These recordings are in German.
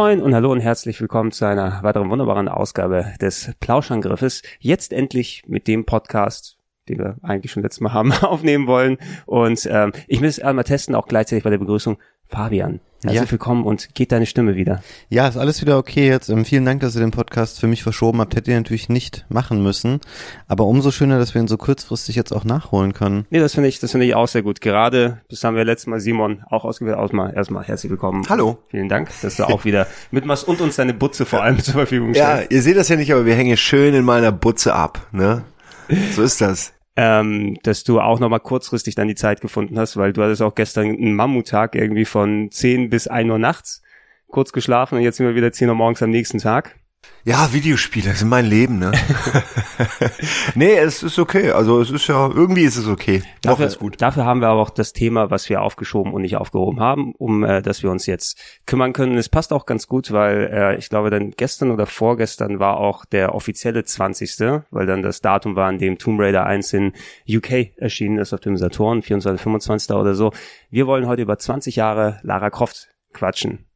Moin und hallo und herzlich willkommen zu einer weiteren wunderbaren Ausgabe des Plauschangriffes. Jetzt endlich mit dem Podcast, den wir eigentlich schon letztes Mal haben aufnehmen wollen. Und ähm, ich muss einmal testen, auch gleichzeitig bei der Begrüßung. Fabian, herzlich ja. willkommen und geht deine Stimme wieder? Ja, ist alles wieder okay jetzt. Ähm, vielen Dank, dass ihr den Podcast für mich verschoben habt. Hätte ihr natürlich nicht machen müssen. Aber umso schöner, dass wir ihn so kurzfristig jetzt auch nachholen können. Nee, das finde ich, das finde ich auch sehr gut. Gerade, das haben wir letztes Mal Simon auch ausgewählt. Ausmal, erstmal herzlich willkommen. Hallo. Vielen Dank, dass du auch wieder mitmachst und uns deine Butze vor allem zur Verfügung stellst. Ja, ihr seht das ja nicht, aber wir hängen schön in meiner Butze ab, ne? So ist das ähm, dass du auch nochmal kurzfristig dann die Zeit gefunden hast, weil du hattest auch gestern einen Mammuttag irgendwie von 10 bis 1 Uhr nachts kurz geschlafen und jetzt sind wir wieder 10 Uhr morgens am nächsten Tag. Ja, Videospiele sind mein Leben, ne? nee, es ist okay. Also es ist ja, irgendwie ist es okay. Dafür, ist gut. dafür haben wir aber auch das Thema, was wir aufgeschoben und nicht aufgehoben haben, um äh, dass wir uns jetzt kümmern können. Es passt auch ganz gut, weil äh, ich glaube, dann gestern oder vorgestern war auch der offizielle 20. Weil dann das Datum war, an dem Tomb Raider 1 in UK erschienen ist auf dem Saturn, 24, 25. oder so. Wir wollen heute über 20 Jahre Lara Croft quatschen.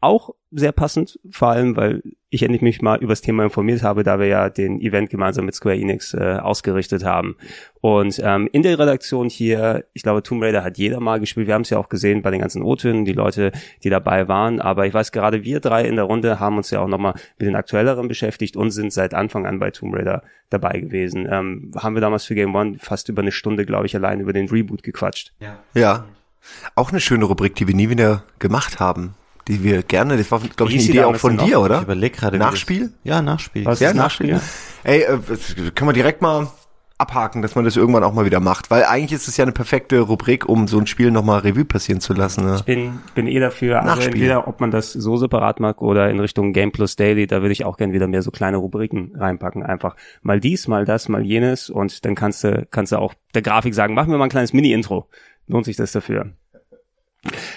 Auch sehr passend, vor allem, weil ich endlich mich mal über das Thema informiert habe, da wir ja den Event gemeinsam mit Square Enix äh, ausgerichtet haben. Und ähm, in der Redaktion hier, ich glaube, Tomb Raider hat jeder mal gespielt. Wir haben es ja auch gesehen bei den ganzen O-Tönen, die Leute, die dabei waren. Aber ich weiß, gerade wir drei in der Runde haben uns ja auch nochmal mit den aktuelleren beschäftigt und sind seit Anfang an bei Tomb Raider dabei gewesen. Ähm, haben wir damals für Game One fast über eine Stunde, glaube ich, allein über den Reboot gequatscht. Ja. Ja. Auch eine schöne Rubrik, die wir nie wieder gemacht haben die wir gerne, das war, glaube ich, eine Idee auch von dir, oder? Ich überlege gerade. Nachspiel? Ja, Nachspiel. Was ja, Nachspiel. Nachspiel? Ey, äh, können wir direkt mal abhaken, dass man das irgendwann auch mal wieder macht, weil eigentlich ist es ja eine perfekte Rubrik, um so ein Spiel nochmal Revue passieren zu lassen. Ne? Ich bin, bin eh dafür, also entweder ob man das so separat mag oder in Richtung Game Plus Daily, da würde ich auch gern wieder mehr so kleine Rubriken reinpacken. Einfach mal dies, mal das, mal jenes und dann kannst du, kannst du auch der Grafik sagen, machen wir mal ein kleines Mini-Intro. Lohnt sich das dafür?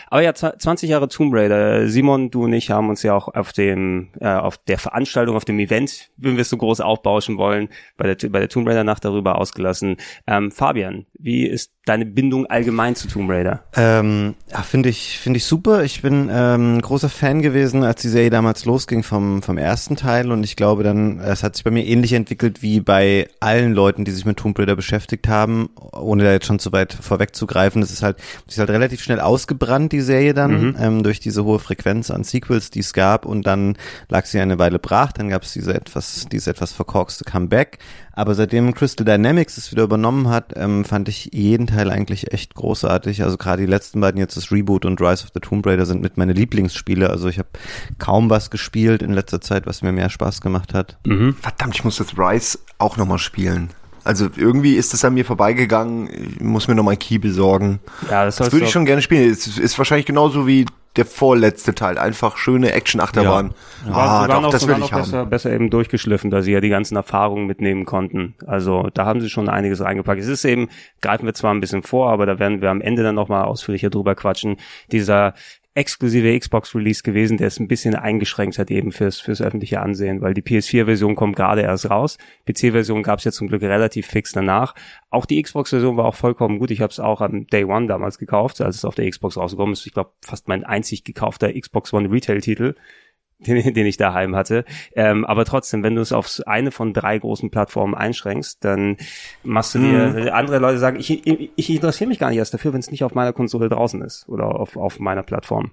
Aber ja, 20 Jahre Tomb Raider. Simon, du und ich haben uns ja auch auf dem, äh, auf der Veranstaltung, auf dem Event, wenn wir es so groß aufbauschen wollen, bei der, bei der Tomb Raider Nacht darüber ausgelassen. Ähm, Fabian, wie ist deine Bindung allgemein zu Tomb Raider? Ähm, ja, finde ich, finde ich super. Ich bin ähm, großer Fan gewesen, als die Serie damals losging vom, vom ersten Teil und ich glaube dann, es hat sich bei mir ähnlich entwickelt wie bei allen Leuten, die sich mit Tomb Raider beschäftigt haben, ohne da jetzt schon zu weit vorwegzugreifen. Es ist halt, es ist halt relativ schnell ausgebrannt, die Serie dann, mhm. ähm, durch diese hohe Frequenz an Sequels, die es gab und dann lag sie eine Weile brach, dann gab es diese etwas, diese etwas verkorkste Comeback. Aber seitdem Crystal Dynamics es wieder übernommen hat, ähm, fand ich jeden Teil eigentlich echt großartig. Also gerade die letzten beiden jetzt, das Reboot und Rise of the Tomb Raider, sind mit meine Lieblingsspiele. Also ich habe kaum was gespielt in letzter Zeit, was mir mehr Spaß gemacht hat. Mhm. Verdammt, ich muss das Rise auch nochmal spielen. Also irgendwie ist das an mir vorbeigegangen. Ich muss mir noch mal ein Key besorgen. Ja, das, das würde ich schon gerne spielen. Es ist wahrscheinlich genauso wie der vorletzte Teil. Einfach schöne Action-Achterbahn. Ja. Ah, doch, auch, das will ich haben. Besser, besser eben durchgeschliffen, da sie ja die ganzen Erfahrungen mitnehmen konnten. Also da haben sie schon einiges reingepackt. Es ist eben, greifen wir zwar ein bisschen vor, aber da werden wir am Ende dann nochmal ausführlicher drüber quatschen. Dieser exklusive Xbox-Release gewesen, der es ein bisschen eingeschränkt hat eben fürs, fürs öffentliche Ansehen, weil die PS4-Version kommt gerade erst raus. PC-Version gab es ja zum Glück relativ fix danach. Auch die Xbox-Version war auch vollkommen gut. Ich habe es auch am Day One damals gekauft, als es auf der Xbox rausgekommen ist. Ich glaube, fast mein einzig gekaufter Xbox One Retail-Titel den, den ich daheim hatte. Ähm, aber trotzdem, wenn du es auf eine von drei großen Plattformen einschränkst, dann machst du dir, mhm. andere Leute sagen, ich, ich, ich interessiere mich gar nicht erst dafür, wenn es nicht auf meiner Konsole draußen ist oder auf, auf meiner Plattform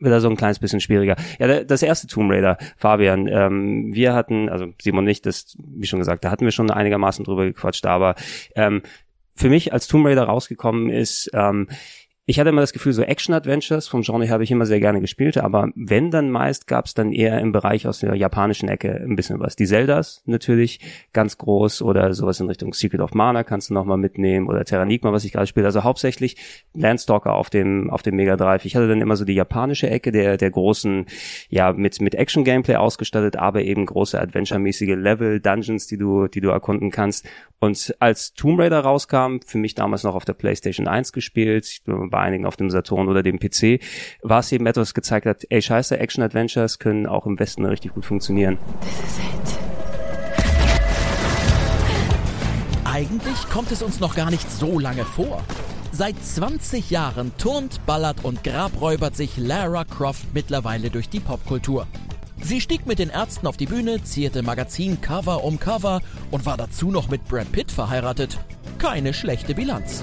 wird also ein kleines bisschen schwieriger. Ja, das erste Tomb Raider, Fabian, ähm, wir hatten, also Simon nicht, das, wie schon gesagt, da hatten wir schon einigermaßen drüber gequatscht, aber ähm, für mich als Tomb Raider rausgekommen ist, ähm, ich hatte immer das Gefühl, so Action-Adventures vom Genre habe ich immer sehr gerne gespielt, aber wenn dann meist gab es dann eher im Bereich aus der japanischen Ecke ein bisschen was. Die Zeldas natürlich ganz groß oder sowas in Richtung Secret of Mana kannst du nochmal mitnehmen oder Terranigma, was ich gerade spiele. Also hauptsächlich Landstalker auf dem, auf dem Mega Drive. Ich hatte dann immer so die japanische Ecke der, der großen, ja, mit, mit Action-Gameplay ausgestattet, aber eben große Adventure-mäßige Level, Dungeons, die du, die du erkunden kannst. Und als Tomb Raider rauskam, für mich damals noch auf der PlayStation 1 gespielt, bei einigen auf dem Saturn oder dem PC, war es eben etwas gezeigt hat, ey scheiße, Action-Adventures können auch im Westen richtig gut funktionieren. Eigentlich kommt es uns noch gar nicht so lange vor. Seit 20 Jahren turnt, ballert und grabräubert sich Lara Croft mittlerweile durch die Popkultur. Sie stieg mit den Ärzten auf die Bühne, zierte Magazin Cover um Cover und war dazu noch mit Brad Pitt verheiratet. Keine schlechte Bilanz.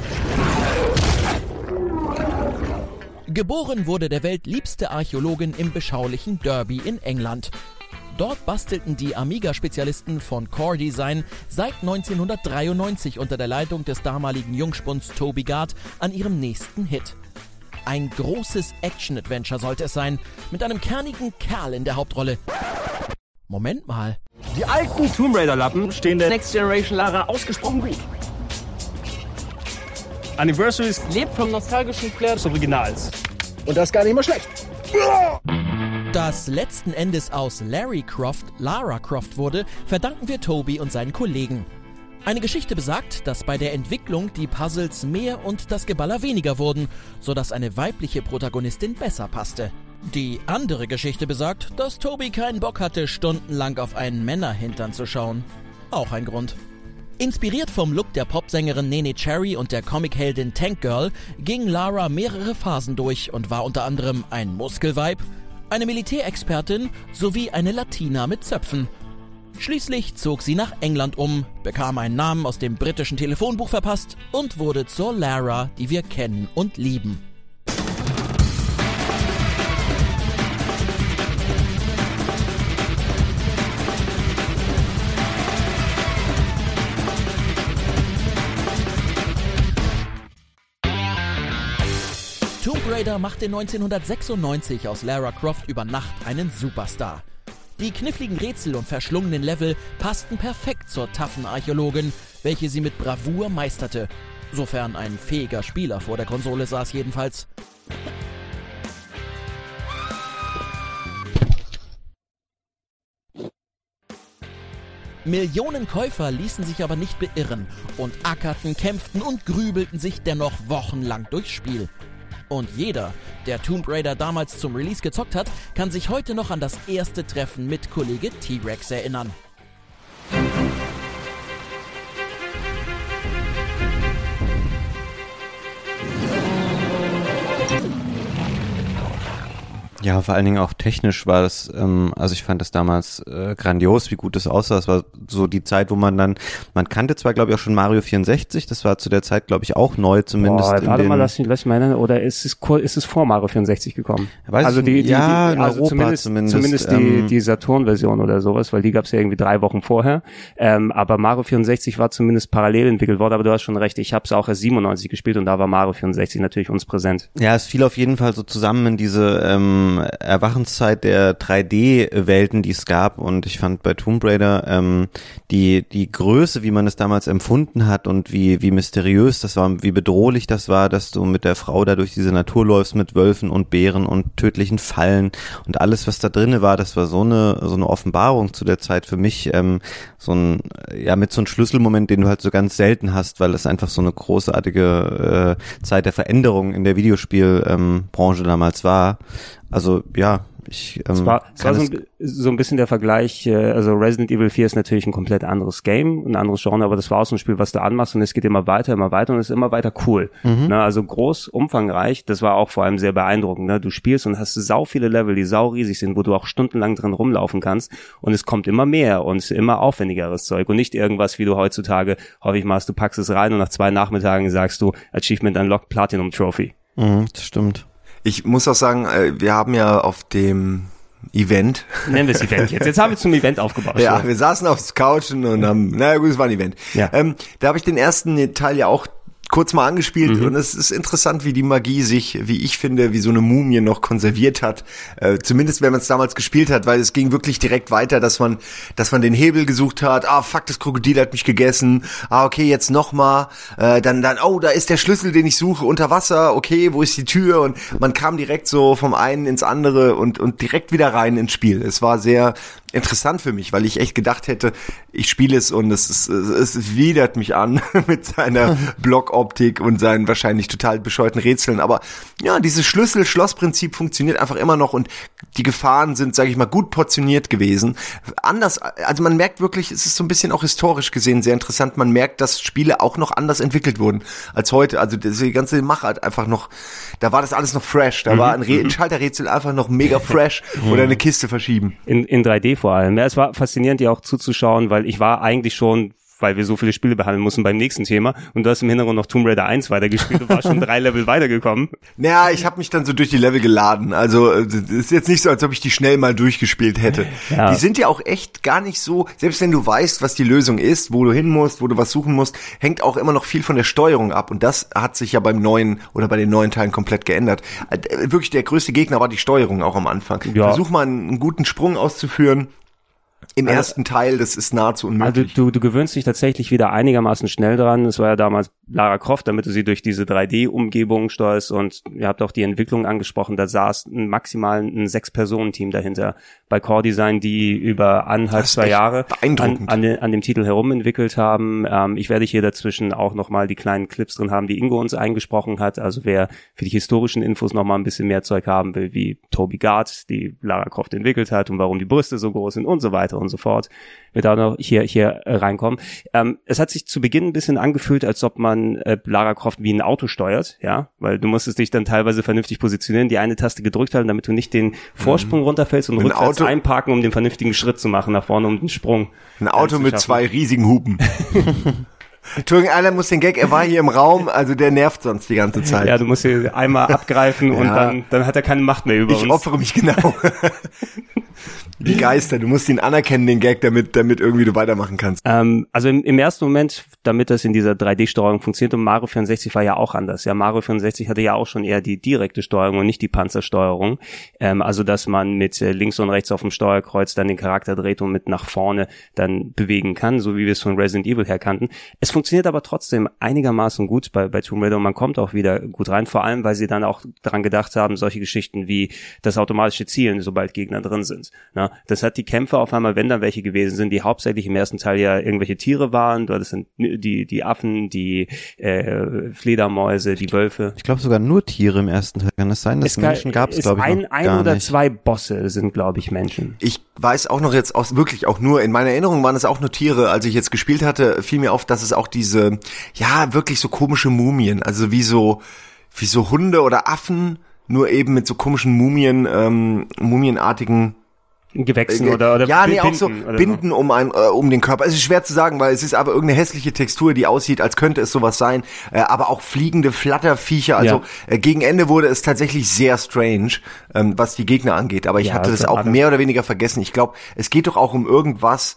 Geboren wurde der weltliebste Archäologin im beschaulichen Derby in England. Dort bastelten die Amiga-Spezialisten von Core Design seit 1993 unter der Leitung des damaligen Jungspuns Toby Gard an ihrem nächsten Hit. Ein großes Action-Adventure sollte es sein, mit einem kernigen Kerl in der Hauptrolle. Moment mal. Die alten Tomb Raider-Lappen stehen der Next Generation Lara ausgesprochen gut. Anniversaries lebt vom nostalgischen Flair des Originals. Und das ist gar nicht mal schlecht. Dass letzten Endes aus Larry Croft Lara Croft wurde, verdanken wir Toby und seinen Kollegen. Eine Geschichte besagt, dass bei der Entwicklung die Puzzles mehr und das Geballer weniger wurden, sodass eine weibliche Protagonistin besser passte. Die andere Geschichte besagt, dass Toby keinen Bock hatte, stundenlang auf einen Männerhintern zu schauen. Auch ein Grund. Inspiriert vom Look der Popsängerin Nene Cherry und der Comicheldin Tank Girl ging Lara mehrere Phasen durch und war unter anderem ein Muskelweib, eine Militärexpertin sowie eine Latina mit Zöpfen. Schließlich zog sie nach England um, bekam einen Namen aus dem britischen Telefonbuch verpasst und wurde zur Lara, die wir kennen und lieben. Raider machte 1996 aus Lara Croft über Nacht einen Superstar. Die kniffligen Rätsel und verschlungenen Level passten perfekt zur taffen Archäologin, welche sie mit Bravour meisterte. Sofern ein fähiger Spieler vor der Konsole saß jedenfalls. Millionen Käufer ließen sich aber nicht beirren und ackerten, kämpften und grübelten sich dennoch wochenlang durchs Spiel. Und jeder, der Tomb Raider damals zum Release gezockt hat, kann sich heute noch an das erste Treffen mit Kollege T-Rex erinnern. Ja, vor allen Dingen auch technisch war das, ähm, also ich fand das damals äh, grandios, wie gut das aussah. Das war so die Zeit, wo man dann, man kannte zwar, glaube ich, auch schon Mario 64, das war zu der Zeit, glaube ich, auch neu, zumindest. Boah, warte mal, lass mich, lass mich mal erinnern, oder ist es, ist es vor Mario 64 gekommen? Weiß also die, die, ja, die, also zumindest, zumindest, zumindest ähm, die, die Saturn-Version oder sowas, weil die gab es ja irgendwie drei Wochen vorher. Ähm, aber Mario 64 war zumindest parallel entwickelt worden, aber du hast schon recht, ich habe es auch erst 97 gespielt und da war Mario 64 natürlich uns präsent. Ja, es fiel auf jeden Fall so zusammen in diese ähm, Erwachenszeit der 3D-Welten, die es gab. Und ich fand bei Tomb Raider ähm, die, die Größe, wie man es damals empfunden hat und wie, wie mysteriös das war, wie bedrohlich das war, dass du mit der Frau da durch diese Natur läufst mit Wölfen und Bären und tödlichen Fallen und alles, was da drinne war, das war so eine, so eine Offenbarung zu der Zeit für mich, ähm, so ein, ja, mit so einem Schlüsselmoment, den du halt so ganz selten hast, weil es einfach so eine großartige äh, Zeit der Veränderung in der Videospielbranche ähm, damals war. Also ja, ich ähm, es war, es war so, ein, so ein bisschen der Vergleich, äh, also Resident Evil 4 ist natürlich ein komplett anderes Game, ein anderes Genre, aber das war auch so ein Spiel, was du anmachst und es geht immer weiter, immer weiter und es ist immer weiter cool. Mhm. Ne, also groß, umfangreich, das war auch vor allem sehr beeindruckend. Ne? Du spielst und hast sau viele Level, die sau riesig sind, wo du auch stundenlang drin rumlaufen kannst und es kommt immer mehr und immer aufwendigeres Zeug und nicht irgendwas, wie du heutzutage häufig machst, du packst es rein und nach zwei Nachmittagen sagst du Achievement Unlocked Platinum Trophy. Mhm, das stimmt. Ich muss auch sagen, äh, wir haben ja auf dem Event. Nennen wir es Event jetzt. Jetzt haben wir zum Event aufgebaut. Ja, wir saßen aufs Couchen und haben, naja gut, es war ein Event. Ja. Ähm, da habe ich den ersten Teil ja auch kurz mal angespielt mhm. und es ist interessant, wie die Magie sich, wie ich finde, wie so eine Mumie noch konserviert hat. Äh, zumindest wenn man es damals gespielt hat, weil es ging wirklich direkt weiter, dass man, dass man den Hebel gesucht hat. Ah, fuck, das Krokodil hat mich gegessen. Ah, okay, jetzt noch mal. Äh, dann, dann, oh, da ist der Schlüssel, den ich suche unter Wasser. Okay, wo ist die Tür? Und man kam direkt so vom einen ins andere und und direkt wieder rein ins Spiel. Es war sehr interessant für mich, weil ich echt gedacht hätte, ich spiele es und es, es, es widert mich an mit seiner Blockoptik und seinen wahrscheinlich total bescheuerten Rätseln. Aber ja, dieses Schlüssel-Schloss-Prinzip funktioniert einfach immer noch und die Gefahren sind, sage ich mal, gut portioniert gewesen. Anders, also man merkt wirklich, es ist so ein bisschen auch historisch gesehen sehr interessant. Man merkt, dass Spiele auch noch anders entwickelt wurden als heute. Also die ganze Machart einfach noch, da war das alles noch fresh. Da mhm. war ein, Re ein Schalterrätsel einfach noch mega fresh oder eine Kiste verschieben. In, in 3D vor allem. Ja, es war faszinierend, dir auch zuzuschauen, weil ich war eigentlich schon weil wir so viele Spiele behandeln mussten beim nächsten Thema. Und du hast im Hintergrund noch Tomb Raider 1 weitergespielt und warst schon drei Level weitergekommen. Naja, ich habe mich dann so durch die Level geladen. Also es ist jetzt nicht so, als ob ich die schnell mal durchgespielt hätte. Ja. Die sind ja auch echt gar nicht so, selbst wenn du weißt, was die Lösung ist, wo du hin musst, wo du was suchen musst, hängt auch immer noch viel von der Steuerung ab. Und das hat sich ja beim neuen oder bei den neuen Teilen komplett geändert. Äh, wirklich der größte Gegner war die Steuerung auch am Anfang. Ja. Versuch mal einen guten Sprung auszuführen im ersten Teil, das ist nahezu unmöglich. Also du, du gewöhnst dich tatsächlich wieder einigermaßen schnell dran. Es war ja damals Lara Croft, damit du sie durch diese 3D-Umgebung steuerst und ihr habt auch die Entwicklung angesprochen, da saß ein maximal ein Sechs-Personen-Team dahinter bei Core Design, die über anderthalb, zwei Jahre an, an, den, an dem Titel herumentwickelt haben. Ähm, ich werde hier dazwischen auch nochmal die kleinen Clips drin haben, die Ingo uns eingesprochen hat. Also wer für die historischen Infos nochmal ein bisschen mehr Zeug haben will, wie Toby Gard, die Lara Croft entwickelt hat und warum die Brüste so groß sind und so weiter und so fort, wird da noch hier, hier reinkommen. Ähm, es hat sich zu Beginn ein bisschen angefühlt, als ob man äh, Lara Croft wie ein Auto steuert, ja, weil du musstest dich dann teilweise vernünftig positionieren, die eine Taste gedrückt halten, damit du nicht den Vorsprung mhm. runterfällst und ein rückwärts Auto einparken, um den vernünftigen Schritt zu machen nach vorne, um den Sprung. Ein Auto mit zwei riesigen Hupen. Entschuldigung, einer muss den Gag, er war hier im Raum, also der nervt sonst die ganze Zeit. Ja, du musst hier einmal abgreifen und dann, dann hat er keine Macht mehr über ich uns. Ich opfere mich genau. Die Geister, du musst ihn anerkennen, den Gag, damit, damit irgendwie du weitermachen kannst. Ähm, also im, im ersten Moment, damit das in dieser 3D-Steuerung funktioniert, und Mario 64 war ja auch anders. Ja, Mario 64 hatte ja auch schon eher die direkte Steuerung und nicht die Panzersteuerung. Ähm, also, dass man mit äh, links und rechts auf dem Steuerkreuz dann den Charakter dreht und mit nach vorne dann bewegen kann, so wie wir es von Resident Evil her kannten. Es funktioniert aber trotzdem einigermaßen gut bei, bei Tomb Raider und man kommt auch wieder gut rein, vor allem, weil sie dann auch daran gedacht haben, solche Geschichten wie das automatische Zielen, sobald Gegner drin sind. Na, das hat die Kämpfe auf einmal, wenn dann welche gewesen sind, die hauptsächlich im ersten Teil ja irgendwelche Tiere waren, das sind die, die Affen, die äh, Fledermäuse, die Wölfe. Ich glaube sogar nur Tiere im ersten Teil. Kann das sein? Dass es Menschen gab es, glaube ich, ein, ein oder nicht. zwei Bosse sind, glaube ich, Menschen. Ich weiß auch noch jetzt aus, wirklich auch nur, in meiner Erinnerung waren es auch nur Tiere. Als ich jetzt gespielt hatte, fiel mir auf, dass es auch diese, ja, wirklich so komische Mumien, also wie so, wie so Hunde oder Affen, nur eben mit so komischen Mumien, ähm, mumienartigen Gewächsen äh, oder, oder ja, nee, auch so Binden um ein, äh, um den Körper. Es ist schwer zu sagen, weil es ist aber irgendeine hässliche Textur, die aussieht, als könnte es sowas sein. Äh, aber auch fliegende Flatterviecher. Also ja. äh, gegen Ende wurde es tatsächlich sehr strange, ähm, was die Gegner angeht. Aber ich ja, hatte das auch mehr oder weniger vergessen. Ich glaube, es geht doch auch um irgendwas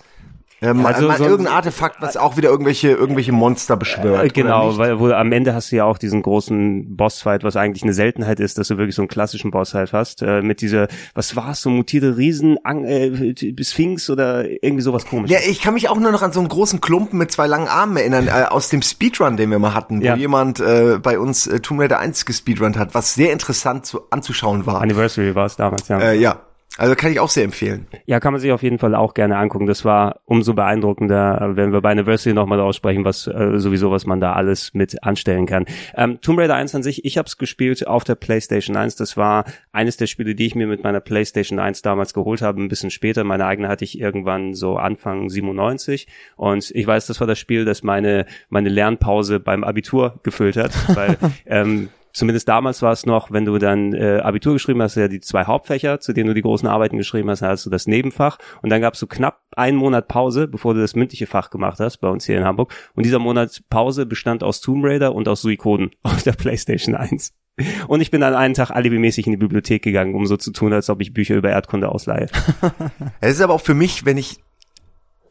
ähm, also mal, so irgendein Artefakt, was auch wieder irgendwelche irgendwelche Monster beschwört. Genau, weil wo, am Ende hast du ja auch diesen großen Bossfight, was eigentlich eine Seltenheit ist, dass du wirklich so einen klassischen Bossfight hast äh, mit dieser, was war es, so mutierte Riesen, äh, Sphinx oder irgendwie sowas komisches. Ja, ich kann mich auch nur noch an so einen großen Klumpen mit zwei langen Armen erinnern äh, aus dem Speedrun, den wir mal hatten, wo ja. jemand äh, bei uns äh, Tomb Raider 1 gespeedrunnt hat, was sehr interessant zu, anzuschauen war. Anniversary war es damals, ja. Äh, ja. Also kann ich auch sehr empfehlen. Ja, kann man sich auf jeden Fall auch gerne angucken. Das war umso beeindruckender, wenn wir bei Anniversary nochmal aussprechen, was äh, sowieso, was man da alles mit anstellen kann. Ähm, Tomb Raider 1 an sich, ich habe es gespielt auf der PlayStation 1. Das war eines der Spiele, die ich mir mit meiner PlayStation 1 damals geholt habe, ein bisschen später. Meine eigene hatte ich irgendwann so Anfang 97. Und ich weiß, das war das Spiel, das meine, meine Lernpause beim Abitur gefüllt hat, weil ähm, zumindest damals war es noch, wenn du dann äh, Abitur geschrieben hast, ja die zwei Hauptfächer, zu denen du die großen Arbeiten geschrieben hast, hast du das Nebenfach und dann gab es so knapp einen Monat Pause, bevor du das mündliche Fach gemacht hast, bei uns hier in Hamburg. Und dieser Monat Pause bestand aus Tomb Raider und aus Suikoden auf der PlayStation 1. Und ich bin dann einen Tag alibimäßig in die Bibliothek gegangen, um so zu tun, als ob ich Bücher über Erdkunde ausleihe. Es ist aber auch für mich, wenn ich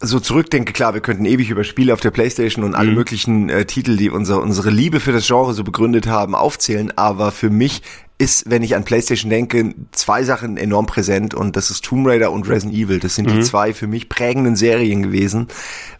so zurückdenke, klar, wir könnten ewig über Spiele auf der Playstation und alle mhm. möglichen äh, Titel, die unser, unsere Liebe für das Genre so begründet haben, aufzählen, aber für mich ist, wenn ich an PlayStation denke, zwei Sachen enorm präsent und das ist Tomb Raider und Resident Evil. Das sind mhm. die zwei für mich prägenden Serien gewesen.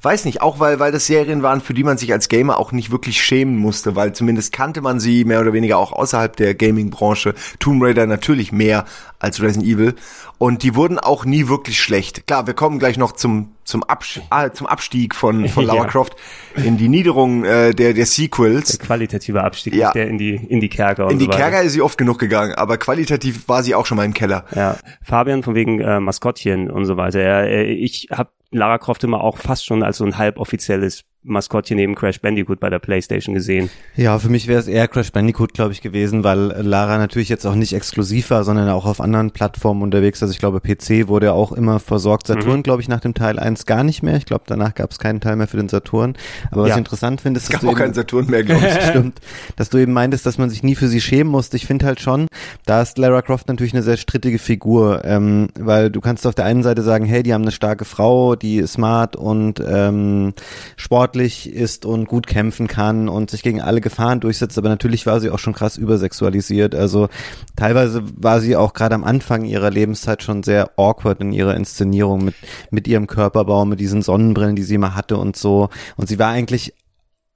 Weiß nicht, auch weil, weil das Serien waren, für die man sich als Gamer auch nicht wirklich schämen musste, weil zumindest kannte man sie mehr oder weniger auch außerhalb der Gaming-Branche. Tomb Raider natürlich mehr als Resident Evil. Und die wurden auch nie wirklich schlecht. Klar, wir kommen gleich noch zum zum, Absch ah, zum Abstieg von, von Lara ja. Croft in die Niederung äh, der, der Sequels. Der qualitative Abstieg, ja. der in die, in die Kerker und In die so Kerker ist sie oft genug gegangen, aber qualitativ war sie auch schon mal im Keller. Ja, Fabian von wegen äh, Maskottchen und so weiter. Ja, äh, ich habe Lara Croft immer auch fast schon als so ein halboffizielles Maskottchen neben Crash Bandicoot bei der PlayStation gesehen. Ja, für mich wäre es eher Crash Bandicoot, glaube ich, gewesen, weil Lara natürlich jetzt auch nicht exklusiv war, sondern auch auf anderen Plattformen unterwegs. Also ich glaube, PC wurde ja auch immer versorgt. Saturn, mhm. glaube ich, nach dem Teil 1 gar nicht mehr. Ich glaube, danach gab es keinen Teil mehr für den Saturn. Aber was ja. ich interessant finde, ist, dass es gab auch keinen Saturn mehr, glaube ich. Stimmt. Dass du eben meintest, dass man sich nie für sie schämen musste. Ich finde halt schon, da ist Lara Croft natürlich eine sehr strittige Figur, ähm, weil du kannst auf der einen Seite sagen, hey, die haben eine starke Frau, die smart und ähm, Sport sportlich ist und gut kämpfen kann und sich gegen alle Gefahren durchsetzt, aber natürlich war sie auch schon krass übersexualisiert. Also teilweise war sie auch gerade am Anfang ihrer Lebenszeit schon sehr awkward in ihrer Inszenierung mit, mit ihrem Körperbau, mit diesen Sonnenbrillen, die sie immer hatte und so. Und sie war eigentlich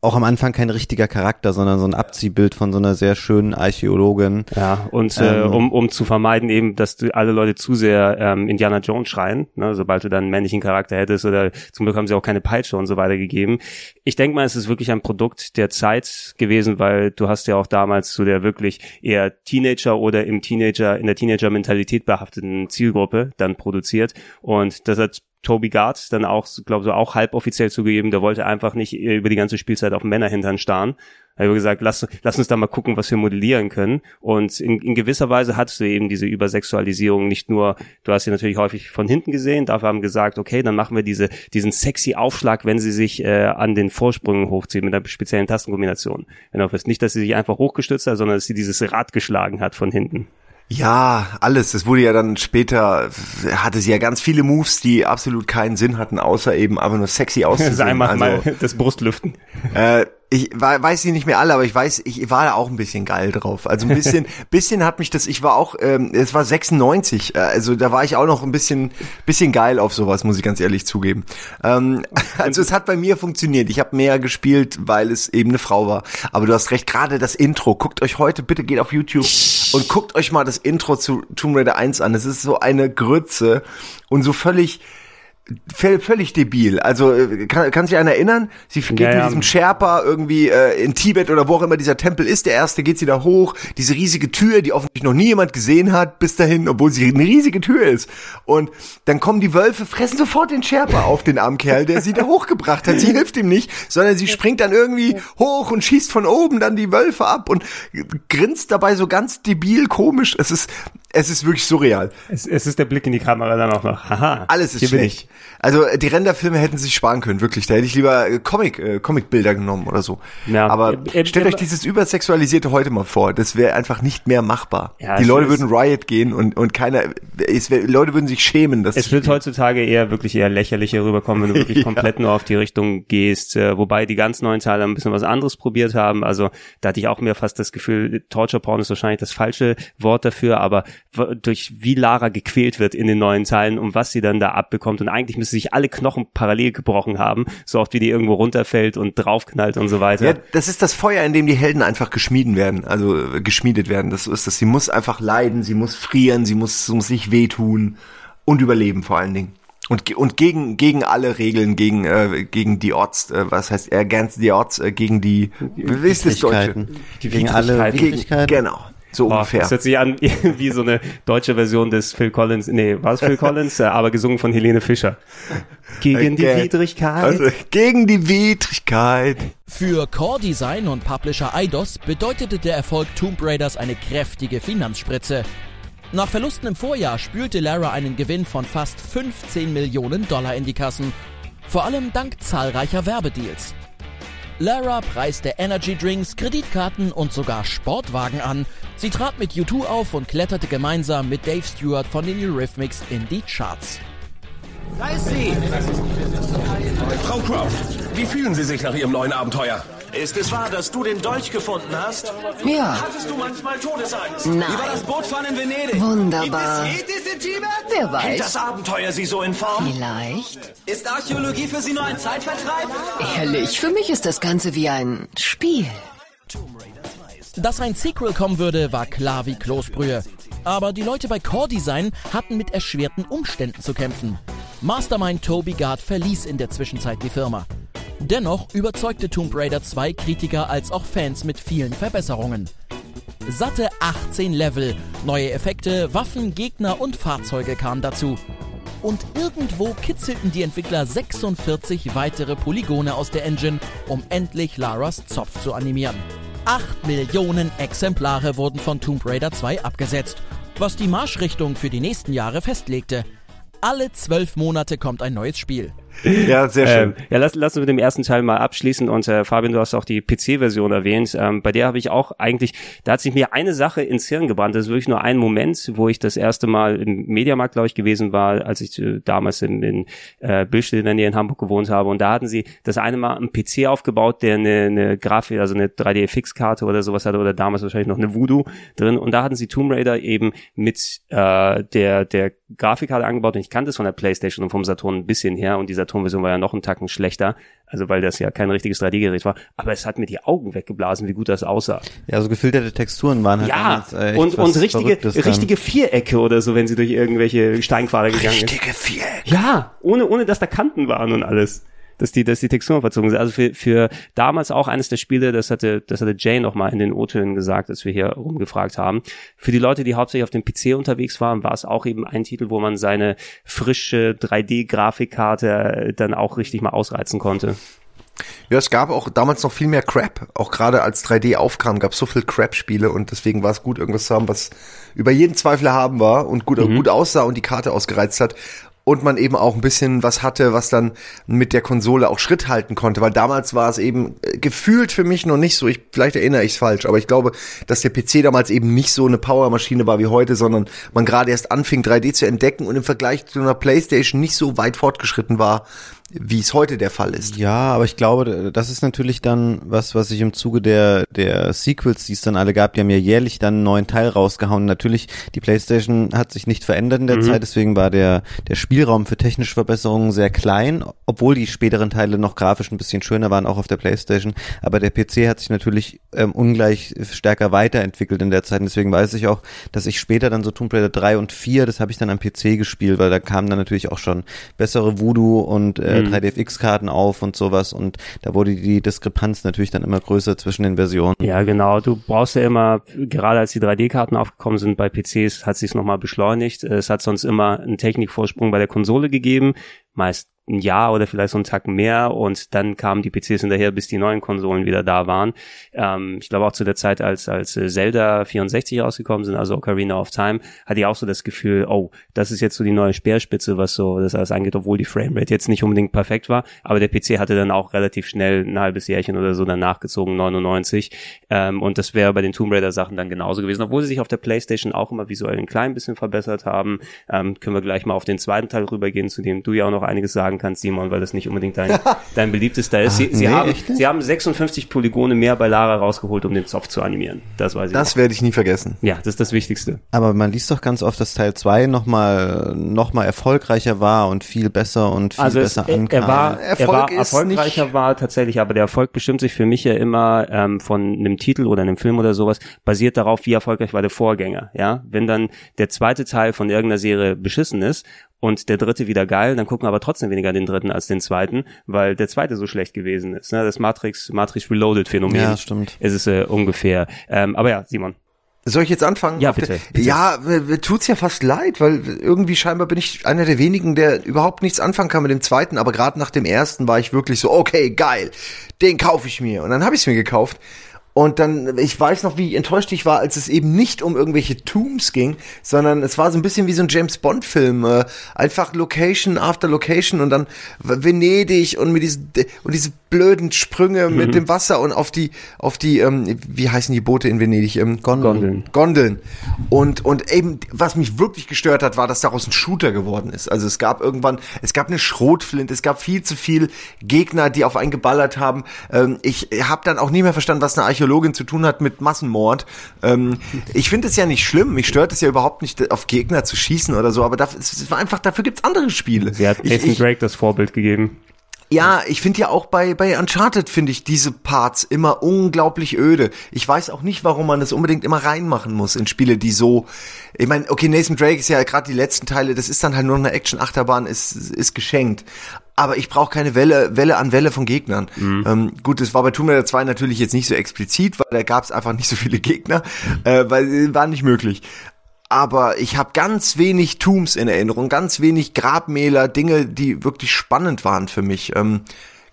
auch am Anfang kein richtiger Charakter, sondern so ein Abziehbild von so einer sehr schönen Archäologin. Ja, und äh, ähm, um, um zu vermeiden eben, dass du alle Leute zu sehr ähm, Indiana Jones schreien, ne, sobald du dann einen männlichen Charakter hättest oder zum Glück haben sie auch keine Peitsche und so weiter gegeben. Ich denke mal, es ist wirklich ein Produkt der Zeit gewesen, weil du hast ja auch damals zu der wirklich eher Teenager oder im Teenager, in der Teenager-Mentalität behafteten Zielgruppe dann produziert und das hat Toby Gard dann auch, glaube ich, auch halboffiziell zugegeben, der wollte einfach nicht äh, über die ganze Spielzeit auf Männerhintern starren. Er hat gesagt, lass, lass uns da mal gucken, was wir modellieren können. Und in, in gewisser Weise hattest du eben diese Übersexualisierung nicht nur, du hast sie natürlich häufig von hinten gesehen, dafür haben gesagt, okay, dann machen wir diese, diesen sexy Aufschlag, wenn sie sich äh, an den Vorsprüngen hochzieht mit einer speziellen Tastenkombination. Wenn du nicht, dass sie sich einfach hochgestützt hat, sondern dass sie dieses Rad geschlagen hat von hinten. Ja, alles. Es wurde ja dann später, hatte sie ja ganz viele Moves, die absolut keinen Sinn hatten, außer eben einfach nur sexy auszusehen. Sei mal, also, mal das Brustlüften. Äh, ich weiß sie nicht mehr alle, aber ich weiß, ich war da auch ein bisschen geil drauf. Also ein bisschen, bisschen hat mich das, ich war auch, ähm, es war 96, äh, also da war ich auch noch ein bisschen, bisschen geil auf sowas, muss ich ganz ehrlich zugeben. Ähm, also es hat bei mir funktioniert. Ich habe mehr gespielt, weil es eben eine Frau war. Aber du hast recht, gerade das Intro. Guckt euch heute, bitte geht auf YouTube und guckt euch mal das Intro zu Tomb Raider 1 an. Es ist so eine Grütze und so völlig völlig debil. Also äh, kann, kann sich einer erinnern? Sie geht ja, mit diesem Sherpa irgendwie äh, in Tibet oder wo auch immer dieser Tempel ist. Der erste geht sie da hoch. Diese riesige Tür, die offensichtlich noch nie jemand gesehen hat bis dahin, obwohl sie eine riesige Tür ist. Und dann kommen die Wölfe, fressen sofort den Sherpa auf den armen Kerl, der sie da hochgebracht hat. Sie hilft ihm nicht, sondern sie springt dann irgendwie hoch und schießt von oben dann die Wölfe ab und grinst dabei so ganz debil komisch. Es ist es ist wirklich surreal. Es, es ist der Blick in die Kamera dann auch noch. Haha. Alles ist schlecht. Also die Renderfilme hätten sich sparen können, wirklich. Da hätte ich lieber äh, Comic, äh, Comicbilder genommen oder so. Ja, Aber äh, äh, stellt euch dieses übersexualisierte heute mal vor. Das wäre einfach nicht mehr machbar. Ja, die Leute würden Riot gehen und und keiner, es wär, Leute würden sich schämen. Dass es wird heutzutage eher wirklich eher lächerlicher rüberkommen, wenn du wirklich ja. komplett nur auf die Richtung gehst. Äh, wobei die ganz neuen Teile ein bisschen was anderes probiert haben. Also da hatte ich auch mehr fast das Gefühl, Torture Porn ist wahrscheinlich das falsche Wort dafür, aber durch wie Lara gequält wird in den neuen Teilen und was sie dann da abbekommt. Und eigentlich müsste sich alle Knochen parallel gebrochen haben, so oft wie die irgendwo runterfällt und draufknallt und so weiter. Ja, das ist das Feuer, in dem die Helden einfach geschmieden werden, also äh, geschmiedet werden. Das ist das. Sie muss einfach leiden, sie muss frieren, sie muss, muss sich wehtun und überleben vor allen Dingen. Und, und gegen, gegen alle Regeln, gegen, äh, gegen die Odds, äh, was heißt er, against the odds, äh, gegen die, wie ist das Deutsche? Die gegen alle Widrigkeiten. Genau. So Boah, ungefähr. Das hört sich an wie so eine deutsche Version des Phil Collins, nee, war es Phil Collins, aber gesungen von Helene Fischer. Gegen die Widrigkeit. Also, gegen die Widrigkeit. Für Core Design und Publisher Eidos bedeutete der Erfolg Tomb Raiders eine kräftige Finanzspritze. Nach Verlusten im Vorjahr spülte Lara einen Gewinn von fast 15 Millionen Dollar in die Kassen. Vor allem dank zahlreicher Werbedeals. Lara preiste Energy Drinks, Kreditkarten und sogar Sportwagen an. Sie trat mit U2 auf und kletterte gemeinsam mit Dave Stewart von den Eurythmics in die Charts. Da ist sie! Frau Croft, wie fühlen Sie sich nach Ihrem neuen Abenteuer? Ist es wahr, dass du den Dolch gefunden hast? Ja. Hattest du manchmal Todesangst? Nein. Wie war das Bootfahren in Venedig? Wunderbar. Gibt es Yetis in Tibet? Wer weiß. Hält das Abenteuer Sie so in Form? Vielleicht. Ist Archäologie für Sie nur ein Zeitvertreib? Ehrlich, für mich ist das Ganze wie ein Spiel. Dass ein Sequel kommen würde, war klar wie Kloßbrühe. Aber die Leute bei Core Design hatten mit erschwerten Umständen zu kämpfen. Mastermind Toby Gard verließ in der Zwischenzeit die Firma. Dennoch überzeugte Tomb Raider 2 Kritiker als auch Fans mit vielen Verbesserungen. Satte 18 Level, neue Effekte, Waffen, Gegner und Fahrzeuge kamen dazu. Und irgendwo kitzelten die Entwickler 46 weitere Polygone aus der Engine, um endlich Laras Zopf zu animieren. 8 Millionen Exemplare wurden von Tomb Raider 2 abgesetzt, was die Marschrichtung für die nächsten Jahre festlegte. Alle zwölf Monate kommt ein neues Spiel. Ja, sehr schön. Ähm, ja, lass, lass uns mit dem ersten Teil mal abschließen und äh, Fabian, du hast auch die PC-Version erwähnt. Ähm, bei der habe ich auch eigentlich, da hat sich mir eine Sache ins Hirn gebrannt. Das ist wirklich nur ein Moment, wo ich das erste Mal im Mediamarkt, glaube ich, gewesen war, als ich äh, damals in, in äh, Billstedt in der Nähe in Hamburg gewohnt habe. Und da hatten sie das eine Mal einen PC aufgebaut, der eine, eine Grafik, also eine 3D-Fix-Karte oder sowas hatte oder damals wahrscheinlich noch eine Voodoo drin. Und da hatten sie Tomb Raider eben mit äh, der, der Grafikkarte angebaut. Und ich kannte es von der Playstation und vom Saturn ein bisschen her und dieser Saturn-Version war ja noch einen Tacken schlechter, also weil das ja kein richtiges 3D-Gerät war, aber es hat mir die Augen weggeblasen, wie gut das aussah. Ja, so gefilterte Texturen waren halt Ja, damals, äh, und, und richtige, richtige Vierecke oder so, wenn sie durch irgendwelche Steinquader gegangen ist. Richtige Vierecke. Ja, ohne, ohne dass da Kanten waren und alles dass die, dass die Texturen verzogen sind. Also für, für damals auch eines der Spiele, das hatte, das hatte Jay nochmal in den O-Tönen gesagt, als wir hier rumgefragt haben. Für die Leute, die hauptsächlich auf dem PC unterwegs waren, war es auch eben ein Titel, wo man seine frische 3D-Grafikkarte dann auch richtig mal ausreizen konnte. Ja, es gab auch damals noch viel mehr Crap. Auch gerade als 3D aufkam, gab es so viel Crap-Spiele und deswegen war es gut, irgendwas zu haben, was über jeden Zweifel haben war und gut, mhm. gut aussah und die Karte ausgereizt hat und man eben auch ein bisschen was hatte, was dann mit der Konsole auch Schritt halten konnte, weil damals war es eben äh, gefühlt für mich noch nicht so, ich vielleicht erinnere ich es falsch, aber ich glaube, dass der PC damals eben nicht so eine Powermaschine war wie heute, sondern man gerade erst anfing 3D zu entdecken und im Vergleich zu einer PlayStation nicht so weit fortgeschritten war, wie es heute der Fall ist. Ja, aber ich glaube, das ist natürlich dann was, was sich im Zuge der, der Sequels, die es dann alle gab, die haben ja jährlich dann einen neuen Teil rausgehauen. Natürlich, die PlayStation hat sich nicht verändert in der mhm. Zeit, deswegen war der, der Spielraum für technische Verbesserungen sehr klein, obwohl die späteren Teile noch grafisch ein bisschen schöner waren, auch auf der PlayStation. Aber der PC hat sich natürlich ähm, ungleich stärker weiterentwickelt in der Zeit. Und deswegen weiß ich auch, dass ich später dann so Tomb Raider 3 und 4, das habe ich dann am PC gespielt, weil da kamen dann natürlich auch schon bessere Voodoo und äh, 3DFX-Karten mhm. auf und sowas und da wurde die Diskrepanz natürlich dann immer größer zwischen den Versionen. Ja, genau. Du brauchst ja immer, gerade als die 3D-Karten aufgekommen sind bei PCs, hat sich nochmal beschleunigt. Es hat sonst immer einen Technikvorsprung bei der Konsole gegeben, meist ein Jahr oder vielleicht so einen Tag mehr und dann kamen die PCs hinterher, bis die neuen Konsolen wieder da waren. Ähm, ich glaube auch zu der Zeit, als, als äh, Zelda 64 rausgekommen sind, also Ocarina of Time, hatte ich auch so das Gefühl, oh, das ist jetzt so die neue Speerspitze, was so das alles angeht, obwohl die Framerate jetzt nicht unbedingt perfekt war, aber der PC hatte dann auch relativ schnell ein halbes Jährchen oder so danach gezogen, 99 ähm, und das wäre bei den Tomb Raider Sachen dann genauso gewesen, obwohl sie sich auf der Playstation auch immer visuell ein klein bisschen verbessert haben, ähm, können wir gleich mal auf den zweiten Teil rübergehen, zu dem du ja auch noch einiges sagen sagen kannst, Simon, weil das nicht unbedingt dein, dein beliebtester ist. Sie, Ach, sie, nee, haben, sie haben 56 Polygone mehr bei Lara rausgeholt, um den Zopf zu animieren. Das weiß ich. Das werde ich nie vergessen. Ja, das ist das Wichtigste. Aber man liest doch ganz oft, dass Teil 2 nochmal noch mal erfolgreicher war und viel besser und viel also besser es, ankam. Er war, Erfolg er war erfolgreicher war tatsächlich, aber der Erfolg bestimmt sich für mich ja immer ähm, von einem Titel oder einem Film oder sowas, basiert darauf, wie erfolgreich war der Vorgänger. Ja, wenn dann der zweite Teil von irgendeiner Serie beschissen ist und der dritte wieder geil, dann gucken wir aber trotzdem weniger den dritten als den zweiten, weil der zweite so schlecht gewesen ist. Ne? Das Matrix, Matrix Reloaded Phänomen. Ja, stimmt. Ist es äh, ungefähr. Ähm, aber ja, Simon. Soll ich jetzt anfangen? Ja, bitte, bitte. Ja, mir tut's ja fast leid, weil irgendwie scheinbar bin ich einer der wenigen, der überhaupt nichts anfangen kann mit dem zweiten, aber gerade nach dem ersten war ich wirklich so, okay, geil, den kaufe ich mir. Und dann habe ich es mir gekauft und dann, ich weiß noch, wie enttäuscht ich war, als es eben nicht um irgendwelche Tombs ging, sondern es war so ein bisschen wie so ein James Bond Film, äh, einfach Location after Location und dann Venedig und mit diesen und diese blöden Sprünge mhm. mit dem Wasser und auf die, auf die, ähm, wie heißen die Boote in Venedig? Ähm, Gondeln. Gondeln. Und, und eben, was mich wirklich gestört hat, war, dass daraus ein Shooter geworden ist. Also es gab irgendwann, es gab eine Schrotflinte, es gab viel zu viel Gegner, die auf einen geballert haben. Ähm, ich habe dann auch nie mehr verstanden, was eine Archäologin zu tun hat mit Massenmord. Ähm, ich finde es ja nicht schlimm, mich stört es ja überhaupt nicht, auf Gegner zu schießen oder so, aber dafür, es war einfach, dafür gibt's andere Spiele. Sie hat Nathan Drake das Vorbild gegeben. Ja, ich finde ja auch bei, bei Uncharted finde ich diese Parts immer unglaublich öde. Ich weiß auch nicht, warum man das unbedingt immer reinmachen muss in Spiele, die so, ich meine, okay, Nathan Drake ist ja gerade die letzten Teile, das ist dann halt nur eine Action-Achterbahn, ist, ist geschenkt. Aber ich brauche keine Welle, Welle an Welle von Gegnern. Mhm. Ähm, gut, das war bei Tomb Raider 2 natürlich jetzt nicht so explizit, weil da gab es einfach nicht so viele Gegner, äh, weil war nicht möglich aber ich habe ganz wenig Tombs in Erinnerung, ganz wenig Grabmäler, Dinge, die wirklich spannend waren für mich. Ähm,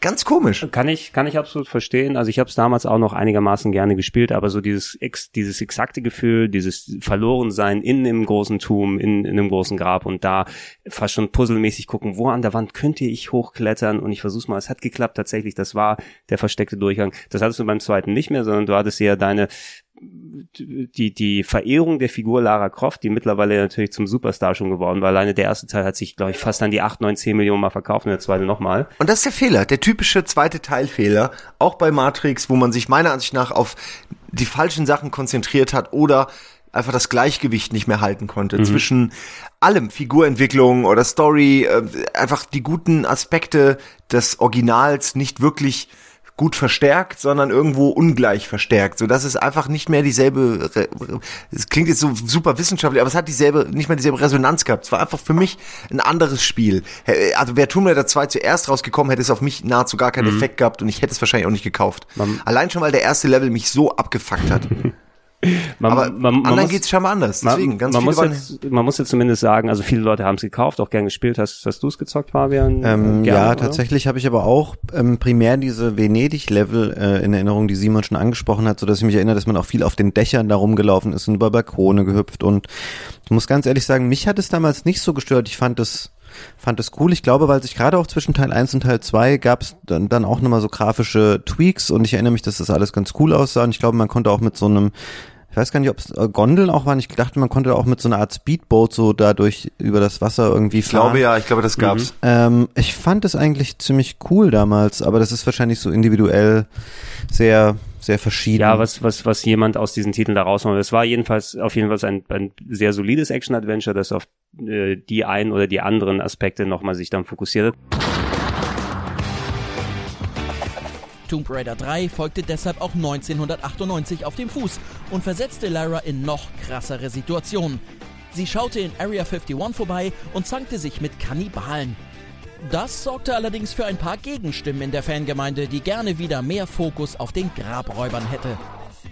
ganz komisch. Kann ich, kann ich absolut verstehen. Also ich habe es damals auch noch einigermaßen gerne gespielt, aber so dieses ex, dieses exakte Gefühl, dieses Verlorensein in einem großen Turm, in, in einem großen Grab und da fast schon puzzelmäßig gucken, wo an der Wand könnte ich hochklettern und ich versuch's mal. Es hat geklappt tatsächlich. Das war der versteckte Durchgang. Das hattest du beim zweiten nicht mehr, sondern du hattest ja deine die, die Verehrung der Figur Lara Croft, die mittlerweile natürlich zum Superstar schon geworden war. Alleine der erste Teil hat sich, glaube ich, fast an die 8, 9, 10 Millionen Mal verkauft und der zweite nochmal. Und das ist der Fehler, der typische zweite Teilfehler, auch bei Matrix, wo man sich meiner Ansicht nach auf die falschen Sachen konzentriert hat oder einfach das Gleichgewicht nicht mehr halten konnte mhm. zwischen allem, Figurentwicklung oder Story, äh, einfach die guten Aspekte des Originals nicht wirklich gut verstärkt, sondern irgendwo ungleich verstärkt, so dass es einfach nicht mehr dieselbe, es klingt jetzt so super wissenschaftlich, aber es hat dieselbe, nicht mehr dieselbe Resonanz gehabt. Es war einfach für mich ein anderes Spiel. Also wäre Tomb Raider 2 zuerst rausgekommen, hätte es auf mich nahezu gar keinen mhm. Effekt gehabt und ich hätte es wahrscheinlich auch nicht gekauft. Man Allein schon, weil der erste Level mich so abgefuckt hat. Man, aber man, man anderen geht es scheinbar anders. Deswegen, ganz man, muss jetzt, man muss jetzt zumindest sagen, also viele Leute haben es gekauft, auch gern gespielt. Hast, hast du es gezockt, Fabian? Ähm, Gerne, ja, oder? tatsächlich habe ich aber auch ähm, primär diese Venedig-Level äh, in Erinnerung, die Simon schon angesprochen hat, so dass ich mich erinnere, dass man auch viel auf den Dächern da rumgelaufen ist und über Balkone gehüpft. Und ich muss ganz ehrlich sagen, mich hat es damals nicht so gestört. Ich fand es fand es cool. Ich glaube, weil sich gerade auch zwischen Teil 1 und Teil 2 gab es dann, dann auch nochmal so grafische Tweaks und ich erinnere mich, dass das alles ganz cool aussah und ich glaube, man konnte auch mit so einem ich weiß gar nicht, ob es äh, Gondeln auch waren. Ich dachte, man konnte auch mit so einer Art Speedboat so dadurch über das Wasser irgendwie fahren. Ich glaube ja, ich glaube, das gab's. Mhm. Ähm, ich fand es eigentlich ziemlich cool damals, aber das ist wahrscheinlich so individuell sehr sehr verschieden. Ja, was, was, was jemand aus diesen Titeln da rausmacht. Es war jedenfalls auf jeden Fall ein, ein sehr solides Action-Adventure, das auf äh, die einen oder die anderen Aspekte nochmal sich dann fokussiert hat. Tomb Raider 3 folgte deshalb auch 1998 auf dem Fuß und versetzte Lara in noch krassere Situationen. Sie schaute in Area 51 vorbei und zankte sich mit Kannibalen. Das sorgte allerdings für ein paar Gegenstimmen in der Fangemeinde, die gerne wieder mehr Fokus auf den Grabräubern hätte.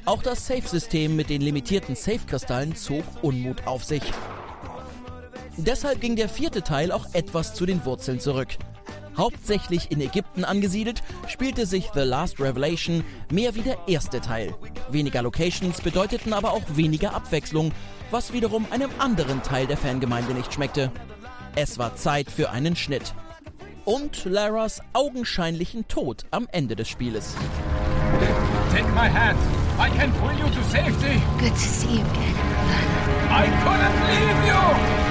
Auch das Safe-System mit den limitierten Safe-Kristallen zog Unmut auf sich. Deshalb ging der vierte Teil auch etwas zu den Wurzeln zurück. Hauptsächlich in Ägypten angesiedelt, spielte sich The Last Revelation mehr wie der erste Teil. Weniger Locations bedeuteten aber auch weniger Abwechslung, was wiederum einem anderen Teil der Fangemeinde nicht schmeckte. Es war Zeit für einen Schnitt. Und Laras augenscheinlichen Tod am Ende des Spieles. Take my hand. I can pull you to safety. Good to see you again. I couldn't leave you!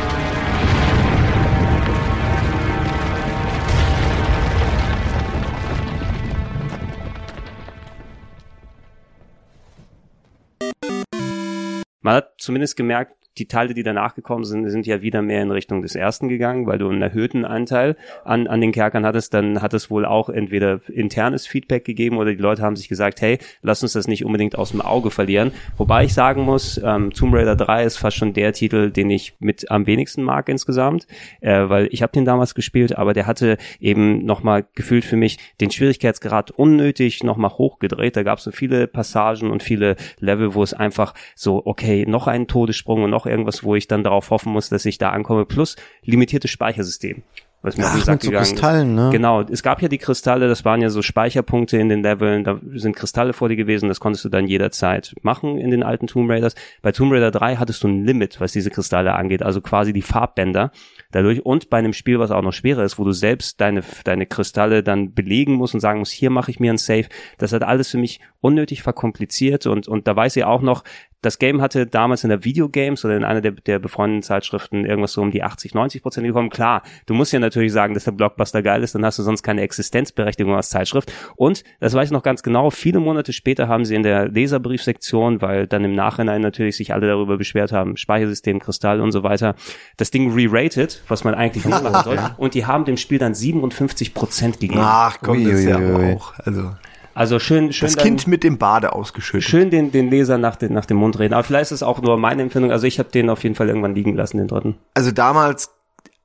man hat zumindest gemerkt, die Teile, die danach gekommen sind, sind ja wieder mehr in Richtung des ersten gegangen, weil du einen erhöhten Anteil an, an den Kerkern hattest, dann hat es wohl auch entweder internes Feedback gegeben oder die Leute haben sich gesagt, hey, lass uns das nicht unbedingt aus dem Auge verlieren. Wobei ich sagen muss, ähm, Tomb Raider 3 ist fast schon der Titel, den ich mit am wenigsten mag insgesamt, äh, weil ich habe den damals gespielt, aber der hatte eben nochmal gefühlt für mich den Schwierigkeitsgrad unnötig nochmal hochgedreht. Da gab es so viele Passagen und viele Level, wo es einfach so, okay, noch einen Todessprung und noch irgendwas, wo ich dann darauf hoffen muss, dass ich da ankomme, plus limitiertes Speichersystem. was mir Ach, mit so Kristallen, ne? Genau, es gab ja die Kristalle, das waren ja so Speicherpunkte in den Leveln, da sind Kristalle vor dir gewesen, das konntest du dann jederzeit machen in den alten Tomb Raiders. Bei Tomb Raider 3 hattest du ein Limit, was diese Kristalle angeht, also quasi die Farbbänder dadurch und bei einem Spiel, was auch noch schwerer ist, wo du selbst deine, deine Kristalle dann belegen musst und sagen musst, hier mache ich mir ein Safe, das hat alles für mich unnötig verkompliziert und, und da weiß ich auch noch, das Game hatte damals in der Videogames oder in einer der, der befreundeten Zeitschriften irgendwas so um die 80, 90 Prozent gekommen. Klar, du musst ja natürlich sagen, dass der Blockbuster geil ist, dann hast du sonst keine Existenzberechtigung als Zeitschrift. Und, das weiß ich noch ganz genau, viele Monate später haben sie in der Leserbriefsektion, weil dann im Nachhinein natürlich sich alle darüber beschwert haben, Speichersystem, Kristall und so weiter, das Ding re-rated, was man eigentlich nicht machen soll. Und die haben dem Spiel dann 57 Prozent gegeben. Ach komm, das ist ja auch. Also. Also schön, schön. Das dann, Kind mit dem Bade ausgeschüttet. Schön den, den Leser nach, den, nach dem Mund reden. Aber vielleicht ist es auch nur meine Empfindung. Also ich habe den auf jeden Fall irgendwann liegen lassen, den dritten. Also damals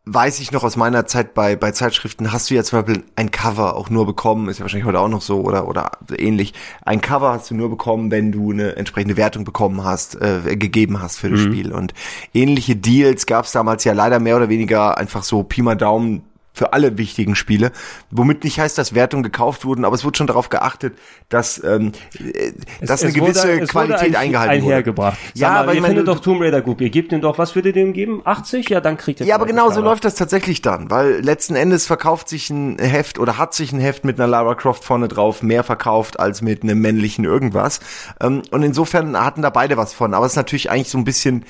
weiß ich noch aus meiner Zeit bei, bei Zeitschriften, hast du ja zum Beispiel ein Cover auch nur bekommen, ist ja wahrscheinlich heute auch noch so oder, oder ähnlich. Ein Cover hast du nur bekommen, wenn du eine entsprechende Wertung bekommen hast, äh, gegeben hast für das mhm. Spiel. Und ähnliche Deals gab es damals ja leider mehr oder weniger einfach so Pi mal Daumen für alle wichtigen Spiele, womit nicht heißt, dass Wertungen gekauft wurden, aber es wurde schon darauf geachtet, dass, ähm, es, dass eine gewisse wurde, Qualität eingehalten einhergebracht. wurde. Ja, aber ihr findet doch Tomb Raider gut. Ihr gebt ihm doch, was würdet ihr dem geben? 80? Ja, dann kriegt er Ja, aber genau so läuft das tatsächlich dann, weil letzten Endes verkauft sich ein Heft oder hat sich ein Heft mit einer Lara Croft vorne drauf mehr verkauft als mit einem männlichen irgendwas. Ähm, und insofern hatten da beide was von, aber es ist natürlich eigentlich so ein bisschen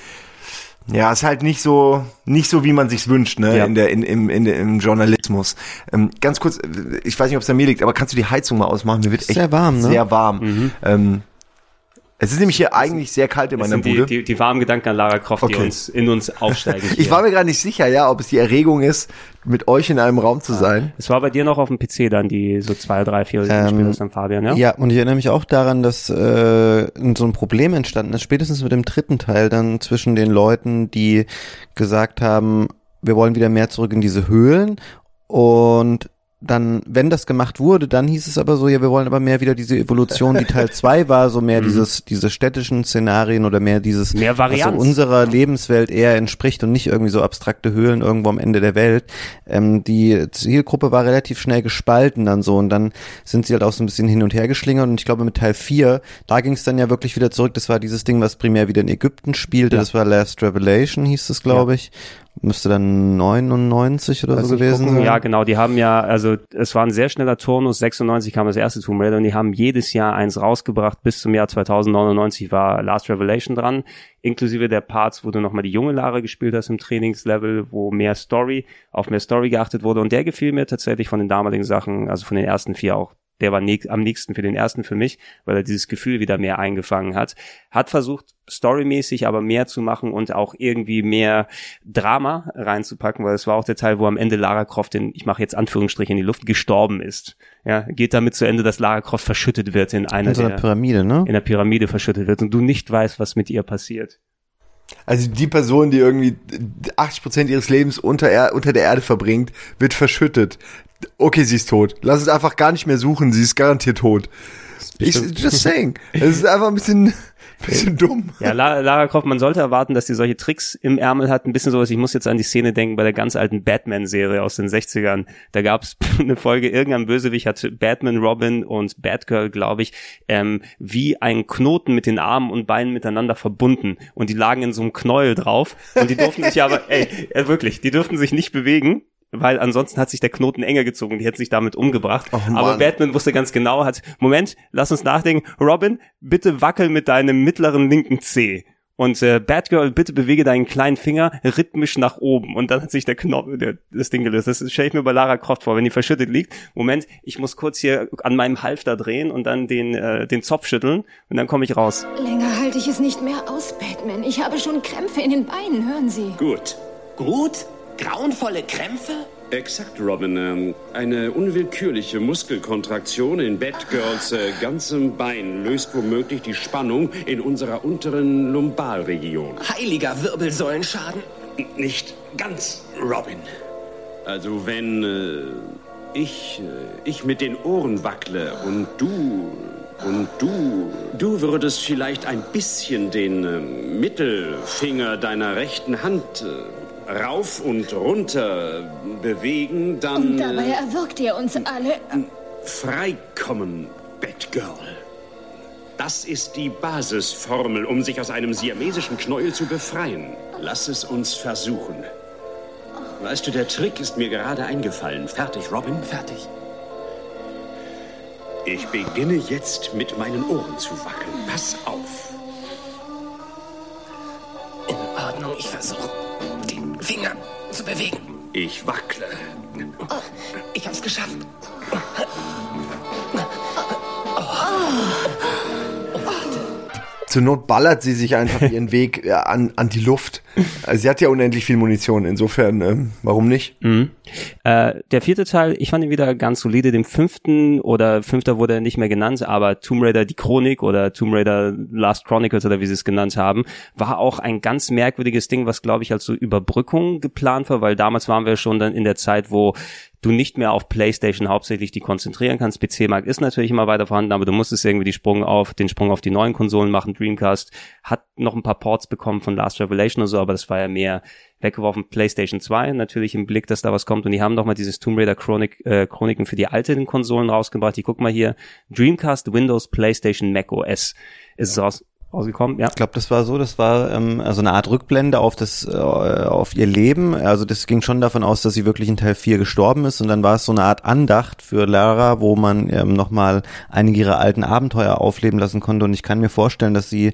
ja, ist halt nicht so, nicht so, wie man sich's wünscht, ne, ja. in der, in, im, in, im Journalismus. Ähm, ganz kurz, ich weiß nicht, ob es an mir liegt, aber kannst du die Heizung mal ausmachen? Mir wird echt sehr warm, ne? Sehr warm. Mhm. Ähm, es ist nämlich hier eigentlich sehr kalt in meiner Bude. Die, die, die warmen Gedanken an Lara Croft, okay. die uns in uns aufsteigen. ich war mir gerade nicht sicher, ja, ob es die Erregung ist, mit euch in einem Raum zu ja. sein. Es war bei dir noch auf dem PC dann die so zwei, drei, vier ähm, Spiele dann Fabian, ja? Ja, und ich erinnere mich auch daran, dass äh, so ein Problem entstanden ist, spätestens mit dem dritten Teil dann zwischen den Leuten, die gesagt haben, wir wollen wieder mehr zurück in diese Höhlen und dann, wenn das gemacht wurde, dann hieß es aber so, ja, wir wollen aber mehr wieder diese Evolution, die Teil 2 war, so mehr mhm. dieses, diese städtischen Szenarien oder mehr dieses, mehr Varianz. was so unserer Lebenswelt eher entspricht und nicht irgendwie so abstrakte Höhlen irgendwo am Ende der Welt. Ähm, die Zielgruppe war relativ schnell gespalten dann so und dann sind sie halt auch so ein bisschen hin und her geschlingert und ich glaube mit Teil 4, da ging es dann ja wirklich wieder zurück, das war dieses Ding, was primär wieder in Ägypten spielte, ja. das war Last Revelation hieß es, glaube ja. ich müsste dann 99 oder Weiß so gewesen gucken. sein. Ja, genau, die haben ja, also es war ein sehr schneller Turnus, 96 kam das erste Tomb Raider und die haben jedes Jahr eins rausgebracht, bis zum Jahr 2099 war Last Revelation dran, inklusive der Parts, wo du nochmal die junge Lara gespielt hast im Trainingslevel, wo mehr Story, auf mehr Story geachtet wurde und der gefiel mir tatsächlich von den damaligen Sachen, also von den ersten vier auch der war am nächsten für den ersten für mich, weil er dieses Gefühl wieder mehr eingefangen hat. Hat versucht, storymäßig aber mehr zu machen und auch irgendwie mehr Drama reinzupacken, weil es war auch der Teil, wo am Ende Lara Croft in, ich mache jetzt Anführungsstriche in die Luft, gestorben ist. Ja, geht damit zu Ende, dass Lara Croft verschüttet wird in einer in so einer der, Pyramide, ne? In der Pyramide verschüttet wird und du nicht weißt, was mit ihr passiert. Also die Person, die irgendwie 80 Prozent ihres Lebens unter, er unter der Erde verbringt, wird verschüttet. Okay, sie ist tot. Lass es einfach gar nicht mehr suchen. Sie ist garantiert tot. Ich, just saying. Es ist einfach ein bisschen, bisschen dumm. Ja, Lara Croft, man sollte erwarten, dass sie solche Tricks im Ärmel hat. Ein bisschen sowas, ich muss jetzt an die Szene denken bei der ganz alten Batman-Serie aus den 60ern. Da gab es eine Folge, irgendein Bösewicht hat Batman, Robin und Batgirl, glaube ich, ähm, wie ein Knoten mit den Armen und Beinen miteinander verbunden. Und die lagen in so einem Knäuel drauf. Und die durften sich aber, ey, wirklich, die durften sich nicht bewegen weil ansonsten hat sich der Knoten enger gezogen, die hätten sich damit umgebracht. Oh, Aber Batman wusste ganz genau, hat, Moment, lass uns nachdenken, Robin, bitte wackel mit deinem mittleren linken C. Und äh, Batgirl, bitte bewege deinen kleinen Finger rhythmisch nach oben. Und dann hat sich der Knopf, der, das Ding gelöst. Das stelle ich mir bei Lara Croft vor, wenn die verschüttet liegt. Moment, ich muss kurz hier an meinem Halfter drehen und dann den, äh, den Zopf schütteln und dann komme ich raus. Länger halte ich es nicht mehr aus, Batman. Ich habe schon Krämpfe in den Beinen, hören Sie. Gut. Gut? Grauenvolle Krämpfe? Exakt, Robin. Ähm, eine unwillkürliche Muskelkontraktion in Batgirls äh, ganzem Bein löst womöglich die Spannung in unserer unteren Lumbalregion. Heiliger Wirbelsäulenschaden? Nicht ganz, Robin. Also wenn äh, ich, äh, ich mit den Ohren wackle und du und du, du würdest vielleicht ein bisschen den äh, Mittelfinger deiner rechten Hand äh, rauf und runter bewegen, dann... Und dabei erwürgt er uns alle. Freikommen, Batgirl. Das ist die Basisformel, um sich aus einem siamesischen Knäuel zu befreien. Lass es uns versuchen. Weißt du, der Trick ist mir gerade eingefallen. Fertig, Robin? Fertig. Ich beginne jetzt mit meinen Ohren zu wackeln. Pass auf. In Ordnung, ich versuche, den Finger zu bewegen. Ich wackle. Oh, ich hab's geschafft. Zur Not ballert sie sich einfach ihren Weg äh, an, an die Luft. Also sie hat ja unendlich viel Munition, insofern, ähm, warum nicht? Mhm. Äh, der vierte Teil, ich fand ihn wieder ganz solide. Den fünften oder fünfter wurde er nicht mehr genannt, aber Tomb Raider die Chronik oder Tomb Raider Last Chronicles oder wie sie es genannt haben, war auch ein ganz merkwürdiges Ding, was glaube ich als so Überbrückung geplant war, weil damals waren wir schon dann in der Zeit, wo du nicht mehr auf PlayStation hauptsächlich die konzentrieren kannst. PC-Markt ist natürlich immer weiter vorhanden, aber du musstest irgendwie die Sprung auf, den Sprung auf die neuen Konsolen machen. Dreamcast hat noch ein paar Ports bekommen von Last Revelation oder so, aber das war ja mehr weggeworfen. PlayStation 2 natürlich im Blick, dass da was kommt und die haben noch mal dieses Tomb Raider Chronik, äh, Chroniken für die alten Konsolen rausgebracht. Die guck mal hier, Dreamcast, Windows, PlayStation, Mac OS ist ja. raus rausgekommen, ja. Ich glaube, das war so, das war ähm, also eine Art Rückblende auf das, äh, auf ihr Leben. Also das ging schon davon aus, dass sie wirklich in Teil 4 gestorben ist und dann war es so eine Art Andacht für Lara, wo man ähm, nochmal einige ihrer alten Abenteuer aufleben lassen konnte und ich kann mir vorstellen, dass sie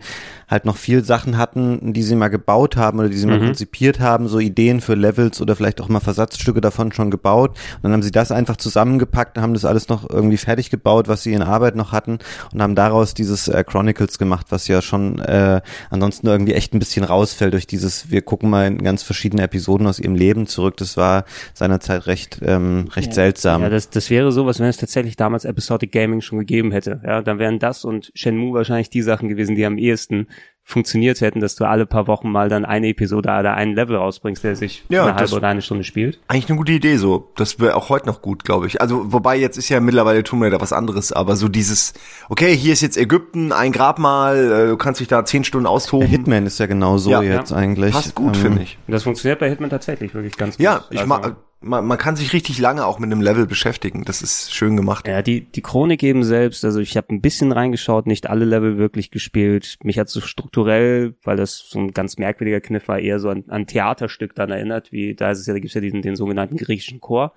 halt noch viel Sachen hatten, die sie mal gebaut haben oder die sie mhm. mal konzipiert haben, so Ideen für Levels oder vielleicht auch mal Versatzstücke davon schon gebaut. Und dann haben sie das einfach zusammengepackt und haben das alles noch irgendwie fertig gebaut, was sie in Arbeit noch hatten und haben daraus dieses äh, Chronicles gemacht, was ja schon äh, ansonsten irgendwie echt ein bisschen rausfällt durch dieses, wir gucken mal in ganz verschiedene Episoden aus ihrem Leben zurück. Das war seinerzeit recht, ähm, recht ja. seltsam. Ja, das, das wäre sowas, wenn es tatsächlich damals Episodic Gaming schon gegeben hätte. Ja, dann wären das und Shenmue wahrscheinlich die Sachen gewesen, die am ehesten funktioniert hätten, dass du alle paar Wochen mal dann eine Episode oder einen Level rausbringst, der sich ja, eine halbe oder eine Stunde spielt. Eigentlich eine gute Idee so. Das wäre auch heute noch gut, glaube ich. Also wobei jetzt ist ja mittlerweile Tomb Raider was anderes, aber so dieses, okay, hier ist jetzt Ägypten, ein Grabmal, äh, du kannst dich da zehn Stunden austoben. Hitman ist ja genau so ja, jetzt ja. eigentlich. Passt gut, ähm, finde ich. Das funktioniert bei Hitman tatsächlich wirklich ganz gut. Ja, ich also, mag man, man kann sich richtig lange auch mit einem Level beschäftigen. Das ist schön gemacht. Ja, die, die Chronik eben selbst, also ich habe ein bisschen reingeschaut, nicht alle Level wirklich gespielt. Mich hat so strukturell, weil das so ein ganz merkwürdiger Kniff war, eher so an, an Theaterstück dann erinnert, wie da ist es ja, da gibt's ja diesen, den sogenannten griechischen Chor,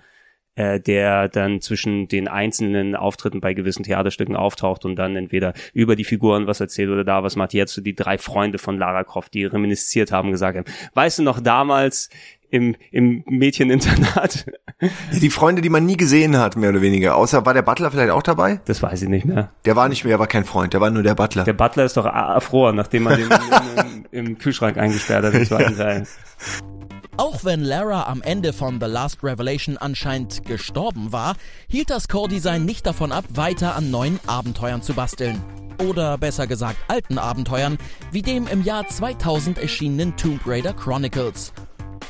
äh, der dann zwischen den einzelnen Auftritten bei gewissen Theaterstücken auftaucht und dann entweder über die Figuren was erzählt oder da was macht. Jetzt so die drei Freunde von Lara Croft, die reminisziert haben, gesagt haben, weißt du noch damals, im, im Mädcheninternat. Die Freunde, die man nie gesehen hat, mehr oder weniger. Außer war der Butler vielleicht auch dabei? Das weiß ich nicht mehr. Der war nicht mehr, er war kein Freund, der war nur der Butler. Der Butler ist doch erfroren, nachdem man den im, im, im Kühlschrank eingesperrt hat im zweiten Teil. Auch wenn Lara am Ende von The Last Revelation anscheinend gestorben war, hielt das Core-Design nicht davon ab, weiter an neuen Abenteuern zu basteln. Oder besser gesagt alten Abenteuern, wie dem im Jahr 2000 erschienenen Tomb Raider Chronicles.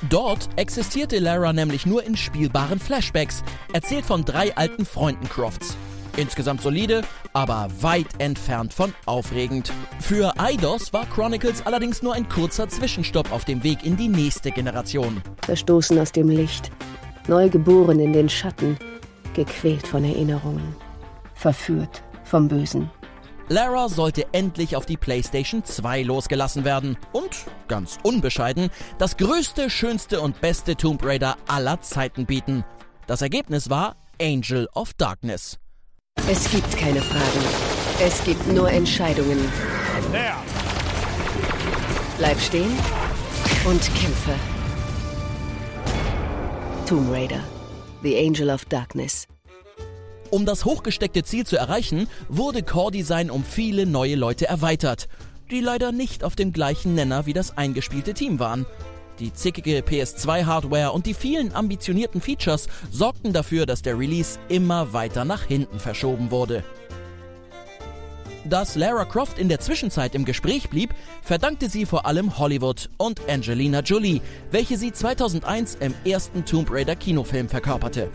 Dort existierte Lara nämlich nur in spielbaren Flashbacks, erzählt von drei alten Freunden Crofts. Insgesamt solide, aber weit entfernt von aufregend. Für Eidos war Chronicles allerdings nur ein kurzer Zwischenstopp auf dem Weg in die nächste Generation. Verstoßen aus dem Licht, neugeboren in den Schatten, gequält von Erinnerungen, verführt vom Bösen. Lara sollte endlich auf die PlayStation 2 losgelassen werden und, ganz unbescheiden, das größte, schönste und beste Tomb Raider aller Zeiten bieten. Das Ergebnis war Angel of Darkness. Es gibt keine Fragen. Es gibt nur Entscheidungen. Bleib stehen und kämpfe. Tomb Raider. The Angel of Darkness. Um das hochgesteckte Ziel zu erreichen, wurde Core Design um viele neue Leute erweitert, die leider nicht auf dem gleichen Nenner wie das eingespielte Team waren. Die zickige PS2-Hardware und die vielen ambitionierten Features sorgten dafür, dass der Release immer weiter nach hinten verschoben wurde. Dass Lara Croft in der Zwischenzeit im Gespräch blieb, verdankte sie vor allem Hollywood und Angelina Jolie, welche sie 2001 im ersten Tomb Raider Kinofilm verkörperte.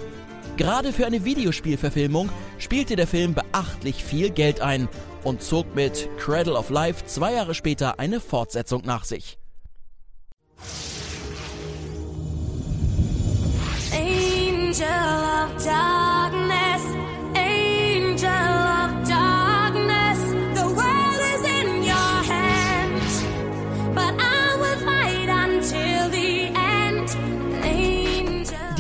Gerade für eine Videospielverfilmung spielte der Film beachtlich viel Geld ein und zog mit Cradle of Life zwei Jahre später eine Fortsetzung nach sich. Angel of darkness, angel of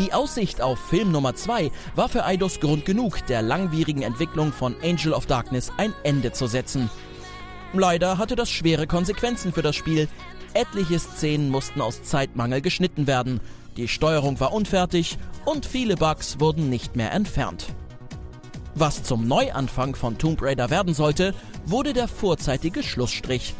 Die Aussicht auf Film Nummer 2 war für Eidos Grund genug, der langwierigen Entwicklung von Angel of Darkness ein Ende zu setzen. Leider hatte das schwere Konsequenzen für das Spiel. Etliche Szenen mussten aus Zeitmangel geschnitten werden, die Steuerung war unfertig und viele Bugs wurden nicht mehr entfernt. Was zum Neuanfang von Tomb Raider werden sollte, wurde der vorzeitige Schlussstrich.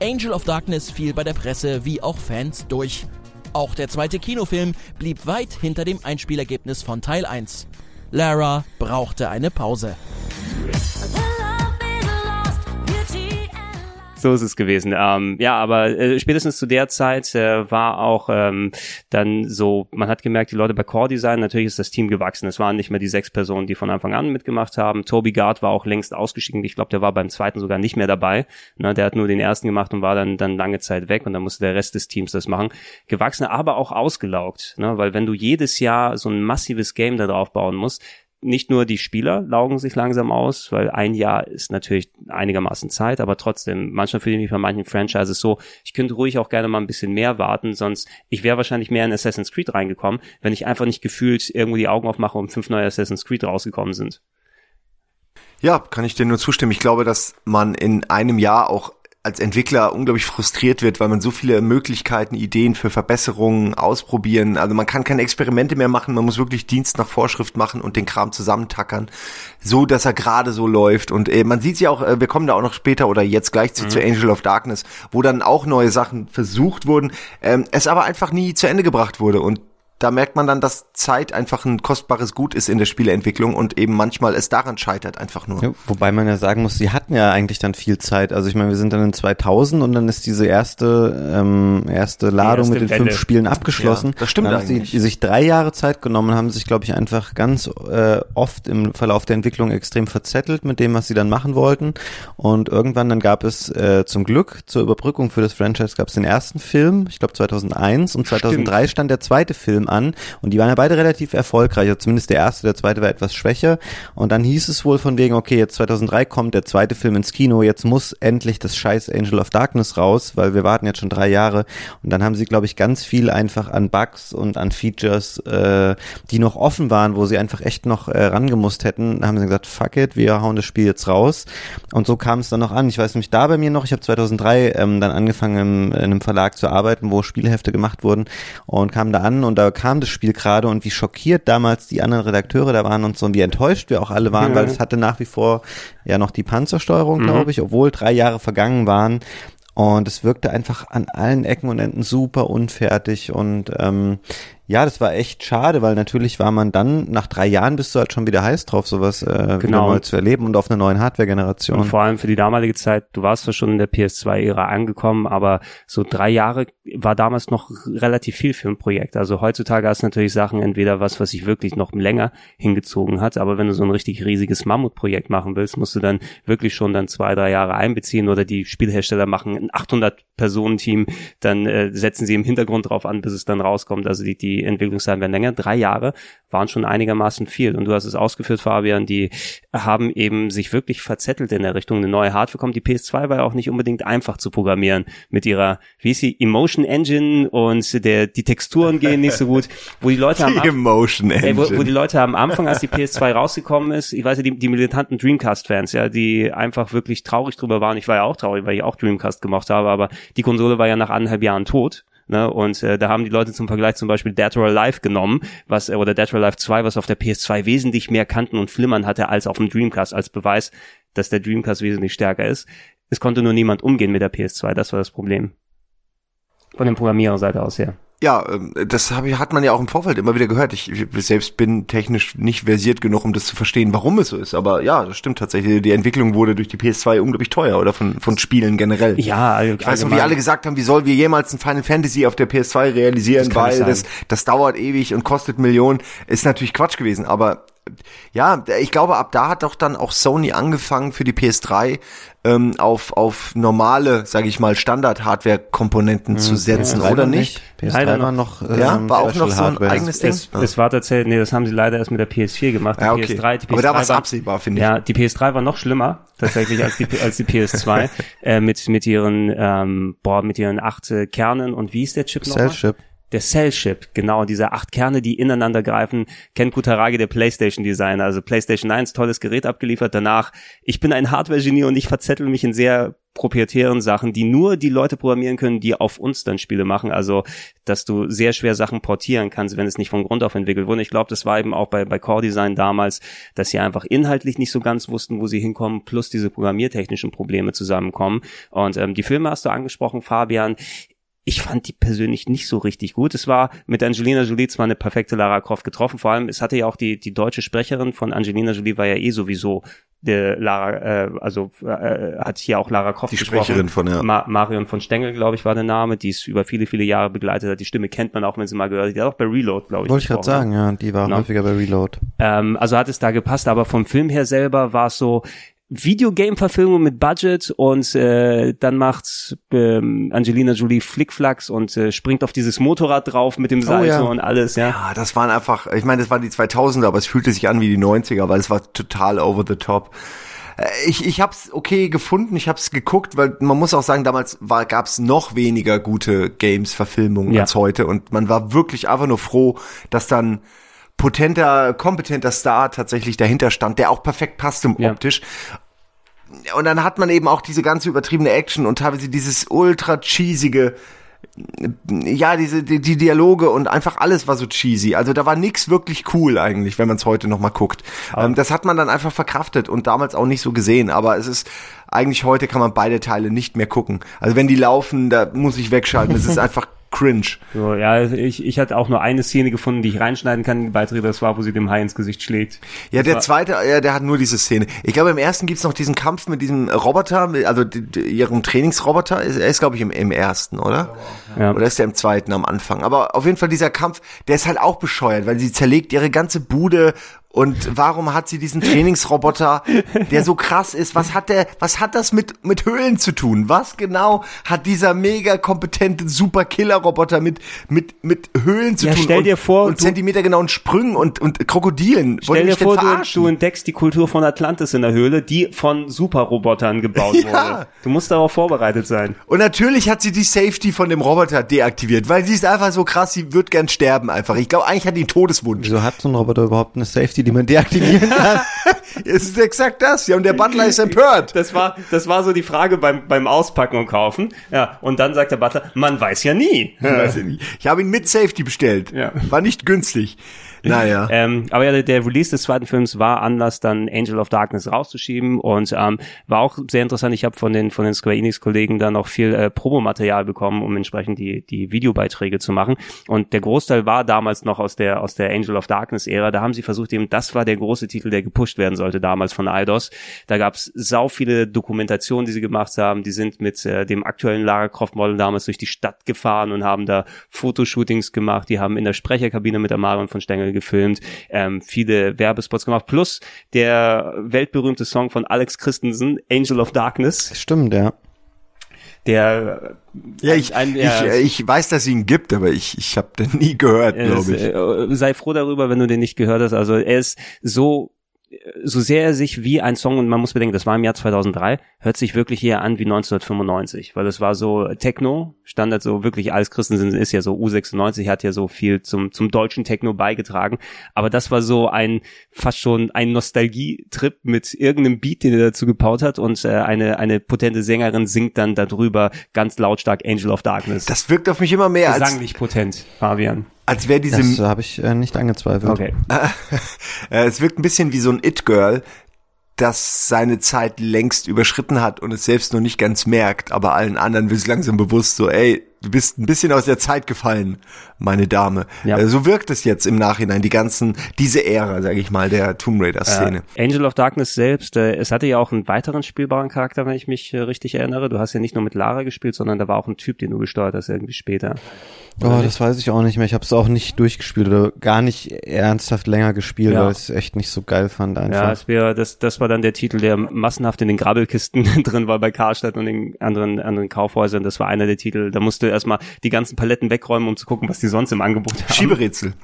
Angel of Darkness fiel bei der Presse wie auch Fans durch. Auch der zweite Kinofilm blieb weit hinter dem Einspielergebnis von Teil 1. Lara brauchte eine Pause. So ist es gewesen. Ähm, ja, aber äh, spätestens zu der Zeit äh, war auch ähm, dann so, man hat gemerkt, die Leute bei Core Design, natürlich ist das Team gewachsen. Es waren nicht mehr die sechs Personen, die von Anfang an mitgemacht haben. Toby Gard war auch längst ausgestiegen. Ich glaube, der war beim zweiten sogar nicht mehr dabei. Ne, der hat nur den ersten gemacht und war dann, dann lange Zeit weg und dann musste der Rest des Teams das machen. Gewachsen, aber auch ausgelaugt. Ne, weil wenn du jedes Jahr so ein massives Game da drauf bauen musst, nicht nur die Spieler laugen sich langsam aus, weil ein Jahr ist natürlich einigermaßen Zeit, aber trotzdem, manchmal fühle ich mich bei manchen Franchises so, ich könnte ruhig auch gerne mal ein bisschen mehr warten, sonst, ich wäre wahrscheinlich mehr in Assassin's Creed reingekommen, wenn ich einfach nicht gefühlt irgendwo die Augen aufmache und fünf neue Assassin's Creed rausgekommen sind. Ja, kann ich dir nur zustimmen. Ich glaube, dass man in einem Jahr auch als Entwickler unglaublich frustriert wird, weil man so viele Möglichkeiten, Ideen für Verbesserungen ausprobieren. Also man kann keine Experimente mehr machen, man muss wirklich Dienst nach Vorschrift machen und den Kram zusammentackern, so dass er gerade so läuft. Und äh, man sieht ja auch, äh, wir kommen da auch noch später oder jetzt gleich zu, mhm. zu Angel of Darkness, wo dann auch neue Sachen versucht wurden, ähm, es aber einfach nie zu Ende gebracht wurde. Und da merkt man dann, dass Zeit einfach ein kostbares Gut ist in der Spieleentwicklung und eben manchmal es daran scheitert einfach nur. Ja, wobei man ja sagen muss, sie hatten ja eigentlich dann viel Zeit. Also ich meine, wir sind dann in 2000 und dann ist diese erste ähm, erste Ladung erste mit den Welle. fünf Spielen abgeschlossen. Ja, das stimmt dann eigentlich. Haben sie, sich drei Jahre Zeit genommen, haben sich, glaube ich, einfach ganz äh, oft im Verlauf der Entwicklung extrem verzettelt mit dem, was sie dann machen wollten. Und irgendwann dann gab es äh, zum Glück zur Überbrückung für das Franchise gab es den ersten Film, ich glaube 2001 und 2003 stimmt. stand der zweite Film an. Und die waren ja beide relativ erfolgreich, also zumindest der erste, der zweite war etwas schwächer. Und dann hieß es wohl von wegen, okay, jetzt 2003 kommt der zweite Film ins Kino, jetzt muss endlich das scheiß Angel of Darkness raus, weil wir warten jetzt schon drei Jahre. Und dann haben sie, glaube ich, ganz viel einfach an Bugs und an Features, äh, die noch offen waren, wo sie einfach echt noch äh, rangemusst hätten, haben sie gesagt, fuck it, wir hauen das Spiel jetzt raus. Und so kam es dann noch an. Ich weiß nämlich da bei mir noch, ich habe 2003 ähm, dann angefangen im, in einem Verlag zu arbeiten, wo Spielhefte gemacht wurden und kam da an. Und da kam das Spiel gerade und wie schockiert damals die anderen Redakteure da waren und so und wie enttäuscht wir auch alle waren, mhm. weil es hatte nach wie vor ja noch die Panzersteuerung, mhm. glaube ich, obwohl drei Jahre vergangen waren. Und es wirkte einfach an allen Ecken und Enden super unfertig und ähm, ja, das war echt schade, weil natürlich war man dann, nach drei Jahren bist du halt schon wieder heiß drauf, sowas äh, genau. wieder mal zu erleben und auf einer neuen Hardware-Generation. Vor allem für die damalige Zeit, du warst zwar schon in der PS2-Ära angekommen, aber so drei Jahre war damals noch relativ viel für ein Projekt. Also heutzutage hast du natürlich Sachen, entweder was, was sich wirklich noch länger hingezogen hat, aber wenn du so ein richtig riesiges Mammutprojekt machen willst, musst du dann wirklich schon dann zwei, drei Jahre einbeziehen oder die Spielhersteller machen ein 800-Personen-Team, dann äh, setzen sie im Hintergrund drauf an, bis es dann rauskommt. Also die, die die Entwicklungszeit werden länger. Drei Jahre waren schon einigermaßen viel. Und du hast es ausgeführt, Fabian, die haben eben sich wirklich verzettelt in der Richtung, eine neue Hardware kommt. Die PS2 war ja auch nicht unbedingt einfach zu programmieren mit ihrer, wie ist sie, Emotion Engine und der, die Texturen gehen nicht so gut, wo die Leute die am, Emotion Engine. Ey, wo, wo, die Leute am Anfang, als die PS2 rausgekommen ist, ich weiß ja, die, die militanten Dreamcast-Fans, ja, die einfach wirklich traurig drüber waren. Ich war ja auch traurig, weil ich auch Dreamcast gemacht habe, aber die Konsole war ja nach anderthalb Jahren tot. Ne? Und äh, da haben die Leute zum Vergleich zum Beispiel Dead or Alive genommen, was äh, oder Dead or Alive 2, was auf der PS2 wesentlich mehr Kanten und Flimmern hatte als auf dem Dreamcast, als Beweis, dass der Dreamcast wesentlich stärker ist. Es konnte nur niemand umgehen mit der PS2, das war das Problem. Von der Programmiererseite aus her. Ja, ähm, das hab, hat man ja auch im Vorfeld immer wieder gehört. Ich, ich selbst bin technisch nicht versiert genug, um das zu verstehen, warum es so ist. Aber ja, das stimmt tatsächlich. Die Entwicklung wurde durch die PS2 unglaublich teuer oder von, von Spielen generell. Ja, ich weiß noch, wie alle gesagt haben, wie sollen wir jemals ein Final Fantasy auf der PS2 realisieren, das weil das, das dauert ewig und kostet Millionen. Ist natürlich Quatsch gewesen. Aber ja, ich glaube, ab da hat doch dann auch Sony angefangen für die PS3 ähm, auf, auf normale, sage ich mal, Standard-Hardware-Komponenten mhm. zu setzen, ja, oder nicht? PS3 leider war noch, ähm, ja, war auch noch so ein Hardware. eigenes Ding. Es, es, war tatsächlich, nee, das haben sie leider erst mit der PS4 gemacht. Die ja, okay. PS3, die PS3 Aber da war es absehbar, finde ich. Ja, die PS3 war noch schlimmer tatsächlich als die als die PS2 äh, mit mit ihren ähm, boah mit ihren acht äh, Kernen und wie ist der Chip noch? Cell Chip der Cell-Chip, genau, diese acht Kerne, die ineinander greifen, Ken Kutaragi, der PlayStation-Designer, also PlayStation 1, tolles Gerät abgeliefert, danach, ich bin ein Hardware-Genie und ich verzettel mich in sehr proprietären Sachen, die nur die Leute programmieren können, die auf uns dann Spiele machen, also, dass du sehr schwer Sachen portieren kannst, wenn es nicht von Grund auf entwickelt wurde. Ich glaube, das war eben auch bei, bei Core Design damals, dass sie einfach inhaltlich nicht so ganz wussten, wo sie hinkommen, plus diese programmiertechnischen Probleme zusammenkommen. Und ähm, die Filme hast du angesprochen, Fabian ich fand die persönlich nicht so richtig gut. Es war mit Angelina Jolie zwar eine perfekte Lara Croft getroffen, vor allem es hatte ja auch die die deutsche Sprecherin von Angelina Jolie war ja eh sowieso der Lara, äh, also äh, hat hier auch Lara Croft die gesprochen. Sprecherin von ja. Ma Marion von Stengel, glaube ich, war der Name, die es über viele viele Jahre begleitet hat. Die Stimme kennt man auch, wenn sie mal gehört hat. Die hat auch bei Reload, glaube ich. Wollte ich gerade sagen, ja, die war genau. häufiger bei Reload. Ähm, also hat es da gepasst, aber vom Film her selber war es so, Videogame-Verfilmung mit Budget und äh, dann macht ähm, Angelina Jolie Flickflacks und äh, springt auf dieses Motorrad drauf mit dem Salto oh, ja. und alles, ja. Ja, das waren einfach, ich meine, das waren die 2000er, aber es fühlte sich an wie die 90er, weil es war total over the top. Äh, ich, ich hab's okay gefunden, ich hab's geguckt, weil man muss auch sagen, damals war, gab's noch weniger gute Games-Verfilmungen ja. als heute und man war wirklich einfach nur froh, dass dann potenter, kompetenter Star tatsächlich dahinter stand, der auch perfekt passte ja. optisch. Und dann hat man eben auch diese ganze übertriebene Action und teilweise dieses ultra cheesige, ja, diese die, die Dialoge und einfach alles war so cheesy. Also da war nix wirklich cool eigentlich, wenn man es heute noch mal guckt. Ähm, das hat man dann einfach verkraftet und damals auch nicht so gesehen. Aber es ist eigentlich heute kann man beide Teile nicht mehr gucken. Also wenn die laufen, da muss ich wegschalten. Es ist einfach cringe. So, ja, ich, ich hatte auch nur eine Szene gefunden, die ich reinschneiden kann, die Beiträge, das war, wo sie dem Hai ins Gesicht schlägt. Ja, der zweite, ja, der hat nur diese Szene. Ich glaube, im ersten gibt's noch diesen Kampf mit diesem Roboter, also die, die, ihrem Trainingsroboter. Er ist, glaube ich, im, im ersten, oder? Ja. Oder ist der im zweiten am Anfang? Aber auf jeden Fall dieser Kampf, der ist halt auch bescheuert, weil sie zerlegt ihre ganze Bude und warum hat sie diesen Trainingsroboter, der so krass ist? Was hat der, was hat das mit, mit Höhlen zu tun? Was genau hat dieser mega kompetente Super Killer Roboter mit, mit, mit Höhlen zu ja, tun? Stell dir vor, und, und zentimetergenauen Sprüngen und, und Krokodilen. Stell dir vor, du, du, entdeckst die Kultur von Atlantis in der Höhle, die von Superrobotern gebaut ja. wurde. Du musst darauf vorbereitet sein. Und natürlich hat sie die Safety von dem Roboter deaktiviert, weil sie ist einfach so krass, sie wird gern sterben einfach. Ich glaube, eigentlich hat die einen Todeswunsch. Wieso hat so ein Roboter überhaupt eine Safety? Die, man deaktivieren kann. es ist exakt das. Ja, und der Butler ist empört. Das war, das war so die Frage beim, beim Auspacken und Kaufen. Ja, und dann sagt der Butler, man weiß ja nie. Man weiß ja nie. Ich habe ihn mit Safety bestellt. Ja. War nicht günstig. Naja. ähm, aber ja, der, Release des zweiten Films war Anlass, dann Angel of Darkness rauszuschieben und ähm, war auch sehr interessant. Ich habe von den von den Square Enix Kollegen dann noch viel äh, Promomaterial bekommen, um entsprechend die die Videobeiträge zu machen. Und der Großteil war damals noch aus der aus der Angel of Darkness Ära. Da haben sie versucht, eben das war der große Titel, der gepusht werden sollte damals von Eidos. Da gab's sau viele Dokumentationen, die sie gemacht haben. Die sind mit äh, dem aktuellen Lara Croft Model damals durch die Stadt gefahren und haben da Fotoshootings gemacht. Die haben in der Sprecherkabine mit der Marion von Stengel gefilmt, ähm, viele Werbespots gemacht, plus der weltberühmte Song von Alex Christensen, Angel of Darkness. Stimmt, ja. Der ja ich, ein, ja, ich, ich weiß dass ihn gibt aber ich ich habe den nie gehört glaube ich. äh, sei froh darüber wenn du den nicht gehört hast. Also er ist so so sehr er sich wie ein Song, und man muss bedenken, das war im Jahr 2003, hört sich wirklich eher an wie 1995, weil es war so Techno, Standard so wirklich alles Christensen ist ja so U96, hat ja so viel zum, zum deutschen Techno beigetragen, aber das war so ein, fast schon ein Nostalgie-Trip mit irgendeinem Beat, den er dazu gebaut hat. Und äh, eine, eine potente Sängerin singt dann darüber ganz lautstark Angel of Darkness. Das wirkt auf mich immer mehr Gesanglich als... potent, Fabian als wäre diese. Das habe ich äh, nicht angezweifelt. Okay. Äh, es wirkt ein bisschen wie so ein It-Girl, das seine Zeit längst überschritten hat und es selbst noch nicht ganz merkt, aber allen anderen wird es langsam bewusst so, ey, du bist ein bisschen aus der Zeit gefallen. Meine Dame. Ja. Äh, so wirkt es jetzt im Nachhinein, die ganzen, diese Ära, sage ich mal, der Tomb Raider-Szene. Äh, Angel of Darkness selbst, äh, es hatte ja auch einen weiteren spielbaren Charakter, wenn ich mich äh, richtig erinnere. Du hast ja nicht nur mit Lara gespielt, sondern da war auch ein Typ, den du gesteuert hast, irgendwie später. Oh, das weiß ich auch nicht mehr. Ich habe es auch nicht durchgespielt oder gar nicht ernsthaft länger gespielt, ja. weil ich es echt nicht so geil fand einfach. Ja, es wäre das das war dann der Titel, der massenhaft in den Grabbelkisten drin war bei Karstadt und den anderen anderen Kaufhäusern. Das war einer der Titel. Da musst du erstmal die ganzen Paletten wegräumen, um zu gucken, was die sonst im Angebot haben. Schieberätsel.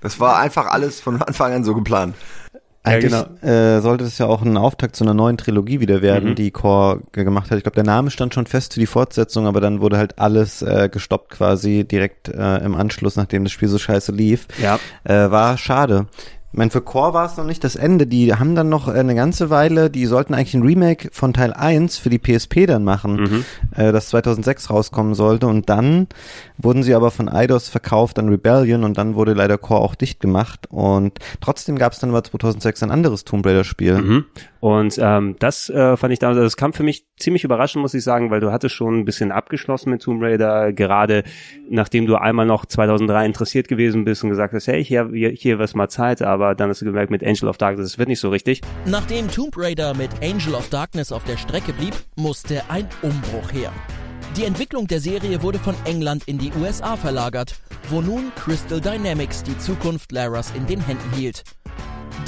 Das war einfach alles von Anfang an so geplant. Eigentlich ja, genau. äh, sollte es ja auch ein Auftakt zu einer neuen Trilogie wieder werden, mhm. die Core gemacht hat. Ich glaube, der Name stand schon fest für die Fortsetzung, aber dann wurde halt alles äh, gestoppt quasi direkt äh, im Anschluss, nachdem das Spiel so scheiße lief. Ja. Äh, war schade. Ich meine, für Core war es noch nicht das Ende. Die haben dann noch eine ganze Weile, die sollten eigentlich ein Remake von Teil 1 für die PSP dann machen, mhm. äh, das 2006 rauskommen sollte. Und dann wurden sie aber von Eidos verkauft an Rebellion und dann wurde leider Core auch dicht gemacht. Und trotzdem gab es dann aber 2006 ein anderes Tomb Raider Spiel. Mhm. Und ähm, das äh, fand ich damals, also das kam für mich ziemlich überraschend, muss ich sagen, weil du hattest schon ein bisschen abgeschlossen mit Tomb Raider, gerade nachdem du einmal noch 2003 interessiert gewesen bist und gesagt hast, hey, hier, hier, hier was mal Zeit, aber dann hast du gemerkt, mit Angel of Darkness, das wird nicht so richtig. Nachdem Tomb Raider mit Angel of Darkness auf der Strecke blieb, musste ein Umbruch her. Die Entwicklung der Serie wurde von England in die USA verlagert, wo nun Crystal Dynamics die Zukunft Laras in den Händen hielt.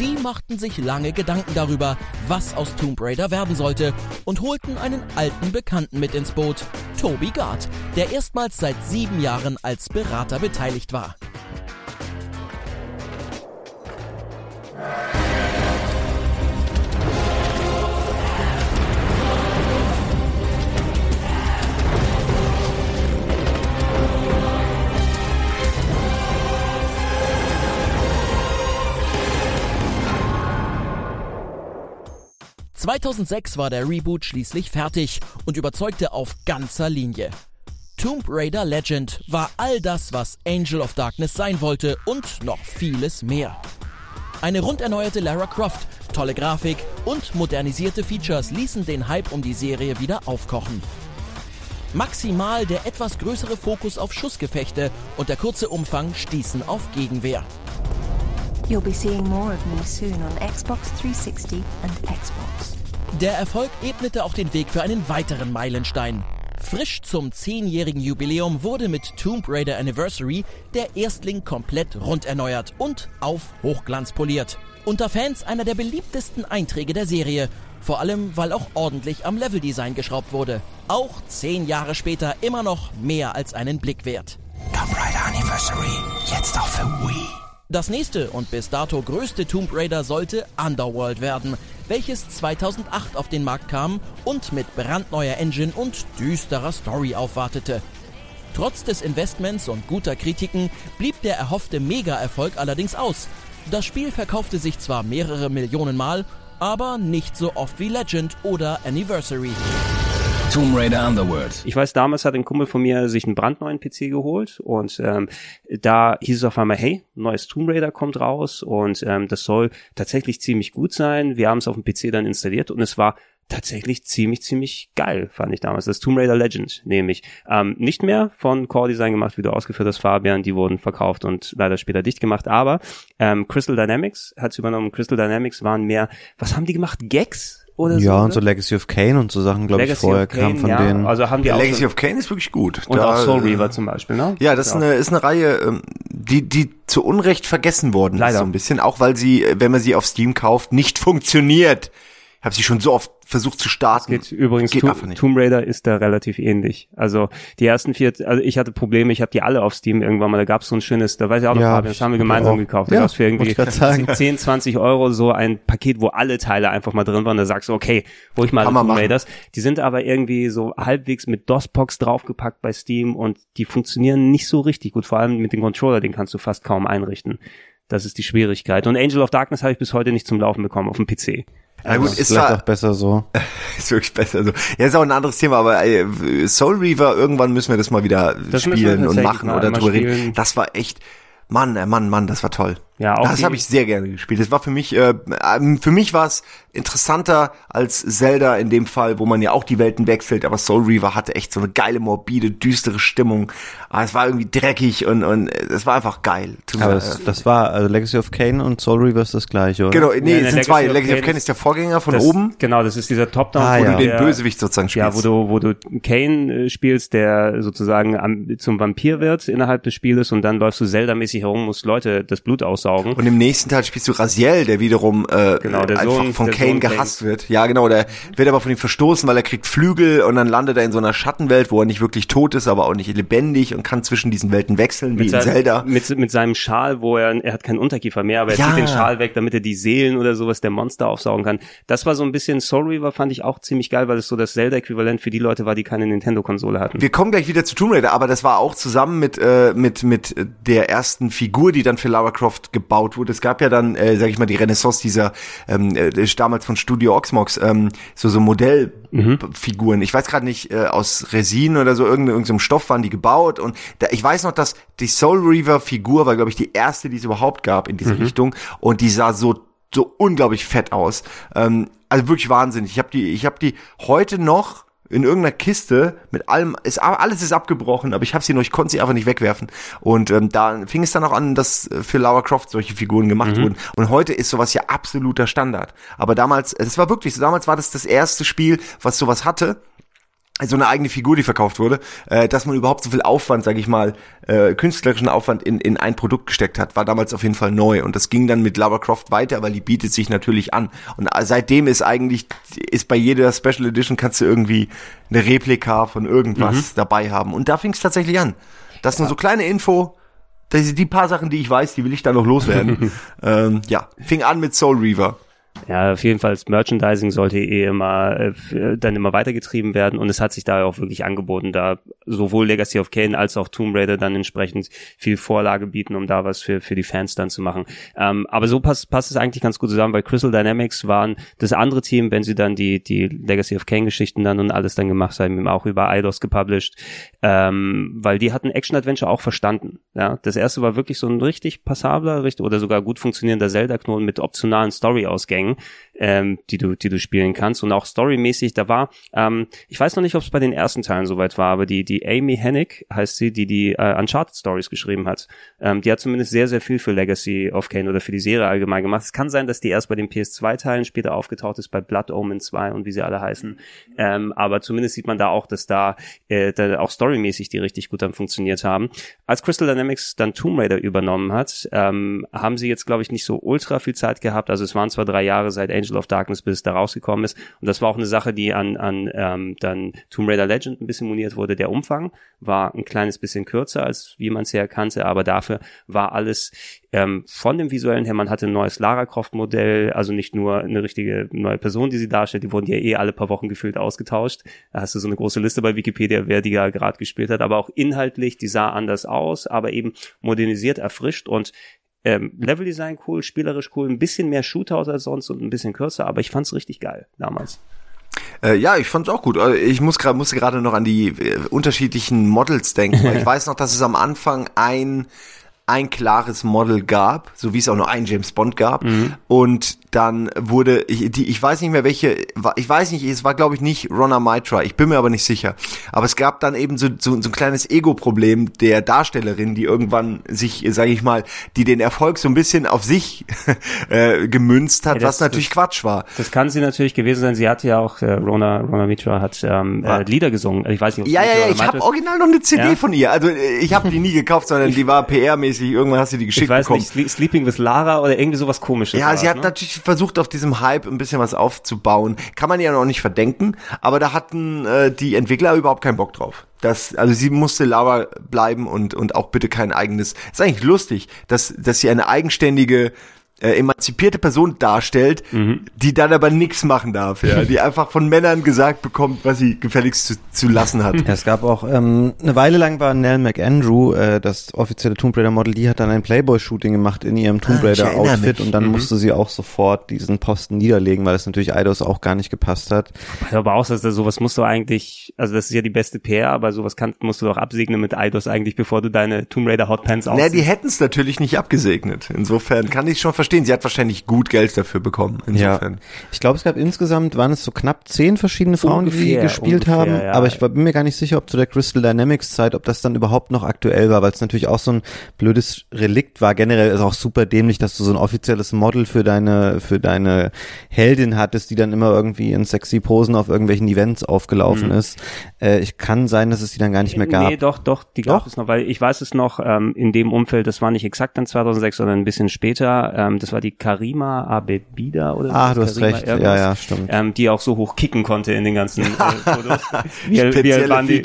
Die machten sich lange Gedanken darüber, was aus Tomb Raider werden sollte und holten einen alten Bekannten mit ins Boot, Toby Gard, der erstmals seit sieben Jahren als Berater beteiligt war. 2006 war der Reboot schließlich fertig und überzeugte auf ganzer Linie. Tomb Raider Legend war all das, was Angel of Darkness sein wollte und noch vieles mehr. Eine rund erneuerte Lara Croft, tolle Grafik und modernisierte Features ließen den Hype um die Serie wieder aufkochen. Maximal der etwas größere Fokus auf Schussgefechte und der kurze Umfang stießen auf Gegenwehr. You'll be seeing more of me soon on Xbox 360 and Xbox. Der Erfolg ebnete auch den Weg für einen weiteren Meilenstein. Frisch zum 10-jährigen Jubiläum wurde mit Tomb Raider Anniversary der Erstling komplett rund erneuert und auf Hochglanz poliert. Unter Fans einer der beliebtesten Einträge der Serie, vor allem weil auch ordentlich am Leveldesign geschraubt wurde. Auch 10 Jahre später immer noch mehr als einen Blick wert. Tomb Raider Anniversary, jetzt auch für Wii. Das nächste und bis dato größte Tomb Raider sollte Underworld werden, welches 2008 auf den Markt kam und mit brandneuer Engine und düsterer Story aufwartete. Trotz des Investments und guter Kritiken blieb der erhoffte Mega-Erfolg allerdings aus. Das Spiel verkaufte sich zwar mehrere Millionen Mal, aber nicht so oft wie Legend oder Anniversary. Tomb Raider Underworld. Ich weiß, damals hat ein Kumpel von mir sich einen brandneuen PC geholt und ähm, da hieß es auf einmal, hey, neues Tomb Raider kommt raus und ähm, das soll tatsächlich ziemlich gut sein. Wir haben es auf dem PC dann installiert und es war tatsächlich ziemlich, ziemlich geil, fand ich damals. Das Tomb Raider Legend, nämlich. Ähm, nicht mehr von Core Design gemacht, wie du ausgeführt hast, Fabian. Die wurden verkauft und leider später dicht gemacht. Aber ähm, Crystal Dynamics hat's übernommen. Crystal Dynamics waren mehr, was haben die gemacht? Gags? oder ja, so. Ja, und so Legacy of Kane und so Sachen, glaube ich, vorher kamen von ja, denen. Also haben die auch Legacy of Kane ist wirklich gut. Und da, auch Soul Reaver zum Beispiel, ne? Ja, das ist eine, ist eine Reihe, ähm, die, die zu Unrecht vergessen worden Leider. ist so ein bisschen, auch weil sie, wenn man sie auf Steam kauft, nicht funktioniert habe sie schon so oft versucht zu starten. Das geht übrigens geht Tomb, Tomb Raider ist da relativ ähnlich. Also die ersten vier, also ich hatte Probleme, ich habe die alle auf Steam irgendwann mal, da gab es so ein schönes, da weiß ich auch noch, ja, das haben wir gemeinsam auch. gekauft. Da ja, gab's für irgendwie 10, 20 Euro so ein Paket, wo alle Teile einfach mal drin waren. Da sagst du, okay, wo ich mal Tomb machen. Raiders. Die sind aber irgendwie so halbwegs mit DOSBox draufgepackt bei Steam und die funktionieren nicht so richtig gut. Vor allem mit dem Controller, den kannst du fast kaum einrichten. Das ist die Schwierigkeit. Und Angel of Darkness habe ich bis heute nicht zum Laufen bekommen auf dem PC. Ja gut, ist, ist vielleicht auch besser so. ist wirklich besser so. Ja, ist auch ein anderes Thema, aber äh, Soul Reaver, irgendwann müssen wir das mal wieder das spielen und machen oder drüber reden. Das war echt, Mann, äh, Mann, Mann, das war toll. Ja, auch das habe ich sehr gerne gespielt. Das war für mich, äh, ähm, für mich war es interessanter als Zelda in dem Fall, wo man ja auch die Welten wechselt, aber Soul Reaver hatte echt so eine geile, morbide, düstere Stimmung. Aber es war irgendwie dreckig und, und es war einfach geil. Aber das, das war, also Legacy of Kane und Soul Reaver ist das gleiche, oder? Genau, nee, ja, es sind zwei. Legacy of Kane ist der Vorgänger von das, oben. Genau, das ist dieser Top-Down, ah, wo ja. du den Bösewicht sozusagen spielst. Ja, wo du, wo du Kane äh, spielst, der sozusagen am, zum Vampir wird innerhalb des Spieles und dann läufst du Zelda-mäßig herum, musst Leute das Blut aussaugen. Und im nächsten Teil spielst du Raziel, der wiederum äh, genau, der einfach Sohn, von Kane gehasst Kane. wird. Ja, genau, der wird aber von ihm verstoßen, weil er kriegt Flügel und dann landet er in so einer Schattenwelt, wo er nicht wirklich tot ist, aber auch nicht lebendig und kann zwischen diesen Welten wechseln, wie mit in Zelda. Mit, mit seinem Schal, wo er, er hat keinen Unterkiefer mehr, aber er ja. zieht den Schal weg, damit er die Seelen oder sowas der Monster aufsaugen kann. Das war so ein bisschen Soul Reaver, fand ich auch ziemlich geil, weil es so das Zelda-Äquivalent für die Leute war, die keine Nintendo-Konsole hatten. Wir kommen gleich wieder zu Tomb Raider, aber das war auch zusammen mit, äh, mit, mit der ersten Figur, die dann für Lara Croft gebaut wurde. Es gab ja dann, äh, sag ich mal, die Renaissance dieser ähm, äh, damals von Studio Oxmox, ähm, so so Modellfiguren. Mhm. Ich weiß gerade nicht, äh, aus Resin oder so, irgendeinem, irgendeinem Stoff waren die gebaut. Und da, ich weiß noch, dass die Soul Reaver Figur war, glaube ich, die erste, die es überhaupt gab in diese mhm. Richtung. Und die sah so so unglaublich fett aus. Ähm, also wirklich wahnsinnig. Ich habe die, ich habe die heute noch in irgendeiner Kiste mit allem, ist, alles ist abgebrochen, aber ich habe sie noch, ich konnte sie einfach nicht wegwerfen. Und ähm, da fing es dann auch an, dass äh, für Lara Croft solche Figuren gemacht mhm. wurden. Und heute ist sowas ja absoluter Standard. Aber damals, es war wirklich so, damals war das das erste Spiel, was sowas hatte so eine eigene Figur, die verkauft wurde, äh, dass man überhaupt so viel Aufwand, sage ich mal, äh, künstlerischen Aufwand in, in ein Produkt gesteckt hat, war damals auf jeden Fall neu und das ging dann mit Lara Croft weiter, weil die bietet sich natürlich an und seitdem ist eigentlich ist bei jeder Special Edition kannst du irgendwie eine Replika von irgendwas mhm. dabei haben und da fing es tatsächlich an. Das ist nur so kleine Info, die, die paar Sachen, die ich weiß, die will ich dann noch loswerden. ähm, ja, fing an mit Soul Reaver. Ja, auf jeden Fall das Merchandising sollte eh immer äh, dann immer weitergetrieben werden und es hat sich da auch wirklich angeboten, da sowohl Legacy of Kane als auch Tomb Raider dann entsprechend viel Vorlage bieten, um da was für für die Fans dann zu machen. Ähm, aber so passt passt es eigentlich ganz gut zusammen, weil Crystal Dynamics waren das andere Team, wenn sie dann die die Legacy of Kane Geschichten dann und alles dann gemacht haben, auch über Eidos gepublished, ähm, weil die hatten Action Adventure auch verstanden. Ja, das erste war wirklich so ein richtig passabler, richtig oder sogar gut funktionierender Zelda-Knoten mit optionalen Story-Ausgängen thing ähm, die du, die du spielen kannst. Und auch storymäßig, da war, ähm, ich weiß noch nicht, ob es bei den ersten Teilen soweit war, aber die, die Amy Hennig heißt sie, die die äh, Uncharted Stories geschrieben hat. Ähm, die hat zumindest sehr, sehr viel für Legacy of Kane oder für die Serie allgemein gemacht. Es kann sein, dass die erst bei den PS2-Teilen später aufgetaucht ist, bei Blood Omen 2 und wie sie alle heißen. Ähm, aber zumindest sieht man da auch, dass da, äh, da auch storymäßig die richtig gut dann funktioniert haben. Als Crystal Dynamics dann Tomb Raider übernommen hat, ähm, haben sie jetzt, glaube ich, nicht so ultra viel Zeit gehabt. Also es waren zwar drei Jahre seit Angel of Darkness, bis es da rausgekommen ist. Und das war auch eine Sache, die an, an ähm, dann Tomb Raider Legend ein bisschen moniert wurde. Der Umfang war ein kleines bisschen kürzer, als wie man es ja kannte, aber dafür war alles ähm, von dem visuellen her, man hatte ein neues Lara Croft Modell, also nicht nur eine richtige neue Person, die sie darstellt, die wurden ja eh alle paar Wochen gefühlt ausgetauscht. Da hast du so eine große Liste bei Wikipedia, wer die ja gerade gespielt hat, aber auch inhaltlich, die sah anders aus, aber eben modernisiert, erfrischt und ähm, Leveldesign cool, spielerisch cool, ein bisschen mehr Shootout als sonst und ein bisschen kürzer, aber ich fand's richtig geil damals. Äh, ja, ich fand's auch gut. Also ich muss grad, musste gerade noch an die äh, unterschiedlichen Models denken. ich weiß noch, dass es am Anfang ein ein klares Model gab, so wie es auch nur ein James Bond gab. Mhm. Und dann wurde, ich, die, ich weiß nicht mehr welche, ich weiß nicht, es war glaube ich nicht Ronna Mitra, ich bin mir aber nicht sicher. Aber es gab dann eben so, so, so ein kleines Ego-Problem der Darstellerin, die irgendwann sich, sage ich mal, die den Erfolg so ein bisschen auf sich äh, gemünzt hat, ja, das, was natürlich das, Quatsch war. Das kann sie natürlich gewesen sein. Sie hat ja auch, äh, Rona, Rona Mitra hat ähm, äh, Lieder gesungen. Ich weiß nicht, ob Ja, ja, ja, ich habe original noch eine CD ja? von ihr. Also ich habe die nie gekauft, sondern die war PR-mäßig. Irgendwann hast du die geschickt ich weiß bekommen. Nicht, Sleeping with Lara oder irgendwie sowas komisches. Ja, sie hat ne? natürlich versucht, auf diesem Hype ein bisschen was aufzubauen. Kann man ja noch nicht verdenken, aber da hatten äh, die Entwickler überhaupt keinen Bock drauf. Das, also sie musste Lava bleiben und, und auch bitte kein eigenes. Ist eigentlich lustig, dass, dass sie eine eigenständige äh, emanzipierte Person darstellt, mhm. die dann aber nichts machen darf, ja, die einfach von Männern gesagt bekommt, was sie gefälligst zu, zu lassen hat. Ja, es gab auch ähm, eine Weile lang war Nell McAndrew, äh, das offizielle Tomb Raider Model, die hat dann ein Playboy-Shooting gemacht in ihrem Tomb ah, Raider Outfit und dann mhm. musste sie auch sofort diesen Posten niederlegen, weil es natürlich Eidos auch gar nicht gepasst hat. Aber auch, dass sowas musst du eigentlich, also das ist ja die beste PR, aber sowas kann, musst du doch absegnen mit Eidos eigentlich, bevor du deine Tomb Raider Hot Pants ausziehst. Naja, die hätten es natürlich nicht abgesegnet. Insofern kann ich schon verstehen, verstehen. Sie hat wahrscheinlich gut Geld dafür bekommen. Insofern. Ja. Ich glaube, es gab insgesamt, waren es so knapp zehn verschiedene Frauen, ungefähr, die gespielt ungefähr, haben. Ja. Aber ich bin mir gar nicht sicher, ob zu der Crystal Dynamics Zeit, ob das dann überhaupt noch aktuell war, weil es natürlich auch so ein blödes Relikt war. Generell ist auch super dämlich, dass du so ein offizielles Model für deine, für deine Heldin hattest, die dann immer irgendwie in sexy Posen auf irgendwelchen Events aufgelaufen mhm. ist. Äh, ich kann sein, dass es die dann gar nicht mehr gab. Nee, doch, doch, die gab doch? es noch, weil ich weiß es noch, ähm, in dem Umfeld, das war nicht exakt dann 2006, sondern ein bisschen später, ähm, das war die Karima Abebida oder so. Ah, du hast Karima recht, irgendwas, ja, ja, stimmt. Ähm, die auch so hoch kicken konnte in den ganzen äh, Fotos. wie, El, wie, El Bandi,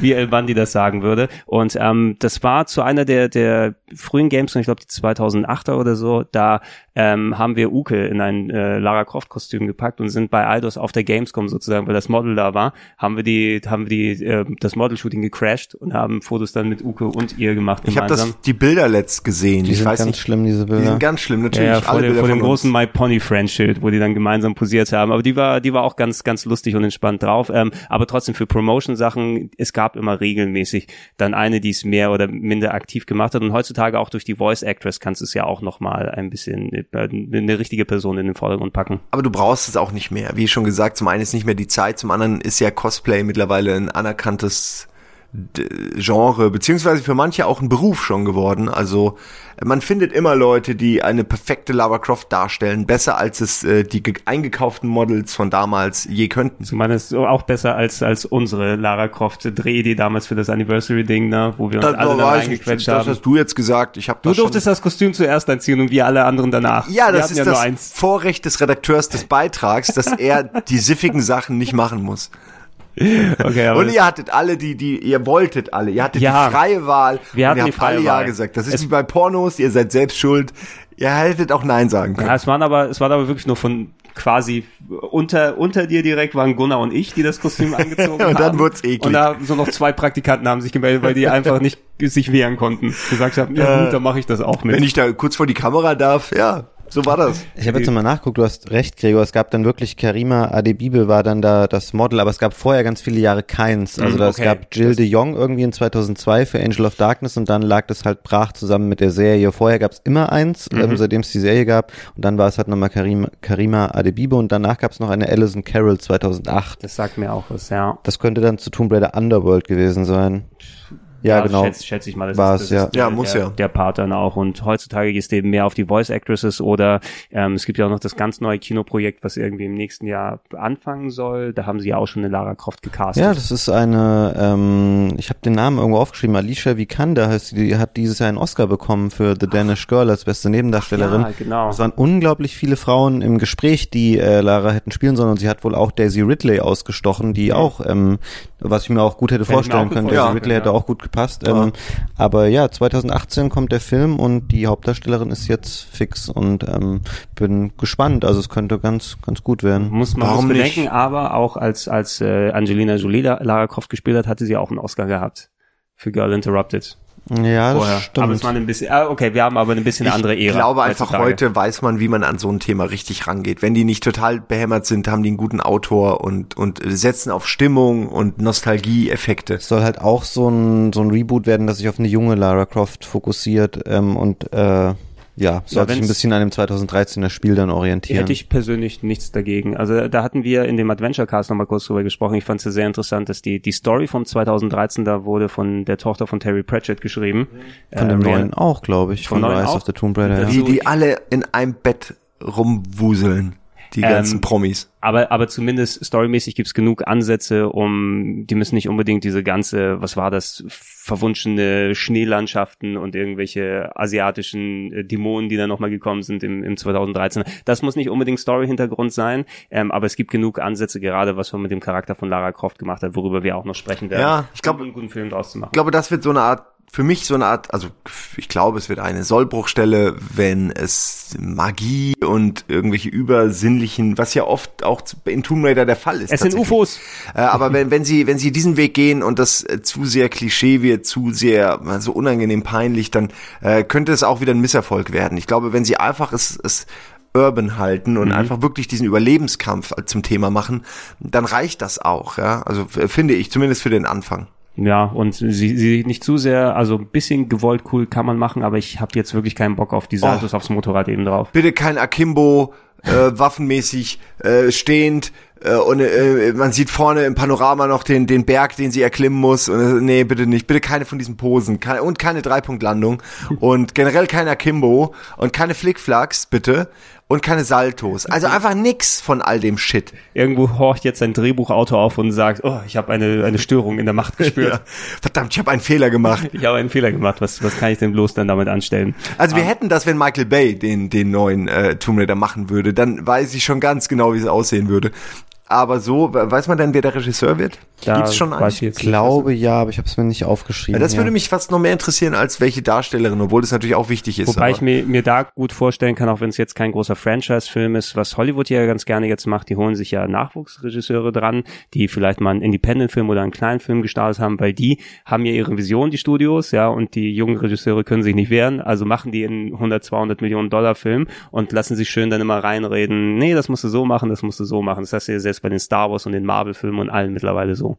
wie El Bandi das sagen würde. Und ähm, das war zu einer der, der frühen Games, ich glaube die 2008er oder so, da ähm, haben wir Uke in ein äh, Lara Croft Kostüm gepackt und sind bei Eidos auf der Gamescom sozusagen, weil das Model da war, haben wir die, haben wir die, äh, das Model Shooting gecrashed und haben Fotos dann mit Uke und ihr gemacht. Ich habe die Bilder letzt gesehen. Die ich sind weiß ganz nicht, schlimm, diese Bilder. Die sind ganz schlimm, natürlich. Ja, vor, dem, vor dem großen My Pony Friend Schild, wo die dann gemeinsam posiert haben. Aber die war, die war auch ganz, ganz lustig und entspannt drauf. Ähm, aber trotzdem für Promotion Sachen, es gab immer regelmäßig dann eine, die es mehr oder minder aktiv gemacht hat. Und heutzutage auch durch die Voice Actress kannst du es ja auch nochmal ein bisschen äh, eine richtige Person in den Vordergrund packen. Aber du brauchst es auch nicht mehr. Wie schon gesagt, zum einen ist nicht mehr die Zeit, zum anderen ist ja Cosplay mittlerweile ein anerkanntes Genre, beziehungsweise für manche auch ein Beruf schon geworden. Also man findet immer Leute, die eine perfekte Lara Croft darstellen, besser als es äh, die eingekauften Models von damals je könnten. Ich meine, es ist auch besser als als unsere Lara Croft Drehidee damals für das Anniversary Ding, ne, wo wir uns das alle da reingequetscht haben. Das hast du jetzt gesagt. Ich habe Du durftest das Kostüm zuerst anziehen und wir alle anderen danach. Ja, das ist ja das Vorrecht des Redakteurs des Beitrags, dass er die siffigen Sachen nicht machen muss. Okay, und ihr hattet alle die, die, ihr wolltet alle, ihr hattet ja, die freie Wahl. Wir hatten die freie alle Wahl. Ja gesagt. Das ist es wie bei Pornos, ihr seid selbst schuld. Ihr hättet auch Nein sagen können. Ja, es waren aber, es war aber wirklich nur von quasi unter, unter dir direkt waren Gunnar und ich, die das Kostüm angezogen haben. und dann wurd's eklig. Und da so noch zwei Praktikanten haben sich gemeldet, weil die einfach nicht sich wehren konnten. Gesagt haben, ja gut, dann mache ich das auch mit. Wenn ich da kurz vor die Kamera darf, ja. So war das. Ich habe jetzt mal nachguckt, du hast recht, Gregor. Es gab dann wirklich Karima Adebibel war dann da das Model, aber es gab vorher ganz viele Jahre keins. Also mm, okay. es gab Jill de Jong irgendwie in 2002 für Angel of Darkness und dann lag das halt brach zusammen mit der Serie. Vorher gab es immer eins, mhm. ähm, seitdem es die Serie gab. Und dann war es halt nochmal Karima, Karima Adebibel und danach gab es noch eine Alison Carroll 2008. Das sagt mir auch was, ja. Das könnte dann zu Tomb Raider Underworld gewesen sein. Ja, ja genau. Schätze schätz ich mal, das War's, ist, das ja. ist der, ja, muss der, ja. der Part dann auch. Und heutzutage gehst du eben mehr auf die Voice Actresses oder ähm, es gibt ja auch noch das ganz neue Kinoprojekt, was irgendwie im nächsten Jahr anfangen soll. Da haben sie ja auch schon eine Lara Croft gecastet. Ja, das ist eine, ähm, ich habe den Namen irgendwo aufgeschrieben, Alicia Vikander heißt sie, die hat dieses Jahr einen Oscar bekommen für The Danish Girl als beste Nebendarstellerin. Ja, genau. Es waren unglaublich viele Frauen im Gespräch, die äh, Lara hätten spielen sollen und sie hat wohl auch Daisy Ridley ausgestochen, die ja. auch, ähm, was ich mir auch gut hätte Hätte vorstellen können, Daisy Ridley ja. hätte auch gut gepasst. Ähm, aber ja, 2018 kommt der Film und die Hauptdarstellerin ist jetzt fix und ähm, bin gespannt. Also es könnte ganz, ganz gut werden. Muss man Warum muss bedenken, nicht? aber auch als, als äh, Angelina Jolie Lara Croft gespielt hat, hatte sie auch einen Oscar gehabt für Girl Interrupted. Ja, das vorher. stimmt. Aber es war ein bisschen, ah, okay, wir haben aber ein bisschen eine andere Ära. Ich glaube einfach, heute weiß man, wie man an so ein Thema richtig rangeht. Wenn die nicht total behämmert sind, haben die einen guten Autor und, und setzen auf Stimmung und Nostalgie-Effekte. Es soll halt auch so ein, so ein Reboot werden, das sich auf eine junge Lara Croft fokussiert ähm, und äh, ja, sollte ja, sich ein bisschen an dem 2013er Spiel dann orientieren. Hätte ich persönlich nichts dagegen. Also da hatten wir in dem Adventure Cast nochmal kurz drüber gesprochen. Ich fand es sehr interessant, dass die, die Story vom 2013 da wurde von der Tochter von Terry Pratchett geschrieben. Von äh, dem neuen auch, glaube ich, von, von Rise of the Tomb Raider. Die, die alle in einem Bett rumwuseln. Die ganzen ähm, Promis. Aber, aber zumindest storymäßig gibt's genug Ansätze, um, die müssen nicht unbedingt diese ganze, was war das, verwunschene Schneelandschaften und irgendwelche asiatischen äh, Dämonen, die da nochmal gekommen sind im, im 2013. Das muss nicht unbedingt Story-Hintergrund sein, ähm, aber es gibt genug Ansätze, gerade was man mit dem Charakter von Lara Croft gemacht hat, worüber wir auch noch sprechen werden. Ja, ich glaube, einen guten Film draus zu machen. Ich glaube, das wird so eine Art für mich so eine Art, also ich glaube, es wird eine Sollbruchstelle, wenn es Magie und irgendwelche übersinnlichen, was ja oft auch in Tomb Raider der Fall ist. Es sind UFOs. Äh, aber wenn, wenn sie, wenn sie diesen Weg gehen und das äh, zu sehr Klischee wird, zu sehr äh, so unangenehm peinlich, dann äh, könnte es auch wieder ein Misserfolg werden. Ich glaube, wenn sie einfach es, es urban halten und mhm. einfach wirklich diesen Überlebenskampf zum Thema machen, dann reicht das auch, ja. Also finde ich, zumindest für den Anfang. Ja, und sie, sie nicht zu sehr, also ein bisschen gewollt cool kann man machen, aber ich habe jetzt wirklich keinen Bock auf die Saltos oh, aufs Motorrad eben drauf. Bitte kein Akimbo, äh, waffenmäßig äh, stehend, und äh, man sieht vorne im Panorama noch den, den Berg, den sie erklimmen muss. Und, äh, nee, bitte nicht. Bitte keine von diesen Posen. Keine, und keine Dreipunktlandung. und generell kein Akimbo. Und keine Flickflacks, bitte und keine Saltos. Also einfach nix von all dem Shit. Irgendwo horcht jetzt ein Drehbuchautor auf und sagt, oh, ich habe eine, eine Störung in der Macht gespürt. ja. Verdammt, ich habe einen Fehler gemacht. ich habe einen Fehler gemacht. Was, was kann ich denn bloß dann damit anstellen? Also wir um, ah. hätten das, wenn Michael Bay den, den neuen äh, Tomb Raider machen würde, dann weiß ich schon ganz genau, wie es aussehen würde. Aber so, weiß man denn, wer der Regisseur wird? Da Gibt's schon einen? Ich glaube ja, aber ich habe es mir nicht aufgeschrieben. Ja, das würde mich fast noch mehr interessieren, als welche Darstellerin, obwohl das natürlich auch wichtig ist. Wobei aber. ich mir, mir da gut vorstellen kann, auch wenn es jetzt kein großer Franchise-Film ist, was Hollywood ja ganz gerne jetzt macht, die holen sich ja Nachwuchsregisseure dran, die vielleicht mal einen Independent-Film oder einen kleinen Film gestartet haben, weil die haben ja ihre Vision, die Studios, ja, und die jungen Regisseure können sich nicht wehren, also machen die einen 100, 200 Millionen Dollar Film und lassen sich schön dann immer reinreden, nee, das musst du so machen, das musst du so machen. Das heißt ja selbst bei den Star Wars und den Marvel-Filmen und allen mittlerweile so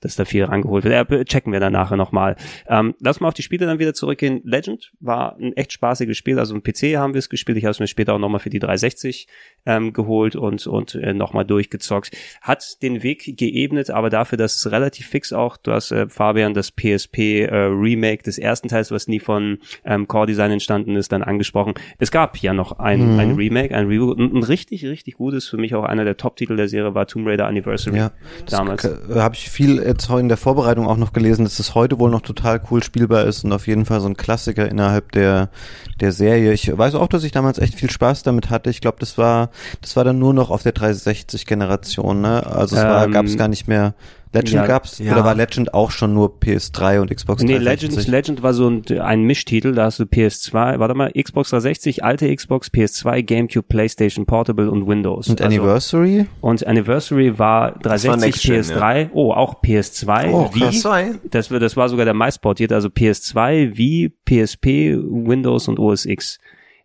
dass da viel rangeholt wird. Ja, checken wir dann nachher nochmal. Ähm, lass mal auf die Spiele dann wieder zurückgehen. Legend war ein echt spaßiges Spiel. Also ein PC haben wir es gespielt. Ich habe es mir später auch nochmal für die 360 ähm, geholt und, und äh, nochmal durchgezockt. Hat den Weg geebnet, aber dafür, dass es relativ fix auch, du hast äh, Fabian das PSP äh, Remake des ersten Teils, was nie von ähm, Core Design entstanden ist, dann angesprochen. Es gab ja noch ein, mhm. ein Remake, ein Reboot. Ein, ein richtig, richtig gutes, für mich auch einer der Top-Titel der Serie war Tomb Raider Anniversary ja, damals. Habe ich viel jetzt in der Vorbereitung auch noch gelesen, dass es heute wohl noch total cool spielbar ist und auf jeden Fall so ein Klassiker innerhalb der, der Serie. Ich weiß auch, dass ich damals echt viel Spaß damit hatte. Ich glaube, das war, das war dann nur noch auf der 360-Generation, ne? Also es ähm, gab es gar nicht mehr Legend ja, gab's ja. oder war Legend auch schon nur PS3 und Xbox 360? Nee, Legend, Legend war so ein, ein Mischtitel, da hast du PS2, warte mal, Xbox 360, alte Xbox, PS2, GameCube, PlayStation Portable und Windows. Und also, Anniversary? Und Anniversary war 360, war PS3, ja. oh, auch PS2, oh, Wii, das, das war sogar der meistportierte, also PS2, Wii, PSP, Windows und OS X.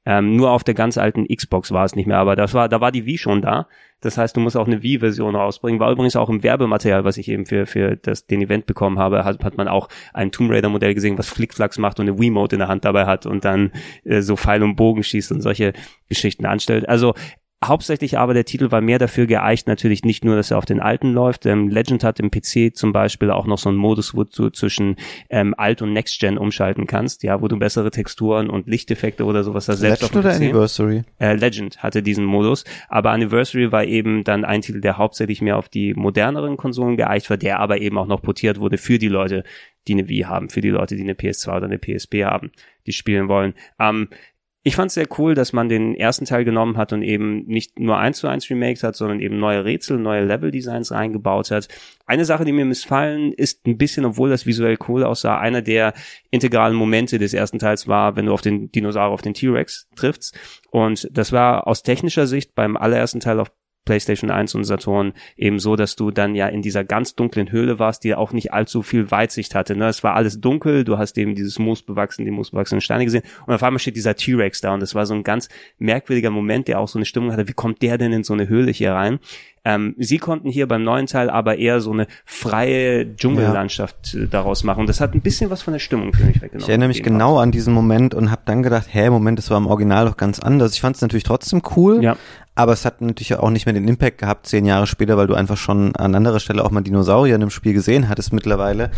Ähm, nur auf der ganz alten Xbox war es nicht mehr, aber das war, da war die Wii schon da. Das heißt, du musst auch eine Wii-Version rausbringen. War übrigens auch im Werbematerial, was ich eben für, für das, den Event bekommen habe, hat, hat man auch ein Tomb Raider-Modell gesehen, was Flickflacks macht und eine Wii-Mode in der Hand dabei hat und dann äh, so Pfeil und Bogen schießt und solche Geschichten anstellt. Also Hauptsächlich aber der Titel war mehr dafür geeicht, natürlich nicht nur, dass er auf den alten läuft. Ähm, Legend hat im PC zum Beispiel auch noch so einen Modus, wo du zwischen ähm, Alt und Next Gen umschalten kannst, ja, wo du bessere Texturen und Lichteffekte oder sowas da selbst Legend oder Anniversary? Äh, Legend hatte diesen Modus, aber Anniversary war eben dann ein Titel, der hauptsächlich mehr auf die moderneren Konsolen geeicht war, der aber eben auch noch portiert wurde für die Leute, die eine Wii haben, für die Leute, die eine PS2 oder eine PSP haben, die spielen wollen. Ähm, ich fand es sehr cool, dass man den ersten Teil genommen hat und eben nicht nur eins zu eins remaked hat, sondern eben neue Rätsel, neue Level-Designs reingebaut hat. Eine Sache, die mir missfallen, ist ein bisschen, obwohl das visuell cool aussah, einer der integralen Momente des ersten Teils war, wenn du auf den Dinosaurier, auf den T-Rex triffst. Und das war aus technischer Sicht beim allerersten Teil auf PlayStation 1 und Saturn eben so, dass du dann ja in dieser ganz dunklen Höhle warst, die auch nicht allzu viel Weitsicht hatte. Ne? Es war alles dunkel, du hast eben dieses moosbewachsene, die moosbewachsenen Steine gesehen und auf einmal steht dieser T-Rex da und das war so ein ganz merkwürdiger Moment, der auch so eine Stimmung hatte, wie kommt der denn in so eine Höhle hier rein? Ähm, sie konnten hier beim neuen Teil aber eher so eine freie Dschungellandschaft ja. Äh, daraus machen. Und das hat ein bisschen was von der Stimmung für mich weggenommen. Ich erinnere mich genau an diesen Moment und habe dann gedacht, hä, Moment, das war im Original doch ganz anders. Ich fand es natürlich trotzdem cool, ja. aber es hat natürlich auch nicht mehr den Impact gehabt, zehn Jahre später, weil du einfach schon an anderer Stelle auch mal Dinosaurier in dem Spiel gesehen hattest mittlerweile.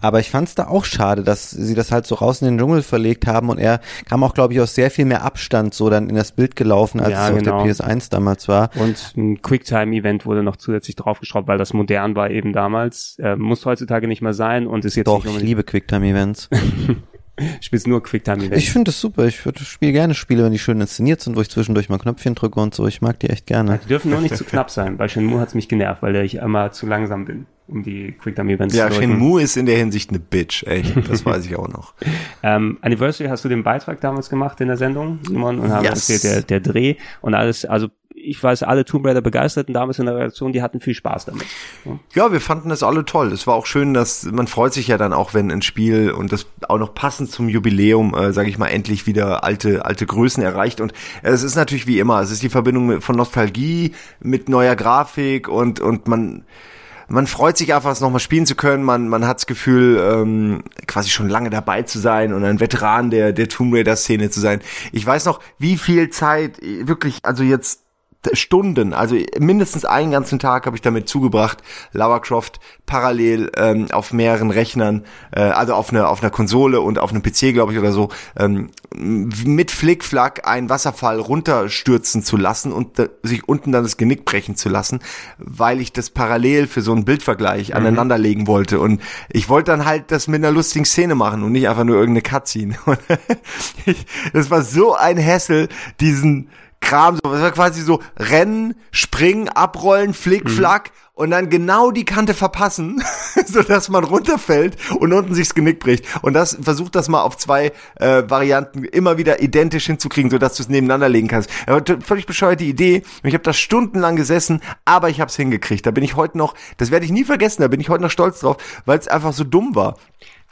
Aber ich fand es da auch schade, dass sie das halt so raus in den Dschungel verlegt haben und er kam auch, glaube ich, aus sehr viel mehr Abstand so dann in das Bild gelaufen, als ja, es genau. auf der genau. PS1 damals war. Und ein Quicktime-Event Element wurde noch zusätzlich draufgeschraubt, weil das modern war eben damals. Äh, muss heutzutage nicht mehr sein und ist jetzt Doch, nicht ich liebe Quicktime-Events. Spielst nur Quicktime-Events? Ich finde das super. Ich spiele gerne Spiele, wenn die schön inszeniert sind, wo ich zwischendurch mal Knöpfchen drücke und so. Ich mag die echt gerne. Die dürfen nur nicht zu knapp sein. Bei Shenmue hat's mich genervt, weil ich immer zu langsam bin, um die Quicktime-Events ja, zu Ja, Shenmue ist in der Hinsicht eine Bitch, echt. Das weiß ich auch noch. ähm, Anniversary hast du den Beitrag damals gemacht in der Sendung, Simon, und haben yes. erzählt, der, der Dreh und alles, also ich weiß, alle Tomb Raider begeisterten damals in der Redaktion, die hatten viel Spaß damit. Ja. wir fanden das alle toll. Es war auch schön, dass man freut sich ja dann auch, wenn ein Spiel und das auch noch passend zum Jubiläum, äh, sage ich mal, endlich wieder alte alte Größen erreicht. Und es ist natürlich wie immer, es ist die Verbindung von Nostalgie mit neuer Grafik und und man man freut sich einfach, es nochmal spielen zu können. Man, man hat das Gefühl, ähm, quasi schon lange dabei zu sein und ein Veteran der, der Tomb Raider-Szene zu sein. Ich weiß noch, wie viel Zeit wirklich, also jetzt Stunden, also mindestens einen ganzen Tag habe ich damit zugebracht, Lara Croft parallel ähm, auf mehreren Rechnern, äh, also auf einer auf einer Konsole und auf einem PC, glaube ich, oder so, ähm, mit Flickflack einen Wasserfall runterstürzen zu lassen und äh, sich unten dann das Genick brechen zu lassen, weil ich das parallel für so einen Bildvergleich mhm. aneinanderlegen wollte. Und ich wollte dann halt das mit einer lustigen Szene machen und nicht einfach nur irgendeine Cutscene. das war so ein Hassel, diesen Kram, so, das war quasi so rennen, springen, abrollen, flick, mhm. flack mhm. und dann genau die Kante verpassen, so dass man runterfällt und unten sich's Genick bricht. Und das versucht das mal auf zwei äh, Varianten immer wieder identisch hinzukriegen, so dass du es nebeneinander legen kannst. Aber völlig bescheuerte Idee. Ich habe da stundenlang gesessen, aber ich habe es hingekriegt. Da bin ich heute noch, das werde ich nie vergessen, da bin ich heute noch stolz drauf, weil es einfach so dumm war.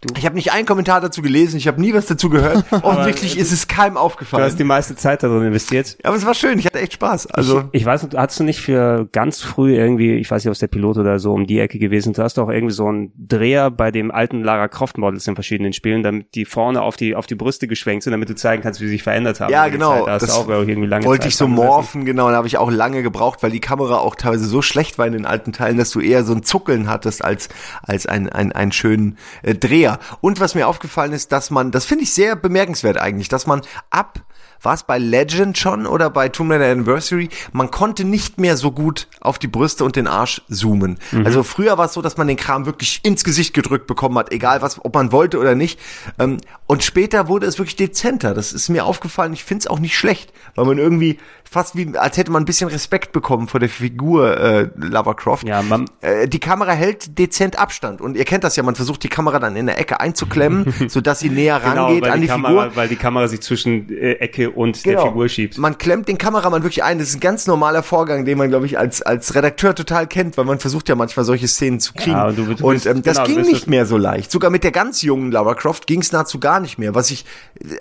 Du. Ich habe nicht einen Kommentar dazu gelesen, ich habe nie was dazu gehört. Offensichtlich ist es keinem aufgefallen. Du hast die meiste Zeit darin investiert. Aber es war schön, ich hatte echt Spaß. Also ich, ich weiß, hast du nicht für ganz früh irgendwie, ich weiß nicht, ob es der Pilot oder so um die Ecke gewesen, du hast doch irgendwie so einen Dreher bei dem alten Lara Croft Models in verschiedenen Spielen, damit die vorne auf die auf die Brüste geschwenkt sind, damit du zeigen kannst, wie sie sich verändert haben. Ja, genau. Da das auch irgendwie lange wollte Zeit ich so morphen, genau, da habe ich auch lange gebraucht, weil die Kamera auch teilweise so schlecht war in den alten Teilen, dass du eher so ein Zuckeln hattest als als ein ein, ein schönen äh, Dreher. Und was mir aufgefallen ist, dass man, das finde ich sehr bemerkenswert eigentlich, dass man ab war es bei Legend schon oder bei Tomb Raider Anniversary, man konnte nicht mehr so gut auf die Brüste und den Arsch zoomen. Mhm. Also früher war es so, dass man den Kram wirklich ins Gesicht gedrückt bekommen hat, egal was, ob man wollte oder nicht. Ähm, und später wurde es wirklich dezenter. Das ist mir aufgefallen. Ich finde es auch nicht schlecht, weil man irgendwie fast wie, als hätte man ein bisschen Respekt bekommen vor der Figur äh, Lara Croft. Ja, man äh, die Kamera hält dezent Abstand und ihr kennt das ja, man versucht die Kamera dann in der Ecke einzuklemmen, so dass sie näher genau, rangeht an die, die Kamera, Figur. Weil die Kamera sich zwischen äh, Ecke und genau. der Figur schiebt. Man klemmt den Kameramann wirklich ein. Das ist ein ganz normaler Vorgang, den man, glaube ich, als als Redakteur total kennt, weil man versucht ja manchmal solche Szenen zu kriegen. Ja, und, du, du und ähm, das genau, ging nicht mehr so leicht. Sogar mit der ganz jungen Lara Croft ging es nahezu gar nicht mehr, was ich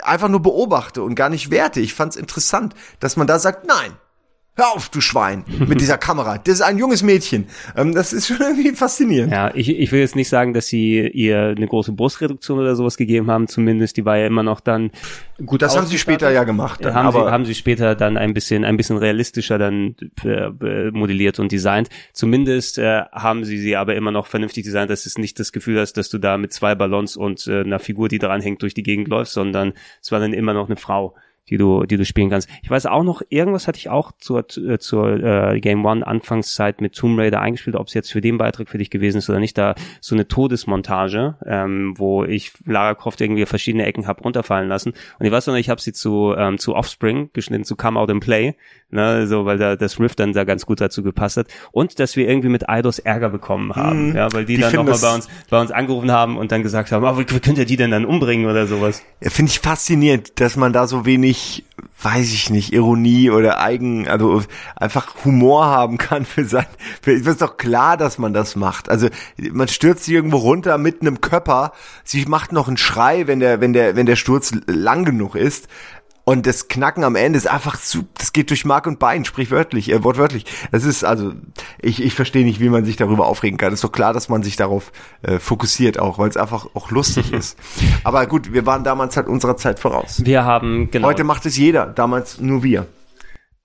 einfach nur beobachte und gar nicht werte. Ich fand es interessant, dass man da sagt, nein, Hör auf, du Schwein, mit dieser Kamera. Das ist ein junges Mädchen. Ähm, das ist schon irgendwie faszinierend. Ja, ich, ich will jetzt nicht sagen, dass sie ihr eine große Brustreduktion oder sowas gegeben haben. Zumindest, die war ja immer noch dann gut Das haben sie später ja gemacht. Dann, haben, aber sie, haben sie später dann ein bisschen, ein bisschen realistischer dann äh, modelliert und designt. Zumindest äh, haben sie sie aber immer noch vernünftig designt, dass es nicht das Gefühl hast, dass du da mit zwei Ballons und äh, einer Figur, die dran hängt, durch die Gegend läufst, sondern es war dann immer noch eine Frau die du, die du spielen kannst. Ich weiß auch noch, irgendwas hatte ich auch zur, äh, zur äh, Game One Anfangszeit mit Tomb Raider eingespielt, ob es jetzt für den Beitrag für dich gewesen ist oder nicht. Da so eine Todesmontage, ähm, wo ich Lara Croft irgendwie verschiedene Ecken hab runterfallen lassen. Und ich weiß noch, ich habe sie zu ähm, zu Offspring geschnitten, zu Come Out and Play, ne, so weil da das Riff dann da ganz gut dazu gepasst hat. Und dass wir irgendwie mit Eidos Ärger bekommen haben, mhm. ja, weil die, die dann nochmal bei uns bei uns angerufen haben und dann gesagt haben, oh, wie, wie könnt ihr die denn dann umbringen oder sowas? Ja, Finde ich faszinierend, dass man da so wenig weiß ich nicht, Ironie oder Eigen, also einfach Humor haben kann für sein, für, es ist doch klar, dass man das macht. Also man stürzt irgendwo runter mit einem Körper, sie macht noch einen Schrei, wenn der, wenn der, wenn der Sturz lang genug ist. Und das Knacken am Ende ist einfach zu, das geht durch Mark und Bein, sprichwörtlich, äh, wortwörtlich. Das ist also, ich, ich verstehe nicht, wie man sich darüber aufregen kann. ist doch klar, dass man sich darauf äh, fokussiert auch, weil es einfach auch lustig ist. Aber gut, wir waren damals halt unserer Zeit voraus. Wir haben, genau. Heute macht es jeder, damals nur wir.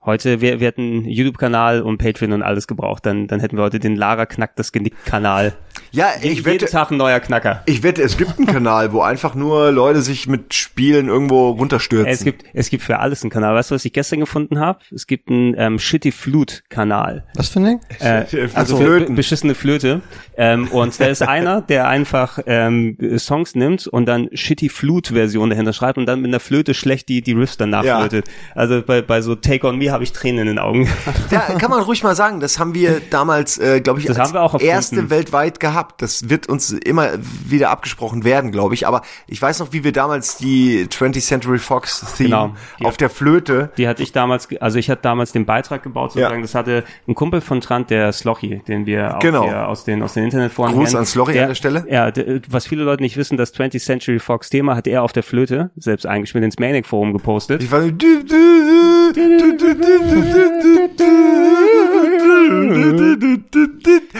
Heute, wir, wir hätten YouTube-Kanal und Patreon und alles gebraucht, dann, dann hätten wir heute den Lara Knack das Genick-Kanal. Ja, ich Jeden wette, Tag ein neuer Knacker. Ich wette, es gibt einen Kanal, wo einfach nur Leute sich mit Spielen irgendwo runterstürzen. Es gibt, es gibt für alles einen Kanal. Weißt du, was ich gestern gefunden habe? Es gibt einen ähm, Shitty Flute-Kanal. Was für ein Ding? Äh, also für beschissene Flöte. Ähm, und da ist einer, der einfach ähm, Songs nimmt und dann Shitty Flute-Version dahinter schreibt und dann mit einer Flöte schlecht die, die Riffs nachflötet. Ja. Also bei, bei so Take On Me habe ich Tränen in den Augen. Ja, kann man ruhig mal sagen. Das haben wir damals, äh, glaube ich, das als haben wir auch erste weltweit gehabt. Das wird uns immer wieder abgesprochen werden, glaube ich. Aber ich weiß noch, wie wir damals die 20th Century Fox Theme genau, auf der Flöte. Die hatte ich damals, also ich hatte damals den Beitrag gebaut, sozusagen. Ja. Das hatte ein Kumpel von Trant, der Slochy, den wir auch genau. aus den, aus den Internetforen Gruß kennen. an Slochy der, an der Stelle. Ja, der, was viele Leute nicht wissen, das 20th Century Fox Thema hat er auf der Flöte selbst eingespielt, ins Manic Forum gepostet. Ich war, du, du, du,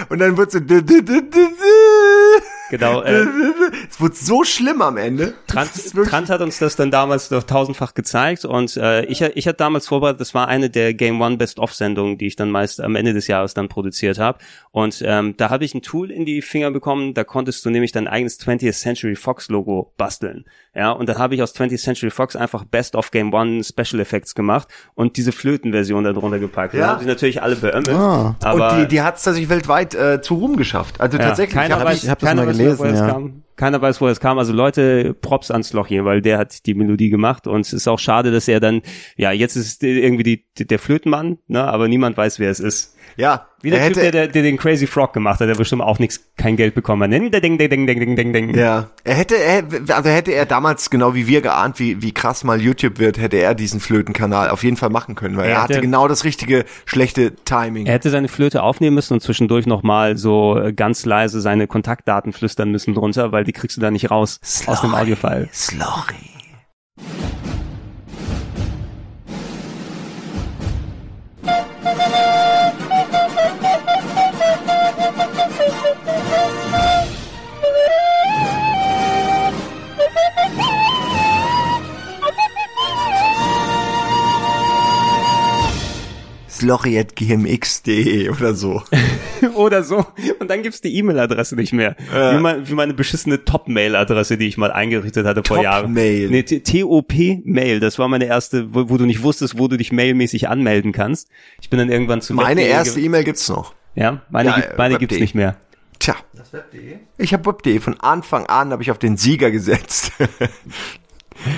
und dann wird so Genau. Äh, es wurde so schlimm am Ende. Trant, Trant hat uns das dann damals doch tausendfach gezeigt und äh, ich, ich hatte damals vorbereitet, das war eine der Game One Best-of-Sendungen, die ich dann meist am Ende des Jahres dann produziert habe. Und ähm, da habe ich ein Tool in die Finger bekommen, da konntest du nämlich dein eigenes 20th Century Fox Logo basteln. Ja, und dann habe ich aus 20th Century Fox einfach Best of Game One Special Effects gemacht und diese Flötenversion da drunter gepackt. Ja. Haben sie natürlich alle beömmelt. Ah. Aber und die, die hat es tatsächlich weltweit äh, zu Ruhm geschafft. Also ja, tatsächlich. Keiner ich, hab das mal gelesen, ja. Kam. Keiner weiß, woher es kam. Also Leute, Props ans Loch hier, weil der hat die Melodie gemacht und es ist auch schade, dass er dann, ja, jetzt ist irgendwie die, der Flötenmann, ne, aber niemand weiß, wer es ist. Ja. Wie der Typ, der, der, der den Crazy Frog gemacht hat, der bestimmt auch nichts, kein Geld bekommen hat. Ding, ding, ding, ding, ding, ding. Ja. Er hätte, er, also hätte er damals, genau wie wir geahnt, wie, wie krass mal YouTube wird, hätte er diesen Flötenkanal auf jeden Fall machen können, weil er, er hatte, hatte, genau das richtige, schlechte Timing. Er hätte seine Flöte aufnehmen müssen und zwischendurch nochmal so ganz leise seine Kontaktdaten flüstern müssen drunter, weil die kriegst du da nicht raus Slurry, aus dem Audiofile. Slurry. slorry.gmx.de oder so. oder so. Und dann gibt's die E-Mail-Adresse nicht mehr. Äh. Wie, mein, wie meine beschissene Top-Mail-Adresse, die ich mal eingerichtet hatte vor Jahren. Top-Mail. Nee, T-O-P-Mail. Das war meine erste, wo, wo, du nicht wusstest, wo du dich mailmäßig anmelden kannst. Ich bin dann irgendwann zu Meine erste E-Mail gibt's noch. Ja, meine, ja, gibt, meine gibt's nicht mehr. Tja. Das Web.de? Ich habe Web.de. Von Anfang an habe ich auf den Sieger gesetzt.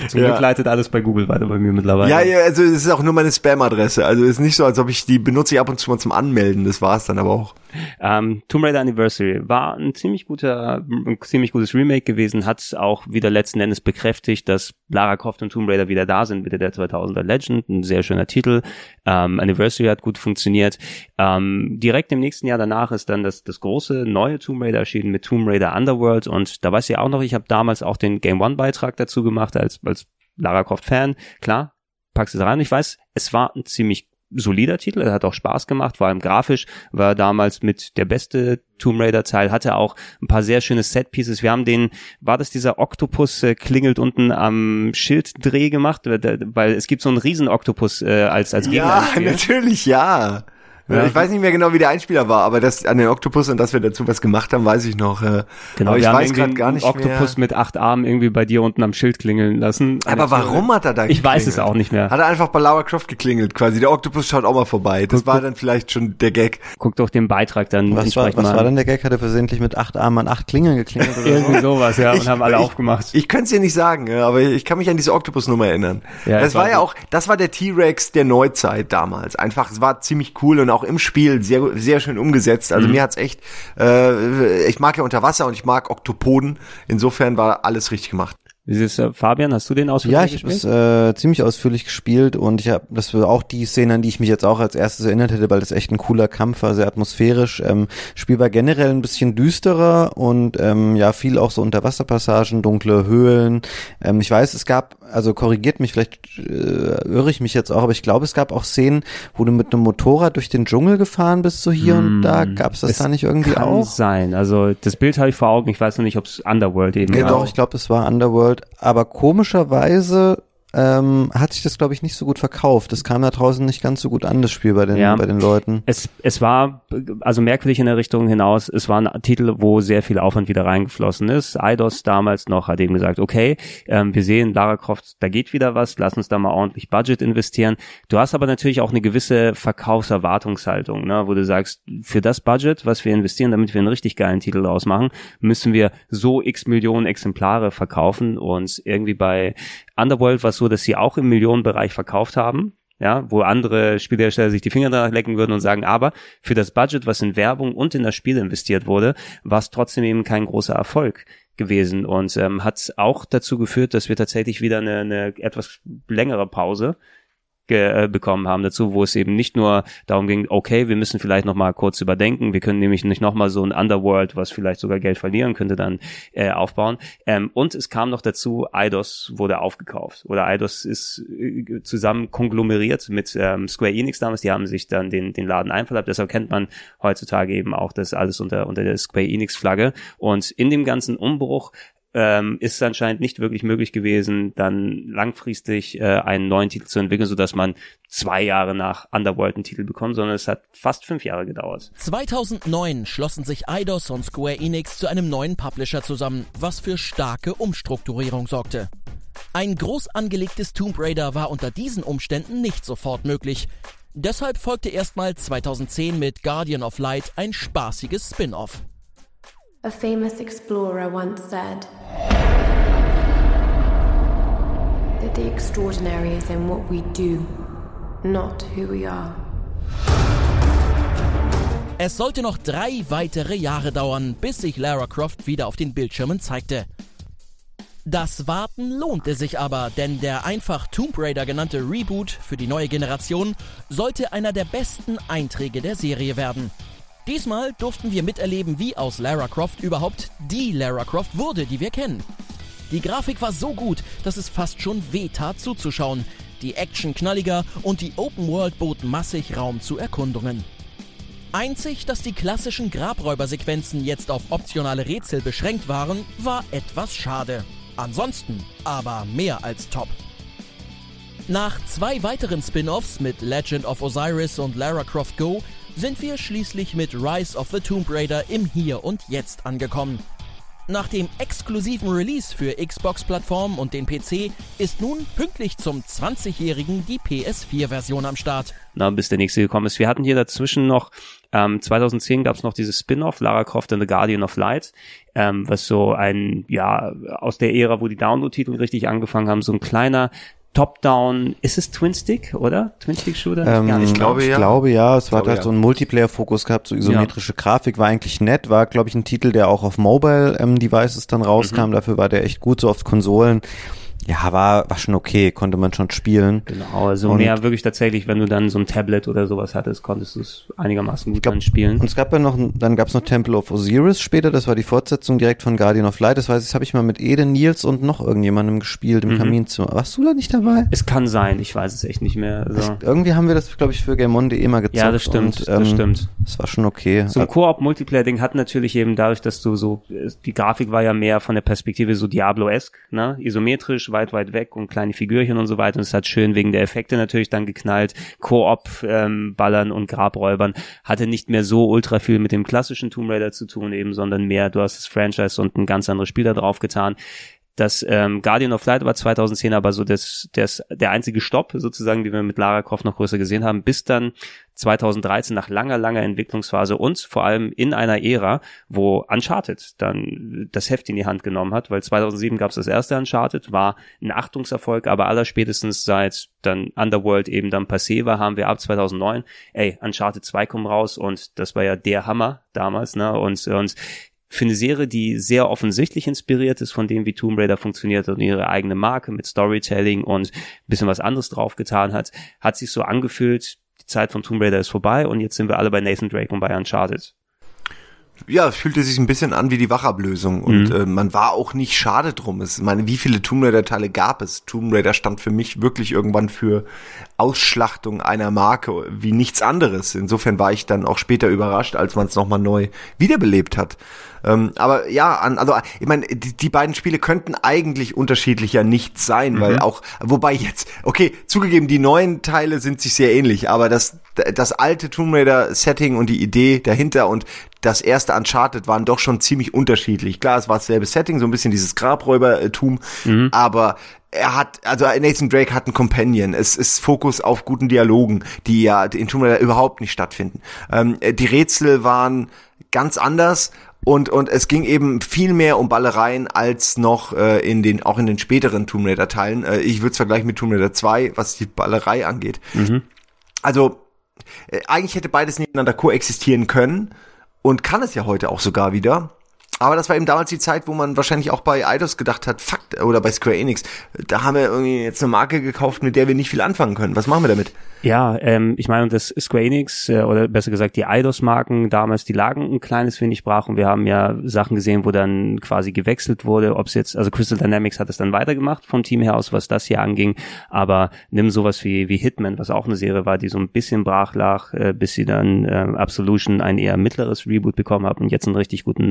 Zum ja. Glück leitet alles bei Google weiter bei mir mittlerweile. Ja, ja, also es ist auch nur meine Spam-Adresse. Also es ist nicht so, als ob ich die benutze ich ab und zu mal zum Anmelden. Das war es dann aber auch. Ähm, Tomb Raider Anniversary war ein ziemlich guter, ein ziemlich gutes Remake gewesen, hat auch wieder letzten Endes bekräftigt, dass Lara Croft und Tomb Raider wieder da sind, wieder der 2000er Legend, ein sehr schöner Titel. Ähm, Anniversary hat gut funktioniert. Ähm, direkt im nächsten Jahr danach ist dann das, das große neue Tomb Raider erschienen mit Tomb Raider Underworld und da weiß ich auch noch, ich habe damals auch den Game One Beitrag dazu gemacht als, als Lara Croft Fan. Klar, packst es rein. Ich weiß, es war ein ziemlich solider Titel, er hat auch Spaß gemacht, vor allem grafisch war damals mit der beste Tomb Raider Teil, hatte auch ein paar sehr schöne Set Pieces. Wir haben den, war das dieser Oktopus äh, klingelt unten am Schilddreh gemacht, weil es gibt so einen riesen Oktopus äh, als als Gegner. Ja, natürlich, ja. Ja. Ich weiß nicht mehr genau, wie der Einspieler war, aber das an den Oktopus und dass wir dazu was gemacht haben, weiß ich noch. Genau, aber ich weiß gerade gar nicht Oktopus mehr. mit acht Armen irgendwie bei dir unten am Schild klingeln lassen. Aber warum hat er da geklingelt? Ich weiß es auch nicht mehr. Hat er einfach bei Lara Croft geklingelt quasi. Der Oktopus schaut auch mal vorbei. Das guck, war dann vielleicht schon der Gag. Guck doch den Beitrag dann was war, was war denn der Gag? Hat er versehentlich mit acht Armen an acht Klingeln geklingelt oder Irgendwie so? sowas, ja. Ich, und haben alle ich, aufgemacht. Ich, ich könnte es dir nicht sagen, aber ich kann mich an diese Oktopus-Nummer erinnern. Ja, das war ja auch, das war der T-Rex der Neuzeit damals. Einfach, es war ziemlich cool und auch im Spiel sehr sehr, sehr schön umgesetzt. Also mhm. mir hat's echt, äh, ich mag ja Unterwasser und ich mag Oktopoden. Insofern war alles richtig gemacht. Wie ist äh, Fabian, hast du den ausführlich Ja, ich habe es äh, ziemlich ausführlich gespielt und ich habe das war auch die Szene, an die ich mich jetzt auch als erstes erinnert hätte, weil das echt ein cooler Kampf war, sehr atmosphärisch. Ähm, Spiel war generell ein bisschen düsterer und ähm, ja, viel auch so Unterwasserpassagen, dunkle Höhlen. Ähm, ich weiß, es gab, also korrigiert mich, vielleicht äh, irre ich mich jetzt auch, aber ich glaube, es gab auch Szenen, wo du mit einem Motorrad durch den Dschungel gefahren bist, so hier hm, und da. Hm, gab es das da nicht irgendwie kann auch? sein. Also das Bild habe ich vor Augen. Ich weiß noch nicht, ob es Underworld eben war. Genau, ich glaube, es war Underworld aber komischerweise ähm, hat sich das, glaube ich, nicht so gut verkauft. Das kam da draußen nicht ganz so gut an, das Spiel bei den, ja, bei den Leuten. Es, es war also merkwürdig in der Richtung hinaus. Es war ein Titel, wo sehr viel Aufwand wieder reingeflossen ist. Eidos damals noch hat eben gesagt, okay, ähm, wir sehen Lara Croft, da geht wieder was, lass uns da mal ordentlich Budget investieren. Du hast aber natürlich auch eine gewisse Verkaufserwartungshaltung, ne, wo du sagst, für das Budget, was wir investieren, damit wir einen richtig geilen Titel draus machen, müssen wir so x Millionen Exemplare verkaufen und irgendwie bei Underworld war es so, dass sie auch im Millionenbereich verkauft haben, ja, wo andere Spielhersteller sich die Finger danach lecken würden und sagen, aber für das Budget, was in Werbung und in das Spiel investiert wurde, war es trotzdem eben kein großer Erfolg gewesen und ähm, hat auch dazu geführt, dass wir tatsächlich wieder eine, eine etwas längere Pause äh, bekommen haben dazu, wo es eben nicht nur darum ging, okay, wir müssen vielleicht nochmal kurz überdenken, wir können nämlich nicht nochmal so ein Underworld, was vielleicht sogar Geld verlieren könnte, dann äh, aufbauen. Ähm, und es kam noch dazu, Eidos wurde aufgekauft. Oder Eidos ist äh, zusammen konglomeriert mit ähm, Square Enix damals, die haben sich dann den, den Laden einverleibt, deshalb kennt man heutzutage eben auch das alles unter, unter der Square Enix Flagge und in dem ganzen Umbruch ähm, ist es anscheinend nicht wirklich möglich gewesen, dann langfristig äh, einen neuen Titel zu entwickeln, so dass man zwei Jahre nach Underworld einen Titel bekommt, sondern es hat fast fünf Jahre gedauert. 2009 schlossen sich Eidos und Square Enix zu einem neuen Publisher zusammen, was für starke Umstrukturierung sorgte. Ein groß angelegtes Tomb Raider war unter diesen Umständen nicht sofort möglich. Deshalb folgte erstmal 2010 mit Guardian of Light ein spaßiges Spin-off. A famous explorer once said that the extraordinary is in what we do, not who we are. Es sollte noch drei weitere Jahre dauern, bis sich Lara Croft wieder auf den Bildschirmen zeigte. Das Warten lohnte sich aber, denn der einfach Tomb Raider genannte Reboot für die neue Generation sollte einer der besten Einträge der Serie werden. Diesmal durften wir miterleben, wie aus Lara Croft überhaupt die Lara Croft wurde, die wir kennen. Die Grafik war so gut, dass es fast schon wehtat zuzuschauen. Die Action knalliger und die Open World bot massig Raum zu Erkundungen. Einzig, dass die klassischen Grabräubersequenzen jetzt auf optionale Rätsel beschränkt waren, war etwas schade. Ansonsten aber mehr als top. Nach zwei weiteren Spin-offs mit Legend of Osiris und Lara Croft Go sind wir schließlich mit Rise of the Tomb Raider im Hier und Jetzt angekommen. Nach dem exklusiven Release für Xbox-Plattformen und den PC ist nun pünktlich zum 20-jährigen die PS4-Version am Start. Na, bis der nächste gekommen ist. Wir hatten hier dazwischen noch, ähm, 2010 gab es noch dieses Spin-off, Lara Croft and the Guardian of Light, ähm, was so ein, ja, aus der Ära, wo die Download-Titel richtig angefangen haben, so ein kleiner Top-Down, ist es Twin-Stick, oder? Twin-Stick-Shooter? Ähm, ich glaube ja. Ich glaube ja, es war da ja. so ein Multiplayer-Fokus gehabt, so isometrische ja. Grafik, war eigentlich nett, war glaube ich ein Titel, der auch auf Mobile-Devices ähm, dann rauskam, mhm. dafür war der echt gut, so auf Konsolen ja, war, war schon okay, konnte man schon spielen. Genau, also und mehr wirklich tatsächlich, wenn du dann so ein Tablet oder sowas hattest, konntest du es einigermaßen gut glaub, dann spielen. Und es gab ja noch, dann gab es noch Temple of Osiris später, das war die Fortsetzung direkt von Guardian of Light, das weiß ich, das habe ich mal mit Eden, Nils und noch irgendjemandem gespielt im mhm. Kaminzimmer. Warst du da nicht dabei? Es kann sein, ich weiß es echt nicht mehr. Also. Das, irgendwie haben wir das, glaube ich, für GameOn.de mal gezockt. Ja, das stimmt, und, ähm, das stimmt. Das war schon okay. So ein Koop-Multiplayer-Ding hat natürlich eben dadurch, dass du so, die Grafik war ja mehr von der Perspektive so Diablo-esque, ne, isometrisch, weit, weit weg und kleine Figürchen und so weiter. Und es hat schön wegen der Effekte natürlich dann geknallt. Koop, ähm, und Grabräubern hatte nicht mehr so ultra viel mit dem klassischen Tomb Raider zu tun eben, sondern mehr, du hast das Franchise und ein ganz anderes Spiel da drauf getan das ähm, Guardian of Light war 2010 aber so das, das, der einzige Stopp sozusagen, den wir mit Lara Croft noch größer gesehen haben, bis dann 2013 nach langer, langer Entwicklungsphase und vor allem in einer Ära, wo Uncharted dann das Heft in die Hand genommen hat, weil 2007 gab es das erste Uncharted, war ein Achtungserfolg, aber aller spätestens seit dann Underworld eben dann passé war, haben wir ab 2009, ey, Uncharted 2 kommt raus und das war ja der Hammer damals, ne, und, und für eine Serie, die sehr offensichtlich inspiriert ist von dem, wie Tomb Raider funktioniert und ihre eigene Marke mit Storytelling und ein bisschen was anderes draufgetan hat, hat sich so angefühlt, die Zeit von Tomb Raider ist vorbei und jetzt sind wir alle bei Nathan Drake und bei Uncharted. Ja, es fühlte sich ein bisschen an wie die Wachablösung und mhm. äh, man war auch nicht schade drum. Es, meine, wie viele Tomb Raider Teile gab es? Tomb Raider stand für mich wirklich irgendwann für Ausschlachtung einer Marke wie nichts anderes. Insofern war ich dann auch später überrascht, als man es nochmal neu wiederbelebt hat. Ähm, aber ja, an, also ich meine, die, die beiden Spiele könnten eigentlich unterschiedlicher nicht sein, mhm. weil auch, wobei jetzt, okay, zugegeben, die neuen Teile sind sich sehr ähnlich, aber das, das alte Tomb Raider Setting und die Idee dahinter und das erste Uncharted waren doch schon ziemlich unterschiedlich. Klar, es war dasselbe Setting, so ein bisschen dieses Grabräubertum, mhm. aber er hat, also Nathan Drake hat einen Companion. Es ist Fokus auf guten Dialogen, die ja in Tomb Raider überhaupt nicht stattfinden. Ähm, die Rätsel waren ganz anders und und es ging eben viel mehr um Ballereien als noch äh, in den auch in den späteren Tomb Raider Teilen. Äh, ich würde es vergleichen mit Tomb Raider 2, was die Ballerei angeht. Mhm. Also äh, eigentlich hätte beides nebeneinander koexistieren können und kann es ja heute auch sogar wieder. Aber das war eben damals die Zeit, wo man wahrscheinlich auch bei Eidos gedacht hat, fuck, oder bei Square Enix, da haben wir irgendwie jetzt eine Marke gekauft, mit der wir nicht viel anfangen können. Was machen wir damit? Ja, ähm, ich meine, das Square Enix, äh, oder besser gesagt die Eidos-Marken damals, die lagen ein kleines wenig brach und wir haben ja Sachen gesehen, wo dann quasi gewechselt wurde, ob es jetzt, also Crystal Dynamics hat es dann weitergemacht vom Team her aus, was das hier anging, aber nimm sowas wie, wie Hitman, was auch eine Serie war, die so ein bisschen brach lag, äh, bis sie dann äh, Absolution ein eher mittleres Reboot bekommen hat und jetzt einen richtig guten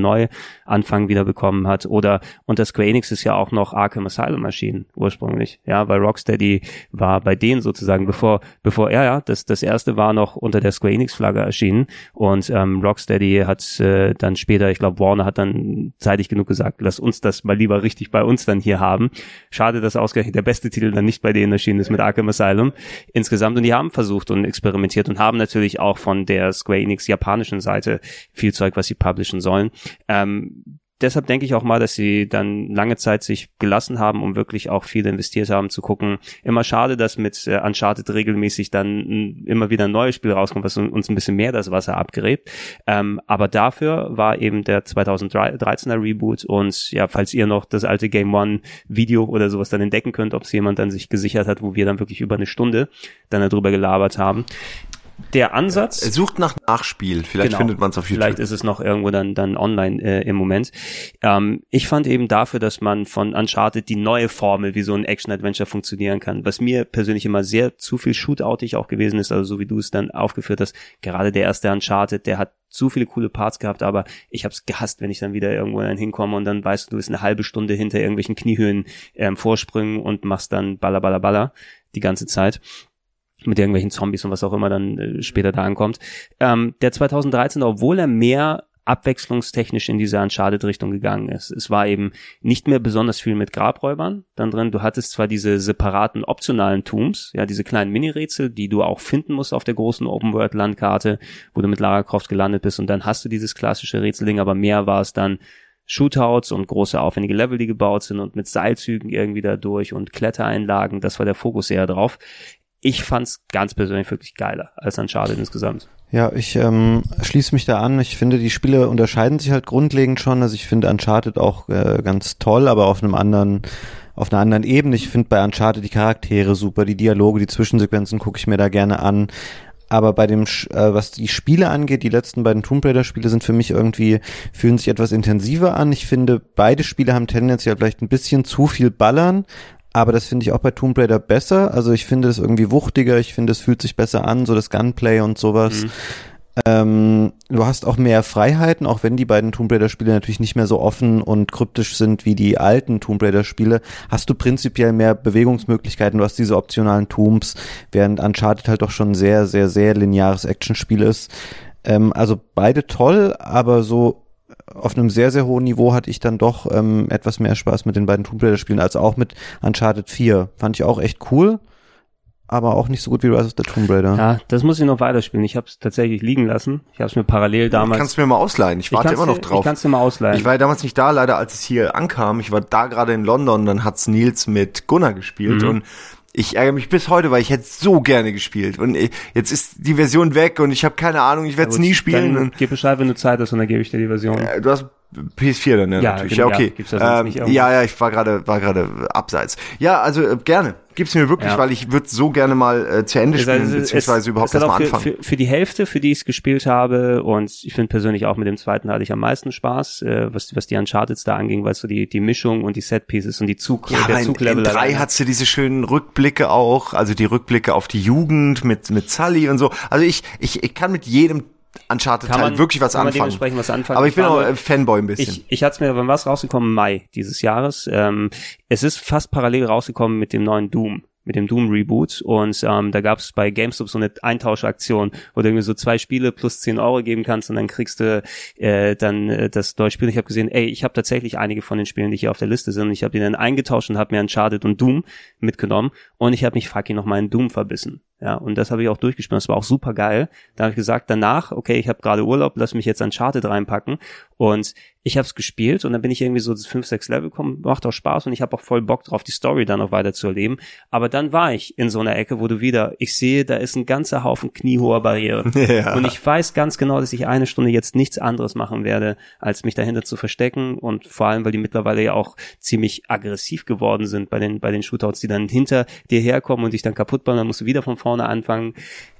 Neuanfang wieder bekommen hat, oder unter Square Enix ist ja auch noch Arkham Asylum erschienen, ursprünglich, ja, weil Rocksteady war bei denen sozusagen, bevor, bevor bevor, ja, ja, das, das erste war noch unter der Square Enix-Flagge erschienen und ähm, Rocksteady hat äh, dann später, ich glaube, Warner hat dann zeitig genug gesagt, lass uns das mal lieber richtig bei uns dann hier haben. Schade, dass ausgerechnet der beste Titel dann nicht bei denen erschienen ist mit Arkham Asylum insgesamt und die haben versucht und experimentiert und haben natürlich auch von der Square Enix japanischen Seite viel Zeug, was sie publishen sollen. Ähm, deshalb denke ich auch mal, dass sie dann lange Zeit sich gelassen haben, um wirklich auch viel investiert haben, zu gucken. Immer schade, dass mit äh, Uncharted regelmäßig dann immer wieder ein neues Spiel rauskommt, was uns ein bisschen mehr das Wasser abgräbt. Ähm, aber dafür war eben der 2013er Reboot und ja, falls ihr noch das alte Game One Video oder sowas dann entdecken könnt, ob es jemand dann sich gesichert hat, wo wir dann wirklich über eine Stunde dann darüber gelabert haben der Ansatz. Er sucht nach Nachspiel. Vielleicht genau, findet man es auf YouTube. Vielleicht ist es noch irgendwo dann dann online äh, im Moment. Ähm, ich fand eben dafür, dass man von Uncharted die neue Formel, wie so ein Action-Adventure funktionieren kann, was mir persönlich immer sehr zu viel Shootoutig auch gewesen ist, also so wie du es dann aufgeführt hast. Gerade der erste Uncharted, der hat zu viele coole Parts gehabt, aber ich habe es gehasst, wenn ich dann wieder irgendwo dann hinkomme und dann weißt du, du bist eine halbe Stunde hinter irgendwelchen Kniehöhen ähm, vorsprüngen und machst dann baller, baller, baller die ganze Zeit mit irgendwelchen Zombies und was auch immer dann äh, später da ankommt. Ähm, der 2013, obwohl er mehr abwechslungstechnisch in diese Uncharted-Richtung gegangen ist. Es war eben nicht mehr besonders viel mit Grabräubern dann drin. Du hattest zwar diese separaten optionalen Tombs, ja, diese kleinen Mini-Rätsel, die du auch finden musst auf der großen Open-World-Landkarte, wo du mit Lara Croft gelandet bist und dann hast du dieses klassische Rätselding, aber mehr war es dann Shootouts und große aufwendige Level, die gebaut sind und mit Seilzügen irgendwie da durch und Klettereinlagen, das war der Fokus eher drauf ich fand's ganz persönlich wirklich geiler als Uncharted insgesamt. Ja, ich ähm, schließe mich da an. Ich finde, die Spiele unterscheiden sich halt grundlegend schon. Also ich finde Uncharted auch äh, ganz toll, aber auf einem anderen auf einer anderen Ebene. Ich finde bei Uncharted die Charaktere super, die Dialoge, die Zwischensequenzen gucke ich mir da gerne an. Aber bei dem, äh, was die Spiele angeht, die letzten beiden Tomb Raider Spiele sind für mich irgendwie, fühlen sich etwas intensiver an. Ich finde, beide Spiele haben tendenziell vielleicht ein bisschen zu viel Ballern, aber das finde ich auch bei Tomb Raider besser. Also ich finde es irgendwie wuchtiger, ich finde es fühlt sich besser an, so das Gunplay und sowas. Mhm. Ähm, du hast auch mehr Freiheiten, auch wenn die beiden Tomb Raider Spiele natürlich nicht mehr so offen und kryptisch sind wie die alten Tomb Raider Spiele, hast du prinzipiell mehr Bewegungsmöglichkeiten, du hast diese optionalen Tombs, während Uncharted halt doch schon sehr, sehr, sehr lineares Actionspiel ist. Ähm, also beide toll, aber so auf einem sehr, sehr hohen Niveau hatte ich dann doch ähm, etwas mehr Spaß mit den beiden Tomb Raider Spielen als auch mit Uncharted 4. Fand ich auch echt cool, aber auch nicht so gut wie Rise of the Tomb Raider. Ja, das muss ich noch weiterspielen. Ich habe es tatsächlich liegen lassen. Ich habe es mir parallel damals. Kannst du mir mal ausleihen? Ich warte ich immer noch drauf. Ich kannst du mal ausleihen. Ich war ja damals nicht da, leider, als es hier ankam. Ich war da gerade in London, dann hat's Nils mit Gunnar gespielt mhm. und ich ärgere mich bis heute, weil ich hätte so gerne gespielt. Und jetzt ist die Version weg und ich habe keine Ahnung, ich werde es nie spielen. Dann gib Bescheid, wenn du Zeit hast und dann gebe ich dir die Version. Äh, du hast PS4 dann, ja, ja natürlich. Genau, ja, okay. Ja, ähm, ja, ja, ich war gerade war gerade abseits. Ja, also äh, gerne. Gib's mir wirklich, ja. weil ich würde so gerne mal äh, zu Ende spielen, also, beziehungsweise es, überhaupt erstmal anfangen. Für, für die Hälfte, für die ich es gespielt habe, und ich finde persönlich auch mit dem zweiten hatte ich am meisten Spaß, äh, was, was die Uncharted da anging, weil so die, die Mischung und die Setpieces und die Zug, ja, der Zuglevel. In drei hat's du diese schönen Rückblicke auch, also die Rückblicke auf die Jugend mit, mit Sully und so. Also ich, ich, ich kann mit jedem Uncharted kann Teil wirklich was anfangen. was anfangen. Aber ich bin auch ein Fanboy ein bisschen. Ich, ich hatte es mir, wann war es rausgekommen? Mai dieses Jahres. Ähm, es ist fast parallel rausgekommen mit dem neuen Doom mit dem Doom Reboot und ähm, da gab es bei GameStop so eine Eintauschaktion, wo du irgendwie so zwei Spiele plus 10 Euro geben kannst und dann kriegst du äh, dann äh, das neue Spiel. Ich habe gesehen, ey, ich habe tatsächlich einige von den Spielen, die hier auf der Liste sind. Ich habe die dann eingetauscht und habe mir Uncharted und Doom mitgenommen und ich habe mich fucking noch mal in Doom verbissen Ja, und das habe ich auch durchgespielt. Das war auch super geil. Da habe ich gesagt, danach, okay, ich habe gerade Urlaub, lass mich jetzt Uncharted reinpacken. Und ich habe es gespielt und dann bin ich irgendwie so 5, 6 Level gekommen, macht auch Spaß und ich habe auch voll Bock drauf, die Story dann noch weiter zu erleben. Aber dann war ich in so einer Ecke, wo du wieder, ich sehe, da ist ein ganzer Haufen kniehoher Barriere. Ja. Und ich weiß ganz genau, dass ich eine Stunde jetzt nichts anderes machen werde, als mich dahinter zu verstecken und vor allem, weil die mittlerweile ja auch ziemlich aggressiv geworden sind bei den, bei den Shootouts, die dann hinter dir herkommen und dich dann kaputt bauen, dann musst du wieder von vorne anfangen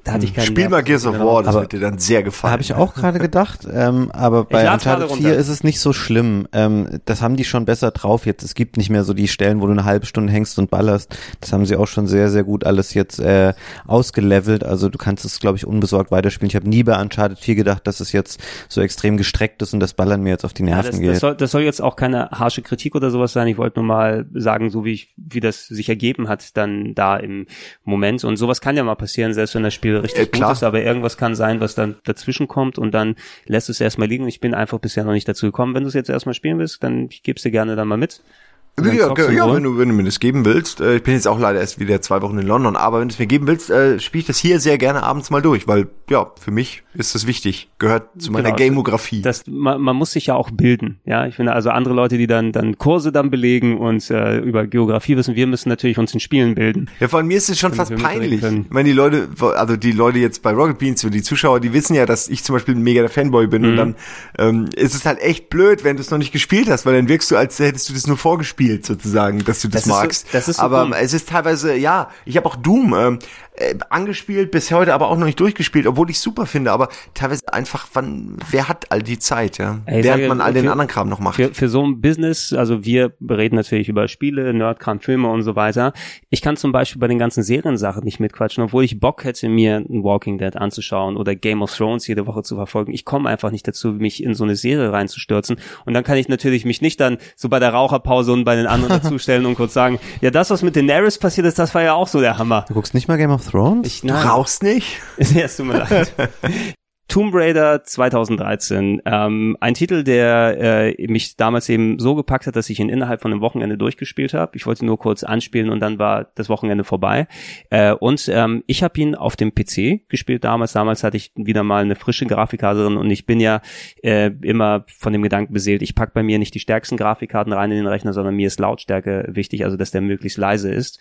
da hatte ich keinen Spiel mal Gears of War, das aber wird dir dann sehr gefallen. Habe ich auch gerade gedacht, ähm, aber bei Uncharted 4 ist es nicht so schlimm. Ähm, das haben die schon besser drauf jetzt. Es gibt nicht mehr so die Stellen, wo du eine halbe Stunde hängst und ballerst. Das haben sie auch schon sehr, sehr gut alles jetzt äh, ausgelevelt. Also du kannst es, glaube ich, unbesorgt weiterspielen. Ich habe nie bei Uncharted 4 gedacht, dass es jetzt so extrem gestreckt ist und das Ballern mir jetzt auf die Nerven ja, das, geht. Das soll, das soll jetzt auch keine harsche Kritik oder sowas sein. Ich wollte nur mal sagen, so wie ich, wie das sich ergeben hat, dann da im Moment. Und sowas kann ja mal passieren, selbst wenn das Spiel richtig äh, gut ist, aber irgendwas kann sein, was dann dazwischen kommt und dann lässt es erstmal liegen. Ich bin einfach bisher noch nicht dazu gekommen. Wenn du es jetzt erstmal spielen willst, dann ich gebe es dir gerne dann mal mit. Ja, ja wenn, du, wenn du mir das geben willst. Äh, ich bin jetzt auch leider erst wieder zwei Wochen in London, aber wenn du es mir geben willst, äh, spiele ich das hier sehr gerne abends mal durch, weil ja, für mich ist das wichtig, gehört zu meiner genau, Gamografie. Das, man, man muss sich ja auch bilden, ja. Ich finde also andere Leute, die dann dann Kurse dann belegen und äh, über Geografie wissen, wir müssen natürlich uns in Spielen bilden. Ja, vor allem mir ist es schon fast peinlich. Ich meine, die Leute, also die Leute jetzt bei Rocket Beans und die Zuschauer, die wissen ja, dass ich zum Beispiel ein mega der Fanboy bin mhm. und dann ähm, ist es halt echt blöd, wenn du es noch nicht gespielt hast, weil dann wirkst du, als hättest du das nur vorgespielt sozusagen dass du das, das magst. So, das ist so aber dumm. es ist teilweise, ja, ich habe auch Doom ähm, äh, angespielt, bis heute aber auch noch nicht durchgespielt, obwohl ich super finde, aber teilweise einfach, wann, wer hat all die Zeit, ja? Ey, Während sage, man all den für, anderen Kram noch macht. Für, für so ein Business, also wir reden natürlich über Spiele, Nerdkram, Filme und so weiter. Ich kann zum Beispiel bei den ganzen Seriensachen nicht mitquatschen, obwohl ich Bock hätte, mir ein Walking Dead anzuschauen oder Game of Thrones jede Woche zu verfolgen. Ich komme einfach nicht dazu, mich in so eine Serie reinzustürzen. Und dann kann ich natürlich mich nicht dann so bei der Raucherpause und bei den anderen dazustellen und kurz sagen, ja, das, was mit Daenerys passiert ist, das war ja auch so der Hammer. Du guckst nicht mal Game of Thrones? Ich, du rauchst nicht? Ja, es tut mir leid. Tomb Raider 2013, ähm, ein Titel, der äh, mich damals eben so gepackt hat, dass ich ihn innerhalb von einem Wochenende durchgespielt habe. Ich wollte nur kurz anspielen und dann war das Wochenende vorbei. Äh, und ähm, ich habe ihn auf dem PC gespielt damals. Damals hatte ich wieder mal eine frische Grafikkarte drin und ich bin ja äh, immer von dem Gedanken beseelt, ich pack bei mir nicht die stärksten Grafikkarten rein in den Rechner, sondern mir ist Lautstärke wichtig, also dass der möglichst leise ist.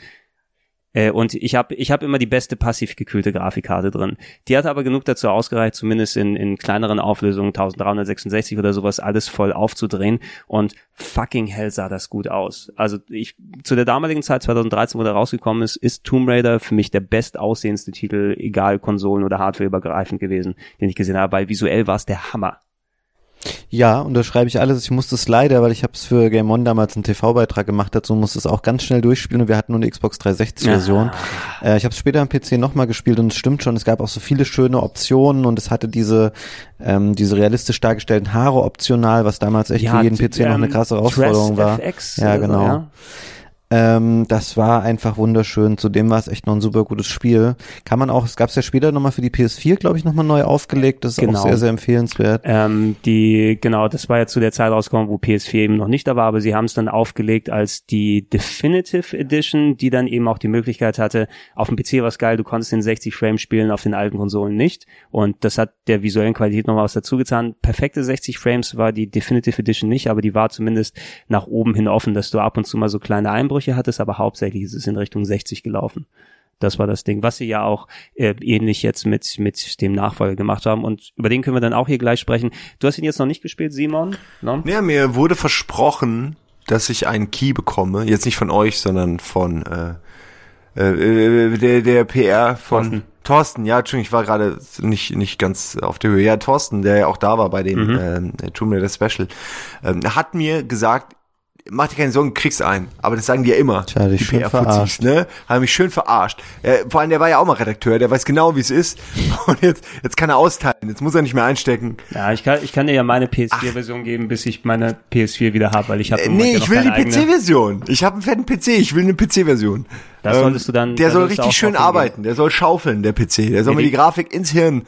Äh, und ich habe ich hab immer die beste passiv gekühlte Grafikkarte drin. Die hat aber genug dazu ausgereicht, zumindest in, in kleineren Auflösungen, 1366 oder sowas, alles voll aufzudrehen. Und fucking hell sah das gut aus. Also ich zu der damaligen Zeit, 2013, wo der rausgekommen ist, ist Tomb Raider für mich der bestaussehendste Titel, egal Konsolen oder Hardware übergreifend gewesen, den ich gesehen habe, weil visuell war es der Hammer. Ja, und da schreibe ich alles. Ich musste es leider, weil ich habe es für Game On damals einen TV-Beitrag gemacht dazu, musste es auch ganz schnell durchspielen und wir hatten nur eine Xbox 360-Version. Ja. Äh, ich habe es später am PC nochmal gespielt und es stimmt schon, es gab auch so viele schöne Optionen und es hatte diese ähm, diese realistisch dargestellten Haare optional, was damals echt ja, für jeden PC ähm, noch eine ähm, krasse Herausforderung war. FX ja, genau. So, ja. Ähm, das war einfach wunderschön. Zudem war es echt noch ein super gutes Spiel. Kann man auch, es gab es ja später nochmal für die PS4, glaube ich, nochmal neu aufgelegt. Das ist genau. auch sehr, sehr empfehlenswert. Ähm, die, genau, das war ja zu der Zeit rausgekommen, wo PS4 eben noch nicht da war, aber sie haben es dann aufgelegt als die Definitive Edition, die dann eben auch die Möglichkeit hatte, auf dem PC war es geil, du konntest in 60 Frames spielen, auf den alten Konsolen nicht. Und das hat der visuellen Qualität nochmal was dazu getan. Perfekte 60 Frames war die Definitive Edition nicht, aber die war zumindest nach oben hin offen, dass du ab und zu mal so kleine Einbrüche Einbrüche hattest, aber hauptsächlich ist es in Richtung 60 gelaufen. Das war das Ding, was sie ja auch äh, ähnlich jetzt mit, mit dem Nachfolger gemacht haben. Und über den können wir dann auch hier gleich sprechen. Du hast ihn jetzt noch nicht gespielt, Simon? No? Ja, mir wurde versprochen, dass ich einen Key bekomme. Jetzt nicht von euch, sondern von äh, äh, der, der PR von Thorsten. Thorsten. Ja, Entschuldigung, ich war gerade nicht, nicht ganz auf der Höhe. Ja, Thorsten, der ja auch da war bei dem mhm. äh, Tomb Raider Special, ähm, hat mir gesagt, mach dir keine Sorgen, kriegst einen. Aber das sagen die ja immer. Tja, die schön verarscht. ne? Haben mich schön verarscht. Äh, vor allem, der war ja auch mal Redakteur, der weiß genau, wie es ist. Und jetzt, jetzt kann er austeilen. Jetzt muss er nicht mehr einstecken. Ja, ich kann, ich kann dir ja meine PS4-Version geben, bis ich meine PS4 wieder habe, weil ich habe äh, Nee, ja ich will die PC-Version. Ich habe einen fetten PC, ich will eine PC-Version. Das solltest du dann. Der soll richtig schön arbeiten, der soll schaufeln, der PC. Der soll ja, mir die Grafik ins Hirn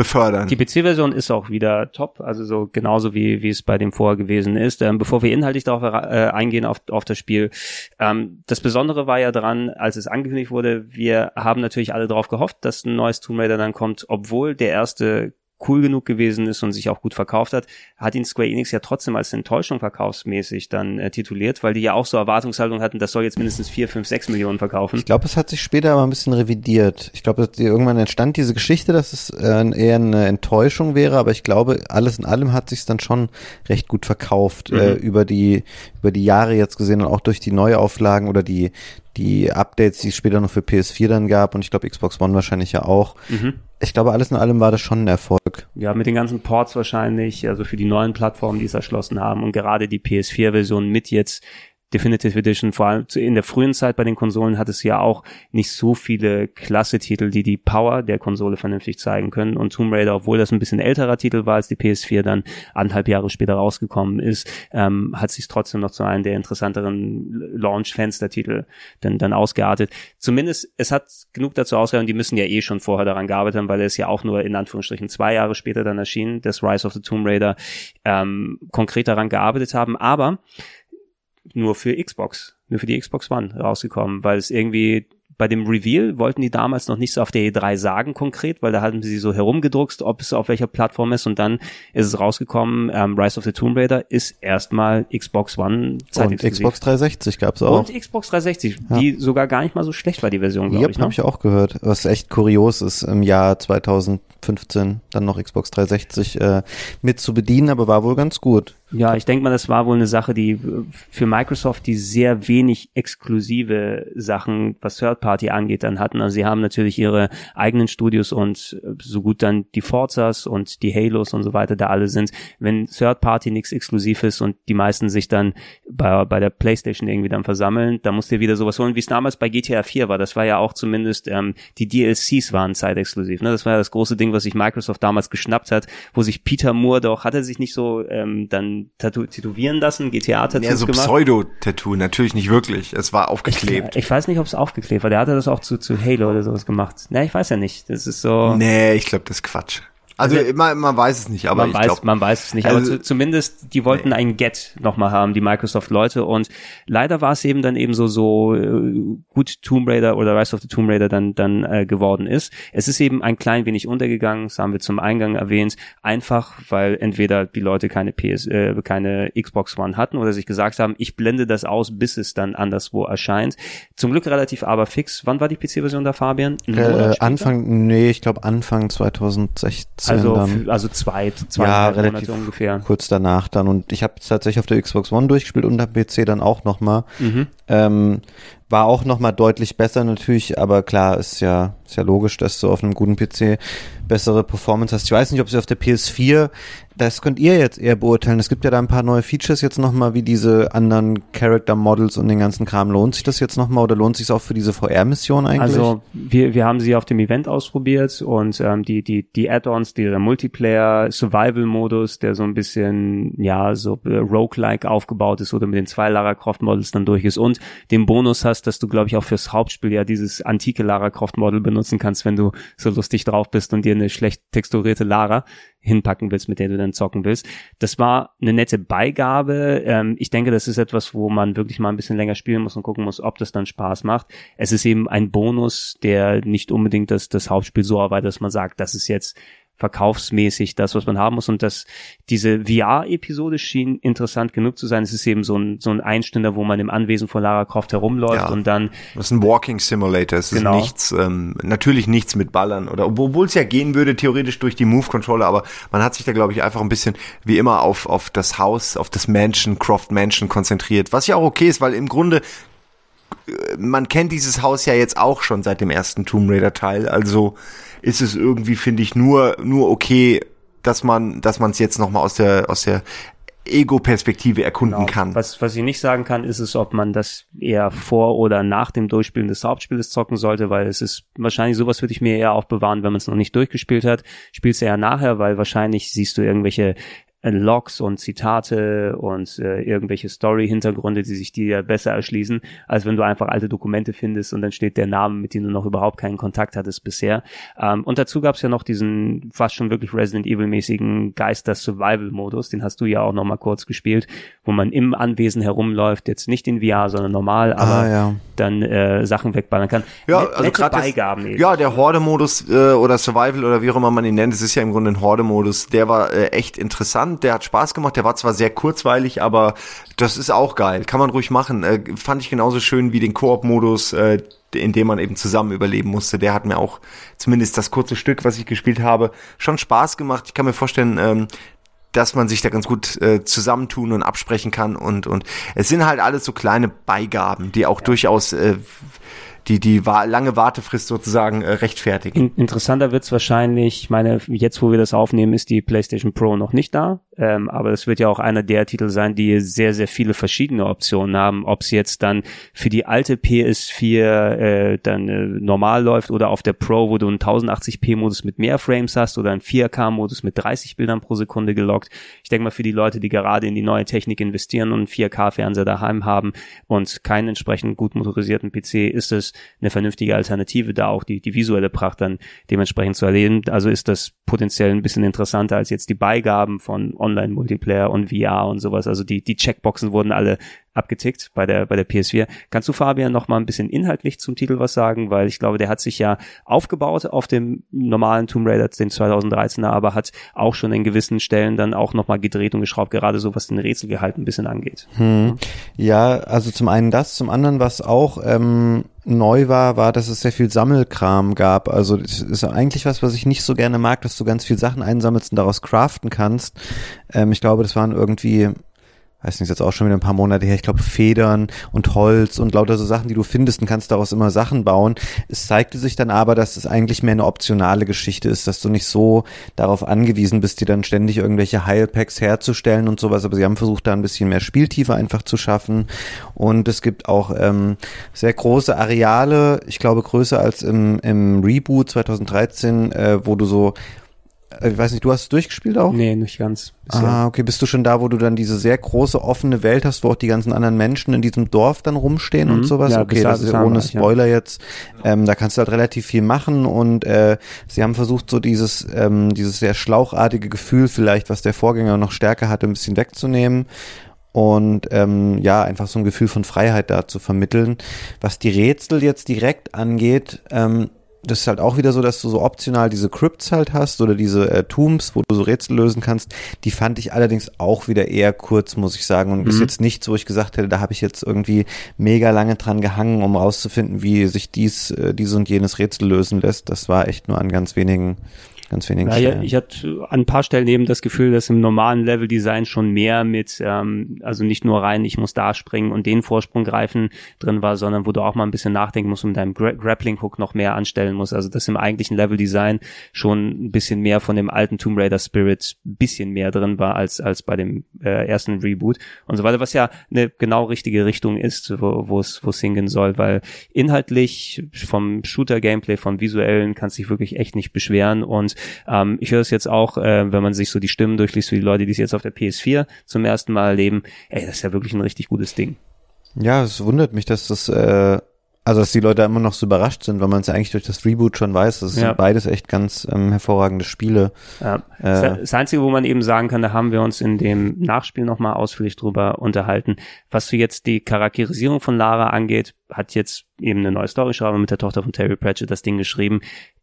befördern. Die PC-Version ist auch wieder top, also so genauso wie, wie es bei dem vorher gewesen ist. Ähm, bevor wir inhaltlich darauf äh, eingehen auf, auf das Spiel, ähm, das Besondere war ja dran, als es angekündigt wurde, wir haben natürlich alle darauf gehofft, dass ein neues Tomb Raider dann kommt, obwohl der erste cool genug gewesen ist und sich auch gut verkauft hat, hat ihn Square Enix ja trotzdem als Enttäuschung verkaufsmäßig dann äh, tituliert, weil die ja auch so Erwartungshaltung hatten, das soll jetzt mindestens vier, fünf, sechs Millionen verkaufen. Ich glaube, es hat sich später aber ein bisschen revidiert. Ich glaube, irgendwann entstand diese Geschichte, dass es äh, eher eine Enttäuschung wäre, aber ich glaube, alles in allem hat sich dann schon recht gut verkauft mhm. äh, über die über die Jahre jetzt gesehen und auch durch die Neuauflagen oder die die Updates, die es später noch für PS4 dann gab und ich glaube Xbox One wahrscheinlich ja auch. Mhm. Ich glaube, alles in allem war das schon ein Erfolg. Ja, mit den ganzen Ports wahrscheinlich, also für die neuen Plattformen, die es erschlossen haben und gerade die PS4-Version mit jetzt Definitive Edition, vor allem in der frühen Zeit bei den Konsolen hat es ja auch nicht so viele klasse Titel, die die Power der Konsole vernünftig zeigen können. Und Tomb Raider, obwohl das ein bisschen älterer Titel war, als die PS4 dann anderthalb Jahre später rausgekommen ist, ähm, hat sich trotzdem noch zu einem der interessanteren Launch-Fenster-Titel dann, dann ausgeartet. Zumindest, es hat genug dazu ausgegangen, die müssen ja eh schon vorher daran gearbeitet haben, weil es ja auch nur in Anführungsstrichen zwei Jahre später dann erschien, das Rise of the Tomb Raider, ähm, konkret daran gearbeitet haben. Aber nur für Xbox, nur für die Xbox One rausgekommen, weil es irgendwie bei dem Reveal wollten die damals noch nicht so auf der E3 sagen konkret, weil da hatten sie so herumgedruckst, ob es auf welcher Plattform ist und dann ist es rausgekommen, ähm, Rise of the Tomb Raider ist erstmal Xbox One Und Xbox 360 gab's auch. Und Xbox 360, ja. die sogar gar nicht mal so schlecht war, die Version, glaube yep, ich. Ne? habe ich auch gehört, was echt kurios ist im Jahr 2015 dann noch Xbox 360 äh, mit zu bedienen, aber war wohl ganz gut. Ja, ich denke mal, das war wohl eine Sache, die für Microsoft, die sehr wenig exklusive Sachen, was Third Party angeht, dann hatten. Also sie haben natürlich ihre eigenen Studios und so gut dann die Forzas und die Halos und so weiter da alle sind. Wenn Third Party nichts exklusiv ist und die meisten sich dann bei, bei der Playstation irgendwie dann versammeln, da musst du wieder sowas holen, wie es damals bei GTA 4 war. Das war ja auch zumindest, ähm, die DLCs waren zeitexklusiv. Ne? Das war ja das große Ding, was sich Microsoft damals geschnappt hat, wo sich Peter Moore doch, hat er sich nicht so ähm, dann Tattoo tätowieren lassen, GTA-Tattoos ja, so gemacht. Pseudo-Tattoo, natürlich nicht wirklich. Es war aufgeklebt. Ich, ich weiß nicht, ob es aufgeklebt war. Der hatte das auch zu, zu Halo oder sowas gemacht. Ne, ich weiß ja nicht. Das ist so. Nee, ich glaube, das ist Quatsch. Also, also man, man weiß es nicht, aber man ich weiß, glaub, man weiß es nicht. Also, aber zu, zumindest die wollten nee. ein Get nochmal haben, die Microsoft-Leute. Und leider war es eben dann eben so so äh, gut Tomb Raider oder Rise of the Tomb Raider dann dann äh, geworden ist. Es ist eben ein klein wenig untergegangen. Das haben wir zum Eingang erwähnt. Einfach, weil entweder die Leute keine PS, äh, keine Xbox One hatten oder sich gesagt haben, ich blende das aus, bis es dann anderswo erscheint. Zum Glück relativ aber fix. Wann war die PC-Version da, Fabian? Äh, Anfang, nee, ich glaube Anfang 2016 also, dann. Also zwei, zwei ja, relativ Monate ungefähr. Kurz danach dann. Und ich habe es tatsächlich auf der Xbox One durchgespielt und am PC dann auch nochmal. Mhm. Ähm, war auch nochmal deutlich besser natürlich, aber klar, ist ja, ist ja logisch, dass du auf einem guten PC bessere Performance hast. Ich weiß nicht, ob sie auf der PS4 das könnt ihr jetzt eher beurteilen. Es gibt ja da ein paar neue Features jetzt nochmal, wie diese anderen Character Models und den ganzen Kram. Lohnt sich das jetzt nochmal oder lohnt sich auch für diese VR-Mission eigentlich? Also wir, wir haben sie auf dem Event ausprobiert und ähm, die, die, die Add-ons, dieser Multiplayer Survival-Modus, der so ein bisschen, ja, so äh, roguelike aufgebaut ist oder mit den zwei Lara Croft Models dann durch ist und den Bonus hast, dass du, glaube ich, auch fürs Hauptspiel ja dieses antike Lara Croft Model benutzen kannst, wenn du so lustig drauf bist und dir eine schlecht texturierte Lara hinpacken willst, mit der du dann zocken willst. Das war eine nette Beigabe. Ähm, ich denke, das ist etwas, wo man wirklich mal ein bisschen länger spielen muss und gucken muss, ob das dann Spaß macht. Es ist eben ein Bonus, der nicht unbedingt das, das Hauptspiel so erweitert, dass man sagt, das ist jetzt verkaufsmäßig das, was man haben muss. Und das, diese VR-Episode schien interessant genug zu sein. Es ist eben so ein, so ein Einstünder, wo man im Anwesen von Lara Croft herumläuft ja, und dann. Das ist ein Walking Simulator. Es genau. ist nichts, ähm, natürlich nichts mit Ballern oder, obwohl es ja gehen würde, theoretisch durch die Move-Controller, aber man hat sich da, glaube ich, einfach ein bisschen, wie immer, auf, auf das Haus, auf das Mansion, Croft Mansion konzentriert. Was ja auch okay ist, weil im Grunde äh, man kennt dieses Haus ja jetzt auch schon seit dem ersten Tomb Raider Teil, also ist es irgendwie, finde ich, nur, nur okay, dass man, dass man es jetzt nochmal aus der, aus der Ego-Perspektive erkunden genau. kann. Was, was ich nicht sagen kann, ist es, ob man das eher vor oder nach dem Durchspielen des Hauptspiels zocken sollte, weil es ist wahrscheinlich sowas würde ich mir eher aufbewahren, wenn man es noch nicht durchgespielt hat. Spielst du eher nachher, weil wahrscheinlich siehst du irgendwelche Logs und Zitate und äh, irgendwelche Story-Hintergründe, die sich dir besser erschließen, als wenn du einfach alte Dokumente findest und dann steht der Name, mit dem du noch überhaupt keinen Kontakt hattest bisher. Ähm, und dazu gab es ja noch diesen fast schon wirklich Resident Evil-mäßigen Geister-Survival-Modus, den hast du ja auch noch mal kurz gespielt, wo man im Anwesen herumläuft, jetzt nicht in VR, sondern normal, aber ah, ja. dann äh, Sachen wegballern kann. Ja, Net also gerade Beigaben eben. Ja, der Horde-Modus äh, oder Survival oder wie auch immer man ihn nennt, es ist ja im Grunde ein Horde-Modus, der war äh, echt interessant, der hat Spaß gemacht, der war zwar sehr kurzweilig, aber das ist auch geil, kann man ruhig machen. Äh, fand ich genauso schön wie den Koop-Modus, äh, in dem man eben zusammen überleben musste. Der hat mir auch zumindest das kurze Stück, was ich gespielt habe, schon Spaß gemacht. Ich kann mir vorstellen, ähm, dass man sich da ganz gut äh, zusammentun und absprechen kann und und es sind halt alles so kleine Beigaben, die auch ja. durchaus äh, die, die wa lange Wartefrist sozusagen äh, rechtfertigen. In interessanter wird's wahrscheinlich, ich meine, jetzt wo wir das aufnehmen, ist die PlayStation Pro noch nicht da, ähm, aber es wird ja auch einer der Titel sein, die sehr, sehr viele verschiedene Optionen haben, ob es jetzt dann für die alte PS4 äh, dann äh, normal läuft oder auf der Pro, wo du einen 1080p-Modus mit mehr Frames hast oder einen 4K-Modus mit 30 Bildern pro Sekunde gelockt. Ich denke mal, für die Leute, die gerade in die neue Technik investieren und einen 4K-Fernseher daheim haben und keinen entsprechend gut motorisierten PC, ist es eine vernünftige Alternative, da auch die, die visuelle Pracht dann dementsprechend zu erleben. Also ist das potenziell ein bisschen interessanter als jetzt die Beigaben von Online-Multiplayer und VR und sowas. Also die, die Checkboxen wurden alle abgetickt bei der, bei der PS4. Kannst du Fabian noch mal ein bisschen inhaltlich zum Titel was sagen? Weil ich glaube, der hat sich ja aufgebaut auf dem normalen Tomb Raider, den 2013er, aber hat auch schon in gewissen Stellen dann auch noch mal gedreht und geschraubt, gerade so was den Rätselgehalt ein bisschen angeht. Hm. Ja, also zum einen das, zum anderen, was auch ähm, neu war, war, dass es sehr viel Sammelkram gab. Also das ist eigentlich was, was ich nicht so gerne mag, dass du ganz viel Sachen einsammelst und daraus craften kannst. Ähm, ich glaube, das waren irgendwie weiß nicht, jetzt auch schon wieder ein paar Monate her, ich glaube Federn und Holz und lauter so Sachen, die du findest und kannst daraus immer Sachen bauen. Es zeigte sich dann aber, dass es eigentlich mehr eine optionale Geschichte ist, dass du nicht so darauf angewiesen bist, dir dann ständig irgendwelche Heilpacks herzustellen und sowas, aber sie haben versucht, da ein bisschen mehr Spieltiefe einfach zu schaffen und es gibt auch ähm, sehr große Areale, ich glaube größer als im, im Reboot 2013, äh, wo du so ich weiß nicht, du hast es durchgespielt auch? Nee, nicht ganz. Bisher. Ah, okay. Bist du schon da, wo du dann diese sehr große offene Welt hast, wo auch die ganzen anderen Menschen in diesem Dorf dann rumstehen mhm. und sowas? Ja, okay, das ist ja ohne Spoiler ja. jetzt. Ähm, da kannst du halt relativ viel machen und äh, sie haben versucht, so dieses, ähm, dieses sehr schlauchartige Gefühl vielleicht, was der Vorgänger noch stärker hatte, ein bisschen wegzunehmen und ähm, ja, einfach so ein Gefühl von Freiheit da zu vermitteln. Was die Rätsel jetzt direkt angeht, ähm, das ist halt auch wieder so, dass du so optional diese Crypts halt hast oder diese äh, Tombs, wo du so Rätsel lösen kannst. Die fand ich allerdings auch wieder eher kurz, muss ich sagen. Und mhm. ist jetzt nichts, wo ich gesagt hätte, da habe ich jetzt irgendwie mega lange dran gehangen, um rauszufinden, wie sich dies, äh, dieses und jenes Rätsel lösen lässt. Das war echt nur an ganz wenigen ganz wenigen ja, Stellen. Ich hatte an ein paar Stellen eben das Gefühl, dass im normalen Level-Design schon mehr mit, ähm, also nicht nur rein, ich muss da springen und den Vorsprung greifen drin war, sondern wo du auch mal ein bisschen nachdenken musst und deinem Gra Grappling-Hook noch mehr anstellen musst. Also dass im eigentlichen Level-Design schon ein bisschen mehr von dem alten Tomb Raider Spirit ein bisschen mehr drin war als, als bei dem äh, ersten Reboot und so weiter, was ja eine genau richtige Richtung ist, wo es wo es hingehen soll, weil inhaltlich vom Shooter-Gameplay, vom visuellen kannst du dich wirklich echt nicht beschweren und ähm, ich höre es jetzt auch, äh, wenn man sich so die Stimmen durchliest, wie die Leute, die es jetzt auf der PS4 zum ersten Mal erleben, ey, das ist ja wirklich ein richtig gutes Ding. Ja, es wundert mich, dass das äh, also dass die Leute immer noch so überrascht sind, weil man es ja eigentlich durch das Reboot schon weiß. Das ja. sind beides echt ganz ähm, hervorragende Spiele. Ja. Äh, das Einzige, wo man eben sagen kann, da haben wir uns in dem Nachspiel nochmal ausführlich drüber unterhalten. Was für jetzt die Charakterisierung von Lara angeht, hat jetzt eben eine neue Storyschreiber mit der Tochter von Terry Pratchett das Ding geschrieben.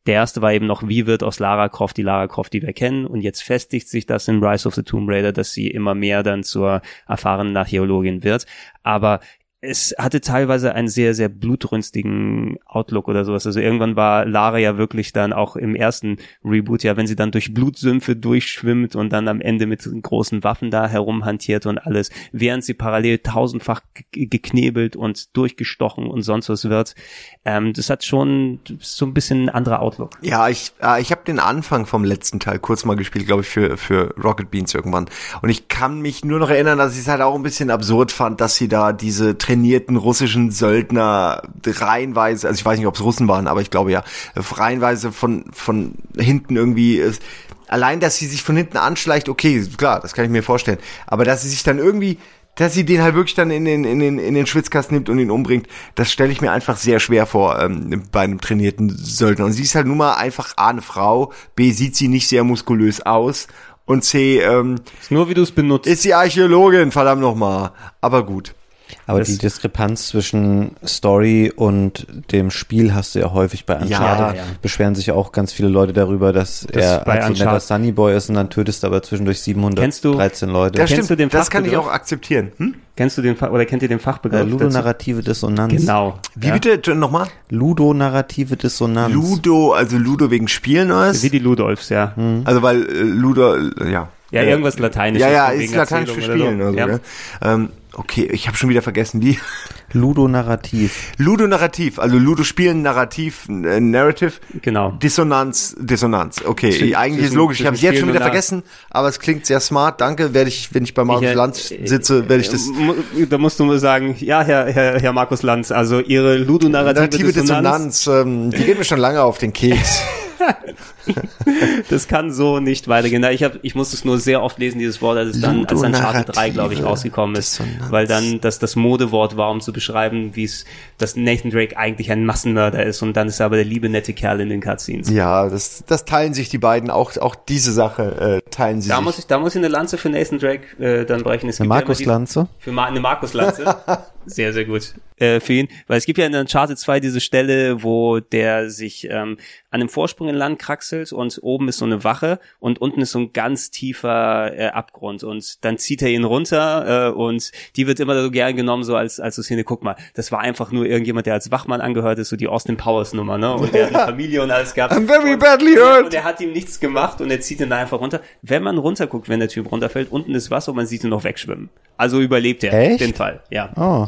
Der erste war eben noch, wie wird aus Lara Croft die Lara Croft, die wir kennen. Und jetzt festigt sich das in Rise of the Tomb Raider, dass sie immer mehr dann zur erfahrenen Archäologin wird. Aber es hatte teilweise einen sehr, sehr blutrünstigen Outlook oder sowas. Also irgendwann war Lara ja wirklich dann auch im ersten Reboot, ja, wenn sie dann durch Blutsümpfe durchschwimmt und dann am Ende mit großen Waffen da herumhantiert und alles, während sie parallel tausendfach geknebelt und durchgestochen und sonst was wird. Ähm, das hat schon so ein bisschen ein anderer Outlook. Ja, ich, äh, ich habe den Anfang vom letzten Teil kurz mal gespielt, glaube ich, für, für Rocket Beans irgendwann. Und ich kann mich nur noch erinnern, dass ich es halt auch ein bisschen absurd fand, dass sie da diese trainierten russischen Söldner reihenweise, also ich weiß nicht, ob es Russen waren, aber ich glaube ja, reihenweise von, von hinten irgendwie allein, dass sie sich von hinten anschleicht, okay, klar, das kann ich mir vorstellen. Aber dass sie sich dann irgendwie, dass sie den halt wirklich dann in den, in den, in den Schwitzkasten nimmt und ihn umbringt, das stelle ich mir einfach sehr schwer vor ähm, bei einem trainierten Söldner. Und sie ist halt nun mal einfach A, eine Frau, B, sieht sie nicht sehr muskulös aus und C, ähm, ist nur wie du es benutzt. Ist die Archäologin, verdammt nochmal. Aber gut. Aber das die Diskrepanz zwischen Story und dem Spiel hast du ja häufig bei Uncharted. Ja, ja. Beschweren sich auch ganz viele Leute darüber, dass das er ein so netter Sunny Boy ist und dann tötest du aber zwischendurch 713 Leute. Das stimmt, du den das kann ich auch akzeptieren. Hm? Kennst du den oder kennt ihr den Fachbegriff? Äh, Ludonarrative Dissonanz. Genau. Wie ja. bitte nochmal? Ludonarrative Dissonanz. Ludo, also Ludo wegen Spielen oder Wie die Ludolfs, ja. Hm. Also weil äh, Ludo, äh, ja. Ja, irgendwas Lateinisch. Ja, ja, ist Lateinisch für Spielen. Oder so, ja. Ähm, okay, ich habe schon wieder vergessen, wie. Ludonarrativ. Ludonarrativ, also Ludo spielen Narrativ, äh, Narrative. Genau. Dissonanz, Dissonanz. Okay, zwischen, eigentlich ist logisch. Ich habe es jetzt schon wieder vergessen, aber es klingt sehr smart. Danke. Werde ich, wenn ich bei Markus ich, äh, Lanz sitze, werde ich das. Da musst du nur sagen, ja, Herr, Herr, Herr Markus Lanz, also Ihre Ludonarrative Narrative Dissonanz, Dissonanz ähm, die geht mir schon lange auf den Keks. das kann so nicht weitergehen. Ich, hab, ich muss es nur sehr oft lesen, dieses Wort, als es dann, als dann Charter 3, glaube ich, rausgekommen ist. Weil dann das, das Modewort war, um zu beschreiben, wie es, dass Nathan Drake eigentlich ein Massenmörder ist und dann ist er aber der liebe nette Kerl in den Cutscenes. Ja, das, das teilen sich die beiden, auch, auch diese Sache äh, teilen sie da sich. Muss ich, da muss ich eine Lanze für Nathan Drake äh, dann brechen. Es eine Markus-Lanze? Für Ma eine Markus-Lanze. sehr, sehr gut äh, für ihn. Weil es gibt ja in Uncharted 2 diese Stelle, wo der sich ähm, an einem Vorsprung in Land kraxelt und oben ist so eine Wache und unten ist so ein ganz tiefer äh, Abgrund und dann zieht er ihn runter äh, und die wird immer so gern genommen, so als, als so Szene, guck mal, das war einfach nur irgendjemand, der als Wachmann angehört ist, so die Austin Powers Nummer, ne? Und der hat eine Familie und alles gehabt. I'm very badly hurt. Und er hat ihm nichts gemacht und er zieht ihn da einfach runter. Wenn man runterguckt, wenn der Typ runterfällt, unten ist Wasser und man sieht ihn noch wegschwimmen. Also überlebt er Echt? den Fall, ja. Oh.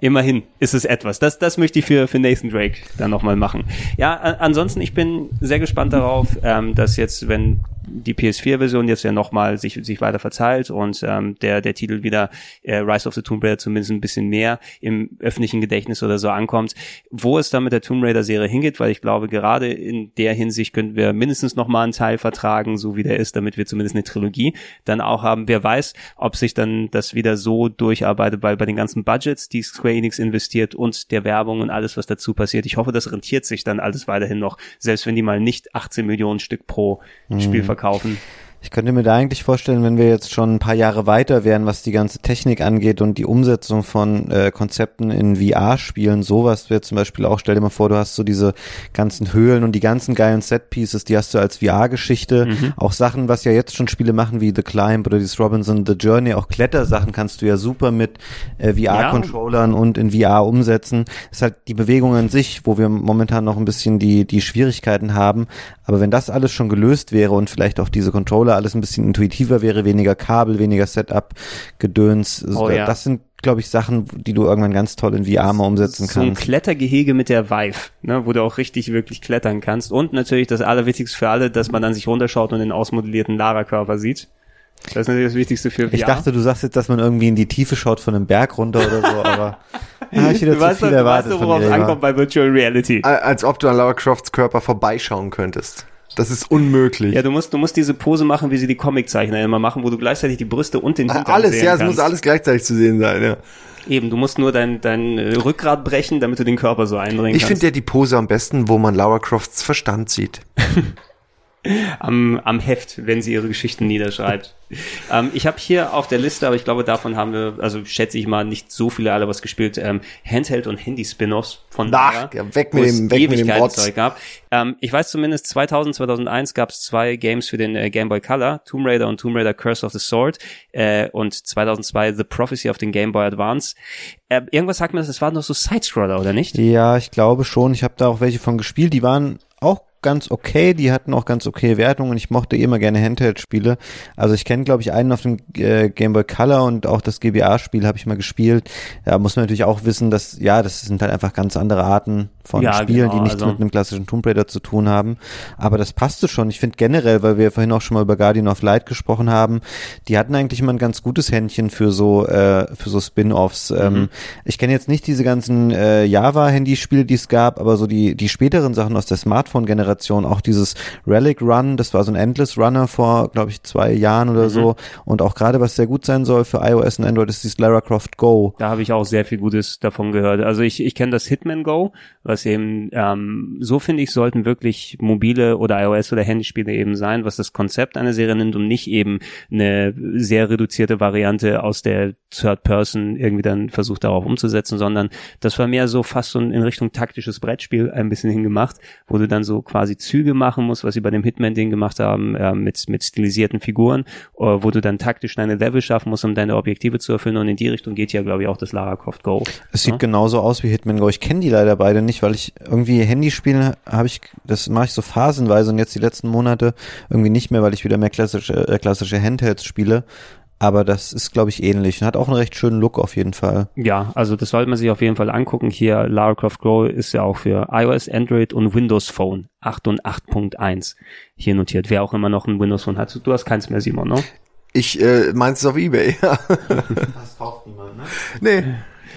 Immerhin ist es etwas. Das, das möchte ich für, für Nathan Drake dann nochmal machen. Ja, ansonsten, ich bin sehr gespannt darauf, ähm, dass jetzt, wenn die PS4-Version jetzt ja nochmal sich, sich weiter verteilt und ähm, der, der Titel wieder äh, Rise of the Tomb Raider zumindest ein bisschen mehr im öffentlichen Gedächtnis oder so ankommt, wo es dann mit der Tomb Raider-Serie hingeht, weil ich glaube, gerade in der Hinsicht könnten wir mindestens nochmal einen Teil vertragen, so wie der ist, damit wir zumindest eine Trilogie dann auch haben. Wer weiß, ob sich dann das wieder so durcharbeitet, weil bei den ganzen Budgets, die Square Enix investiert und der Werbung und alles, was dazu passiert, ich hoffe, das rentiert sich dann alles weiterhin noch, selbst wenn die mal nicht 18 Millionen Stück pro mhm. Spiel verkaufen verkaufen. Ich könnte mir da eigentlich vorstellen, wenn wir jetzt schon ein paar Jahre weiter wären, was die ganze Technik angeht und die Umsetzung von äh, Konzepten in VR-Spielen, sowas wäre zum Beispiel auch, stell dir mal vor, du hast so diese ganzen Höhlen und die ganzen geilen Set-Pieces, die hast du als VR-Geschichte. Mhm. Auch Sachen, was ja jetzt schon Spiele machen, wie The Climb oder dieses Robinson The Journey, auch Klettersachen kannst du ja super mit äh, VR-Controllern ja. und in VR umsetzen. Das ist halt die Bewegung an sich, wo wir momentan noch ein bisschen die, die Schwierigkeiten haben. Aber wenn das alles schon gelöst wäre und vielleicht auch diese Controller alles ein bisschen intuitiver wäre, weniger Kabel, weniger Setup, Gedöns. Oh, ja. Das sind glaube ich, Sachen, die du irgendwann ganz toll in VR mal umsetzen kannst. So ein Klettergehege mit der Vive, ne, wo du auch richtig, wirklich klettern kannst. Und natürlich das Allerwichtigste für alle, dass man dann sich runterschaut und den ausmodellierten Lara-Körper sieht. Das ist natürlich das Wichtigste für VR. Ich dachte, du sagst jetzt, dass man irgendwie in die Tiefe schaut von einem Berg runter oder so, aber ja, ich wieder du zu weißt, viel du erwartet weißt, worauf es ankommt bei Virtual Reality. Als ob du an Lara Crofts Körper vorbeischauen könntest. Das ist unmöglich. Ja, du musst, du musst diese Pose machen, wie sie die Comiczeichner immer machen, wo du gleichzeitig die Brüste und den Hintern Alles, ja, es muss alles gleichzeitig zu sehen sein, ja. Eben, du musst nur dein, dein äh, Rückgrat brechen, damit du den Körper so einbringen ich kannst. Ich finde ja die Pose am besten, wo man Laura Crofts Verstand sieht. am, am Heft, wenn sie ihre Geschichten niederschreibt. ähm, ich habe hier auf der Liste, aber ich glaube, davon haben wir, also schätze ich mal, nicht so viele alle was gespielt, ähm, Handheld- und Handy-Spin-Offs von Ach, ja, weg mit dem, weg mit dem Zeug gab. Ähm, ich weiß zumindest, 2000, 2001 gab es zwei Games für den äh, Game Boy Color, Tomb Raider und Tomb Raider Curse of the Sword äh, und 2002 The Prophecy of den Game Boy Advance. Äh, irgendwas sagt mir, das war noch so Sidescroller, oder nicht? Ja, ich glaube schon. Ich habe da auch welche von gespielt. Die waren auch ganz okay, die hatten auch ganz okay Wertungen. Ich mochte eh immer gerne Handheld-Spiele. Also ich kenne, glaube ich, einen auf dem äh, Game Boy Color und auch das GBA-Spiel habe ich mal gespielt. Da muss man natürlich auch wissen, dass, ja, das sind halt einfach ganz andere Arten von ja, Spielen, genau, die nichts also. mit einem klassischen Tomb Raider zu tun haben. Aber das passte schon. Ich finde generell, weil wir vorhin auch schon mal über Guardian of Light gesprochen haben, die hatten eigentlich immer ein ganz gutes Händchen für so, äh, für so Spin-Offs. Mhm. Ähm, ich kenne jetzt nicht diese ganzen äh, Java-Handyspiele, die es gab, aber so die, die späteren Sachen aus der Smartphone-Generation Generation. Auch dieses Relic Run, das war so ein Endless Runner vor, glaube ich, zwei Jahren oder mhm. so. Und auch gerade, was sehr gut sein soll für iOS und Android, ist dieses Lara Croft Go. Da habe ich auch sehr viel Gutes davon gehört. Also ich, ich kenne das Hitman Go, was eben, ähm, so finde ich, sollten wirklich mobile oder iOS oder Handyspiele eben sein, was das Konzept einer Serie nimmt und nicht eben eine sehr reduzierte Variante aus der Third Person irgendwie dann versucht darauf umzusetzen, sondern das war mehr so fast so in Richtung taktisches Brettspiel ein bisschen hingemacht, wo du dann so quasi Züge machen musst, was sie bei dem Hitman-Ding gemacht haben, äh, mit, mit stilisierten Figuren, äh, wo du dann taktisch deine Level schaffen musst, um deine Objektive zu erfüllen und in die Richtung geht ja, glaube ich, auch das Lara Croft Go. Es sieht ja? genauso aus wie Hitman Go. Ich kenne die leider beide nicht, weil ich irgendwie Handyspiele habe ich, das mache ich so phasenweise und jetzt die letzten Monate irgendwie nicht mehr, weil ich wieder mehr klassische, äh, klassische Handhelds spiele. Aber das ist, glaube ich, ähnlich und hat auch einen recht schönen Look auf jeden Fall. Ja, also das sollte man sich auf jeden Fall angucken. Hier, Lara Croft Go ist ja auch für iOS, Android und Windows Phone 8 und 8.1 hier notiert. Wer auch immer noch ein Windows Phone hat. Du hast keins mehr, Simon, ne? Ich äh, meinst es auf Ebay, ja. Das kauft niemand, ne? Nee.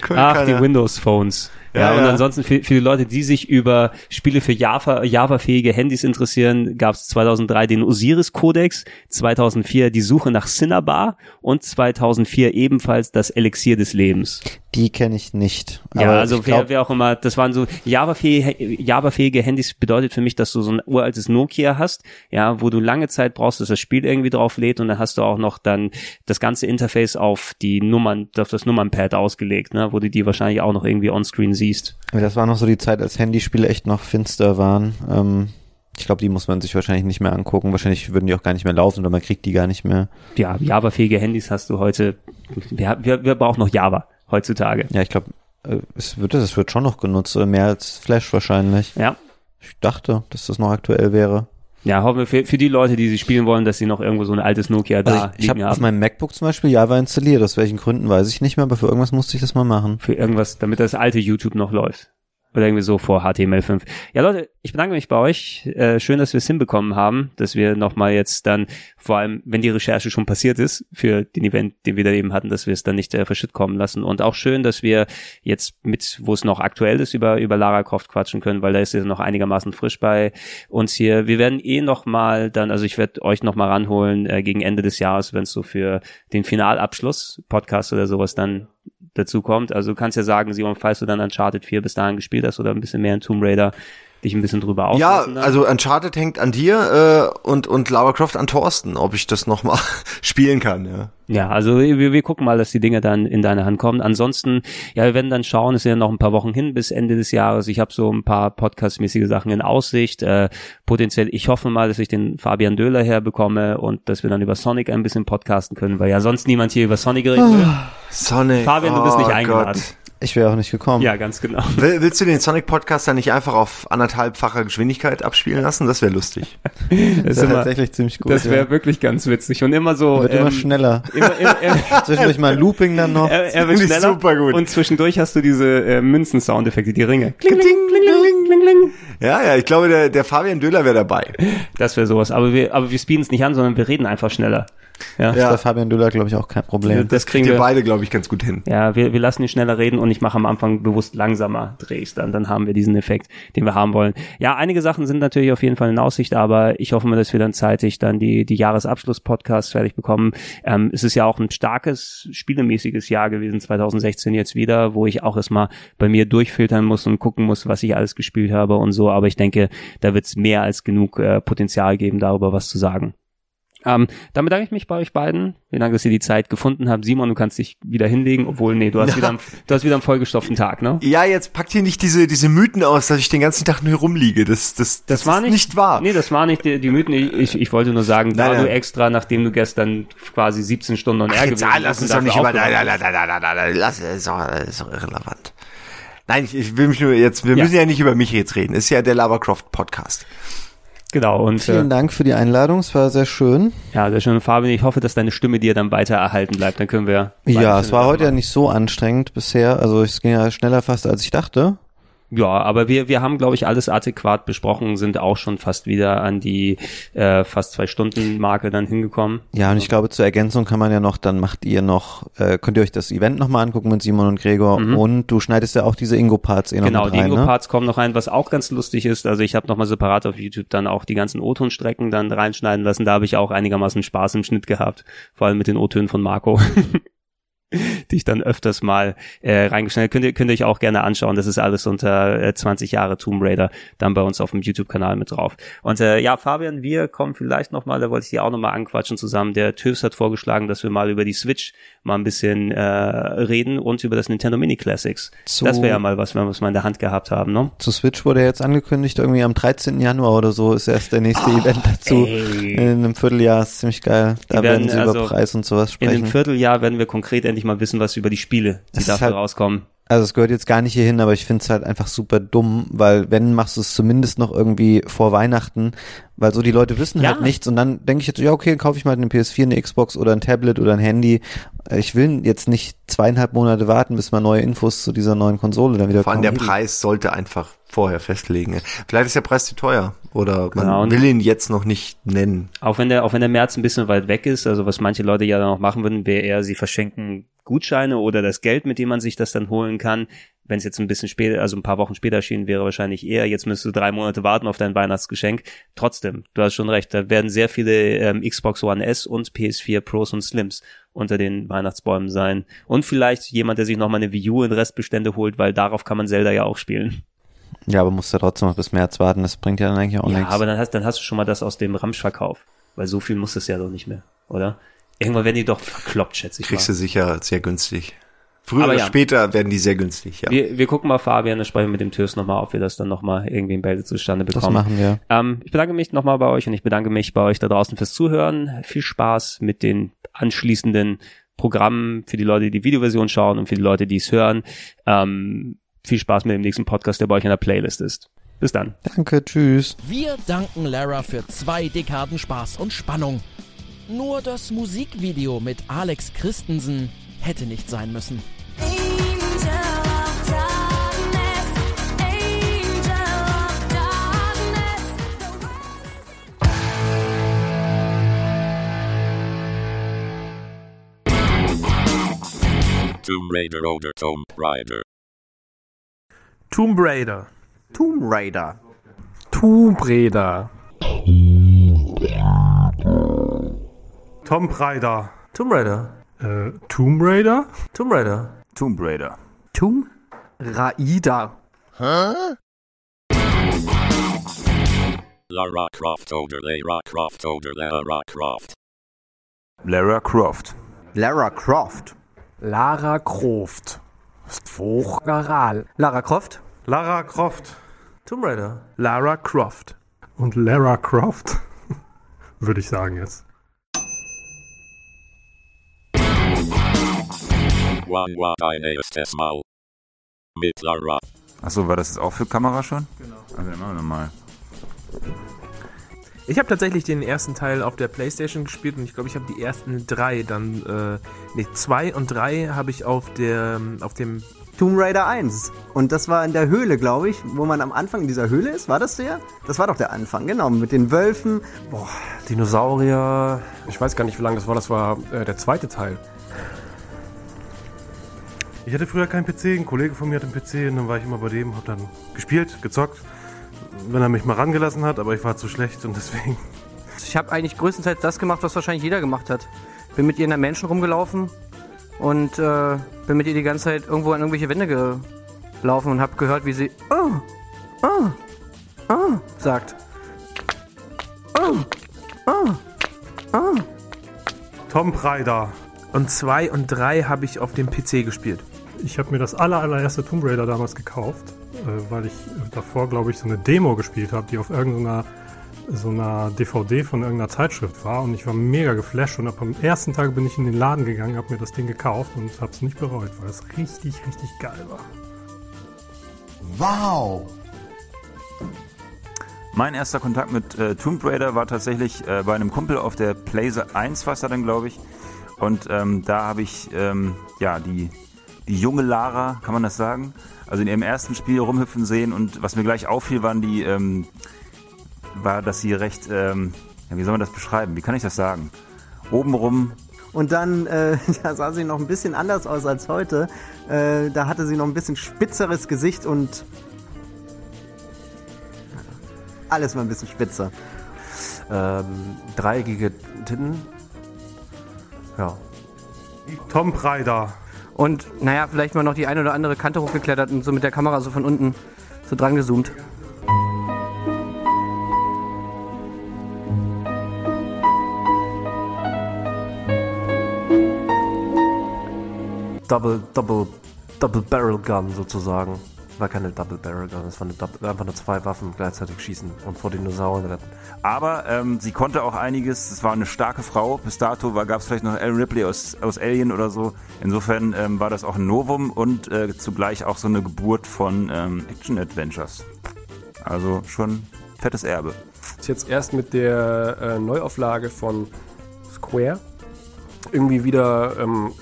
Ach, keiner. die Windows Phones. Ja, ja, und ansonsten für, für die Leute, die sich über Spiele für Java, Java-fähige Handys interessieren, gab es 2003 den Osiris-Kodex, 2004 die Suche nach Cinnabar und 2004 ebenfalls das Elixier des Lebens. Die kenne ich nicht. ja, also wer, wer auch immer, das waren so Java-fähige Java Handys bedeutet für mich, dass du so ein uraltes Nokia hast, ja, wo du lange Zeit brauchst, dass das Spiel irgendwie drauf lädt und dann hast du auch noch dann das ganze Interface auf die Nummern, auf das Nummernpad ausgelegt, ne, wo du die wahrscheinlich auch noch irgendwie onscreen siehst. Das war noch so die Zeit, als Handyspiele echt noch finster waren. Ähm ich glaube, die muss man sich wahrscheinlich nicht mehr angucken. Wahrscheinlich würden die auch gar nicht mehr laufen oder man kriegt die gar nicht mehr. Ja, Java-fähige Handys hast du heute. Wir, wir, wir brauchen noch Java heutzutage. Ja, ich glaube, äh, es wird, es wird schon noch genutzt, mehr als Flash wahrscheinlich. Ja. Ich dachte, dass das noch aktuell wäre. Ja, hoffen wir für, für die Leute, die sie spielen wollen, dass sie noch irgendwo so ein altes Nokia also da ich, ich hab haben. auf meinem MacBook zum Beispiel Java installiert. Aus welchen Gründen weiß ich nicht mehr, aber für irgendwas musste ich das mal machen. Für irgendwas, damit das alte YouTube noch läuft. Oder irgendwie so vor HTML5. Ja, Leute, ich bedanke mich bei euch. Äh, schön, dass wir es hinbekommen haben, dass wir nochmal jetzt dann, vor allem, wenn die Recherche schon passiert ist, für den Event, den wir da eben hatten, dass wir es dann nicht äh, verschütt kommen lassen. Und auch schön, dass wir jetzt mit, wo es noch aktuell ist, über, über Lara Croft quatschen können, weil da ist ja noch einigermaßen frisch bei uns hier. Wir werden eh nochmal dann, also ich werde euch nochmal ranholen, äh, gegen Ende des Jahres, wenn es so für den Finalabschluss, Podcast oder sowas dann dazu kommt. Also du kannst ja sagen, Simon, falls du dann Uncharted 4 bis dahin gespielt hast oder ein bisschen mehr in Tomb Raider, dich ein bisschen drüber auslassen. Ja, also Uncharted hängt an dir äh, und und Lara Croft an Thorsten, ob ich das noch mal spielen kann. Ja. Ja, also wir, wir gucken mal, dass die Dinge dann in deine Hand kommen. Ansonsten, ja, wir werden dann schauen, es sind ja noch ein paar Wochen hin bis Ende des Jahres. Ich habe so ein paar podcastmäßige Sachen in Aussicht. Äh, potenziell, ich hoffe mal, dass ich den Fabian Döhler herbekomme und dass wir dann über Sonic ein bisschen podcasten können, weil ja sonst niemand hier über Sonic reden will. Sonic. Fabian, du bist nicht oh eingeladen. Gott. Ich wäre auch nicht gekommen. Ja, ganz genau. Will, willst du den Sonic Podcast dann nicht einfach auf anderthalbfacher Geschwindigkeit abspielen lassen? Das wäre lustig. das ist tatsächlich ziemlich gut. Das wäre ja. wirklich ganz witzig und immer so. Wird ähm, immer schneller. Immer, immer, immer Zwischendurch mal Looping dann noch. Er, er wird schneller. Super gut. Und zwischendurch hast du diese äh, Münzen-Soundeffekte, die Ringe. Kling, kling, kling, kling, kling, kling. Ja, ja, ich glaube, der, der Fabian Döller wäre dabei. Das wäre sowas. Aber wir, aber wir speeden es nicht an, sondern wir reden einfach schneller. Ja, ja. Das Fabian Döller, glaube ich, auch kein Problem. Das, kriegen wir beide, glaube ich, ganz gut hin. Ja, wir, wir lassen ihn schneller reden und ich mache am Anfang bewusst langsamer drehst dann, dann haben wir diesen Effekt, den wir haben wollen. Ja, einige Sachen sind natürlich auf jeden Fall in Aussicht, aber ich hoffe mal, dass wir dann zeitig dann die, die Jahresabschluss-Podcasts fertig bekommen. Ähm, es ist ja auch ein starkes, spielemäßiges Jahr gewesen, 2016 jetzt wieder, wo ich auch erstmal bei mir durchfiltern muss und gucken muss, was ich alles gespielt habe und so, aber ich denke, da wird es mehr als genug äh, Potenzial geben, darüber was zu sagen. Ähm, dann bedanke ich mich bei euch beiden. Vielen Dank, dass ihr die Zeit gefunden habt. Simon, du kannst dich wieder hinlegen, obwohl, nee, du hast, wieder, einen, du hast wieder einen vollgestopften Tag, ne? Ja, jetzt packt hier nicht diese, diese Mythen aus, dass ich den ganzen Tag nur rumliege. Das, das, das, das war nicht, nicht wahr. Nee, das war nicht die, die Mythen. Ich, ich wollte nur sagen, da nein, du extra, nachdem du gestern quasi 17 Stunden on air gewesen bist. Lass uns doch nicht über, nein, nein, nein, nein, nein, nein, nein, lass, ist doch, ist doch irrelevant. Nein, ich, ich will mich nur jetzt, wir ja. müssen ja nicht über mich jetzt reden. Ist ja der Labercroft Podcast. Genau. Und, Vielen äh, Dank für die Einladung, es war sehr schön. Ja, sehr schön. Fabian, ich hoffe, dass deine Stimme dir dann weiter erhalten bleibt. Dann können wir. Ja, es war heute ja nicht so anstrengend bisher. Also es ging ja schneller fast, als ich dachte. Ja, aber wir, wir haben, glaube ich, alles adäquat besprochen, sind auch schon fast wieder an die äh, fast zwei Stunden Marke dann hingekommen. Ja, und ich glaube, zur Ergänzung kann man ja noch, dann macht ihr noch, äh, könnt ihr euch das Event nochmal angucken mit Simon und Gregor mhm. und du schneidest ja auch diese Ingo-Parts eh noch Genau, rein, die Ingo-Parts ne? kommen noch rein, was auch ganz lustig ist. Also ich habe nochmal separat auf YouTube dann auch die ganzen O-Ton-Strecken dann reinschneiden lassen. Da habe ich auch einigermaßen Spaß im Schnitt gehabt, vor allem mit den O-Tönen von Marco. die ich dann öfters mal äh, reingeschnitten könnt ihr könnt ihr euch auch gerne anschauen. Das ist alles unter äh, 20 Jahre Tomb Raider dann bei uns auf dem YouTube-Kanal mit drauf. Und äh, ja, Fabian, wir kommen vielleicht noch mal, da wollte ich dir auch noch mal anquatschen zusammen. Der TÜVs hat vorgeschlagen, dass wir mal über die Switch mal ein bisschen äh, reden und über das Nintendo Mini Classics. Zu, das wäre ja mal was, wenn wir es mal in der Hand gehabt haben, ne? Zu Switch wurde jetzt angekündigt, irgendwie am 13. Januar oder so ist erst der nächste oh, Event dazu. Ey. In einem Vierteljahr ist ziemlich geil. Da werden, werden, sie also, über Preis und sowas sprechen. In einem Vierteljahr werden wir konkret endlich mal wissen, was über die Spiele, die dafür halt, rauskommen. Also es gehört jetzt gar nicht hierhin, aber ich finde es halt einfach super dumm, weil wenn machst du es zumindest noch irgendwie vor Weihnachten, weil so die Leute wissen ja. halt nichts und dann denke ich jetzt, ja okay, kaufe ich mal eine PS4, eine Xbox oder ein Tablet oder ein Handy. Ich will jetzt nicht zweieinhalb Monate warten, bis mal neue Infos zu dieser neuen Konsole dann wieder Vor allem der Preis sollte einfach vorher festlegen. Vielleicht ist der Preis zu teuer oder man genau. will ihn jetzt noch nicht nennen. Auch wenn der, auch wenn der März ein bisschen weit weg ist, also was manche Leute ja dann noch machen würden, wäre eher, sie verschenken Gutscheine oder das Geld, mit dem man sich das dann holen kann. Wenn es jetzt ein bisschen später, also ein paar Wochen später erschienen wäre, wahrscheinlich eher, jetzt müsstest du drei Monate warten auf dein Weihnachtsgeschenk. Trotzdem, du hast schon recht, da werden sehr viele ähm, Xbox One S und PS4 Pros und Slims unter den Weihnachtsbäumen sein. Und vielleicht jemand, der sich nochmal eine Wii U in Restbestände holt, weil darauf kann man Zelda ja auch spielen. Ja, aber musst du trotzdem noch bis März warten, das bringt ja dann eigentlich auch ja, nichts. Ja, aber dann hast, dann hast du schon mal das aus dem Ramschverkauf. Weil so viel muss es ja doch nicht mehr, oder? Irgendwann werden die doch verkloppt, schätze ich Kriegst mal. du sicher sehr günstig. Früher oder ja. später werden die sehr günstig, ja. Wir, wir gucken mal, Fabian, dann sprechen wir mit dem Türs nochmal, ob wir das dann nochmal irgendwie in Bälde zustande bekommen. Das machen wir. Ähm, ich bedanke mich nochmal bei euch und ich bedanke mich bei euch da draußen fürs Zuhören. Viel Spaß mit den anschließenden Programmen für die Leute, die die Videoversion schauen und für die Leute, die es hören. Ähm, viel Spaß mit dem nächsten Podcast, der bei euch in der Playlist ist. Bis dann. Danke, tschüss. Wir danken Lara für zwei Dekaden Spaß und Spannung. Nur das Musikvideo mit Alex Christensen hätte nicht sein müssen. Tomb Raider oder Tomb Raider. Tomb Raider. Tomb Raider. Tomb Raider. Tomb Raider. Tomb Raider. Äh, Tomb Raider? Tomb Raider. Tomb Raider. Tomb Raider. Hä? Lara Croft oder Lara Croft oder Lara Croft. Lara Croft. Lara Croft. Lara Croft. Vochgeral. Lara Croft. Lara Croft. Tomb Raider. Lara Croft. Und Lara Croft, würde ich sagen jetzt. Achso, war das auch für Kamera schon? Genau. Also dann machen wir nochmal. Ich habe tatsächlich den ersten Teil auf der Playstation gespielt und ich glaube, ich habe die ersten drei dann, äh, nee, zwei und drei habe ich auf der, auf dem Tomb Raider 1. Und das war in der Höhle, glaube ich, wo man am Anfang in dieser Höhle ist. War das der? Das war doch der Anfang, genau. Mit den Wölfen. Boah, Dinosaurier. Ich weiß gar nicht, wie lange das war. Das war äh, der zweite Teil. Ich hatte früher keinen PC, ein Kollege von mir hat einen PC und dann war ich immer bei dem, hab dann gespielt, gezockt, wenn er mich mal rangelassen hat, aber ich war zu schlecht und deswegen. Ich habe eigentlich größtenteils das gemacht, was wahrscheinlich jeder gemacht hat. Bin mit ihr in der Menschen rumgelaufen und äh, bin mit ihr die ganze Zeit irgendwo an irgendwelche Wände gelaufen und habe gehört, wie sie oh, oh, oh sagt. Oh, oh, oh. Tom Preider. Und zwei und drei habe ich auf dem PC gespielt. Ich habe mir das aller, allererste Tomb Raider damals gekauft, weil ich davor, glaube ich, so eine Demo gespielt habe, die auf irgendeiner so einer DVD von irgendeiner Zeitschrift war und ich war mega geflasht und ab am ersten Tag bin ich in den Laden gegangen, habe mir das Ding gekauft und habe es nicht bereut, weil es richtig, richtig geil war. Wow! Mein erster Kontakt mit äh, Tomb Raider war tatsächlich äh, bei einem Kumpel auf der Blazer 1 war es dann, glaube ich. Und ähm, da habe ich ähm, ja die die junge Lara, kann man das sagen? Also in ihrem ersten Spiel rumhüpfen sehen und was mir gleich auffiel, waren die, ähm, war, dass sie recht, ähm, ja, wie soll man das beschreiben? Wie kann ich das sagen? Obenrum und dann äh, ja, sah sie noch ein bisschen anders aus als heute. Äh, da hatte sie noch ein bisschen spitzeres Gesicht und alles war ein bisschen spitzer. Ähm, dreieckige Titten. Ja. Tom Preider. Und naja, vielleicht mal noch die eine oder andere Kante hochgeklettert und so mit der Kamera so von unten so dran gezoomt. Double, Double, Double Barrel Gun sozusagen. War keine Double Barrel Gun, es waren einfach nur zwei Waffen gleichzeitig schießen und vor Dinosauriern retten. Aber ähm, sie konnte auch einiges. Es war eine starke Frau. Bis dato gab es vielleicht noch Ellen Ripley aus, aus Alien oder so. Insofern ähm, war das auch ein Novum und äh, zugleich auch so eine Geburt von ähm, Action Adventures. Also schon fettes Erbe. Ist jetzt erst mit der äh, Neuauflage von Square irgendwie wieder ähm,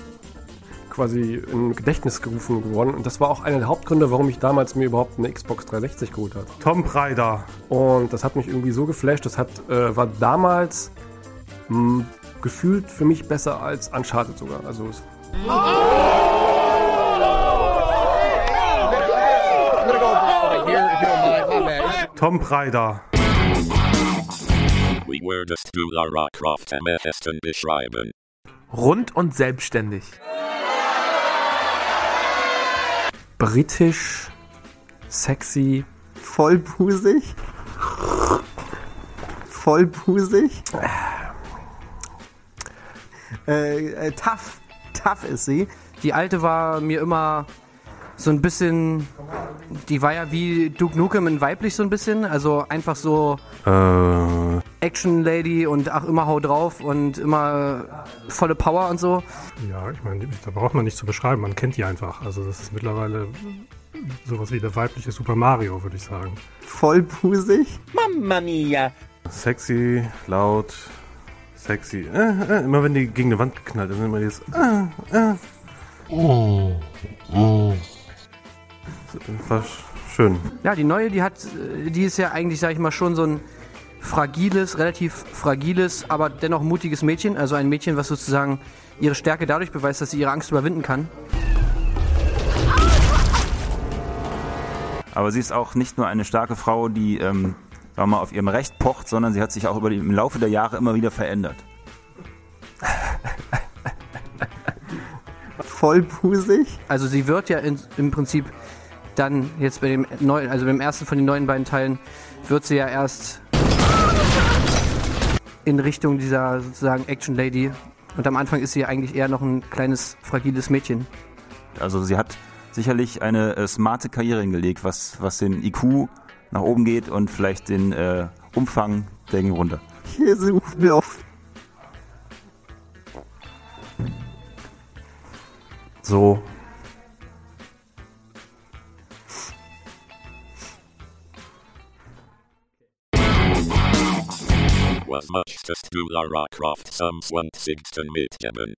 quasi in Gedächtnis gerufen geworden. Und das war auch einer der Hauptgründe, warum ich damals mir überhaupt eine Xbox 360 geholt habe. Tom Preider. Und das hat mich irgendwie so geflasht. Das hat, äh, war damals mh, gefühlt für mich besser als Uncharted sogar. Also es Tom Preider. Wie würdest du Lara Croft am besten beschreiben? Rund und selbstständig britisch, sexy, vollbusig, vollbusig, äh, äh, tough, tough ist sie. Die alte war mir immer so ein bisschen, die war ja wie Duke Nukem in weiblich so ein bisschen, also einfach so äh. Action Lady und ach immer hau drauf und immer volle Power und so. Ja, ich meine, da braucht man nicht zu beschreiben, man kennt die einfach. Also das ist mittlerweile sowas wie der weibliche Super Mario, würde ich sagen. Vollbusig? Mamma mia! Sexy, laut, sexy. Äh, äh, immer wenn die gegen eine Wand geknallt ist, immer dieses äh, äh. Oh, oh. War schön. Ja, die neue, die hat, die ist ja eigentlich, sag ich mal, schon so ein fragiles, relativ fragiles, aber dennoch mutiges Mädchen. Also ein Mädchen, was sozusagen ihre Stärke dadurch beweist, dass sie ihre Angst überwinden kann. Aber sie ist auch nicht nur eine starke Frau, die ähm, sagen wir mal, auf ihrem Recht pocht, sondern sie hat sich auch über die, im Laufe der Jahre immer wieder verändert. Vollbusig? Also sie wird ja in, im Prinzip dann jetzt bei dem neuen, also beim ersten von den neuen beiden Teilen, wird sie ja erst in Richtung dieser sozusagen Action Lady. Und am Anfang ist sie ja eigentlich eher noch ein kleines, fragiles Mädchen. Also sie hat sicherlich eine äh, smarte Karriere hingelegt, was, was den IQ nach oben geht und vielleicht den äh, Umfang der ging runter. Hier suchen wir auf. So, Was möchtest du Lara Croft am 20. mitgeben?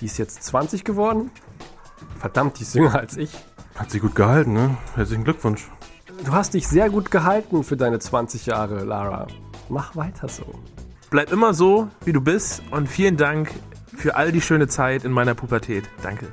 Die ist jetzt 20 geworden? Verdammt, die ist jünger als ich. Hat sie gut gehalten, ne? Herzlichen Glückwunsch. Du hast dich sehr gut gehalten für deine 20 Jahre, Lara. Mach weiter so. Bleib immer so, wie du bist und vielen Dank für all die schöne Zeit in meiner Pubertät. Danke.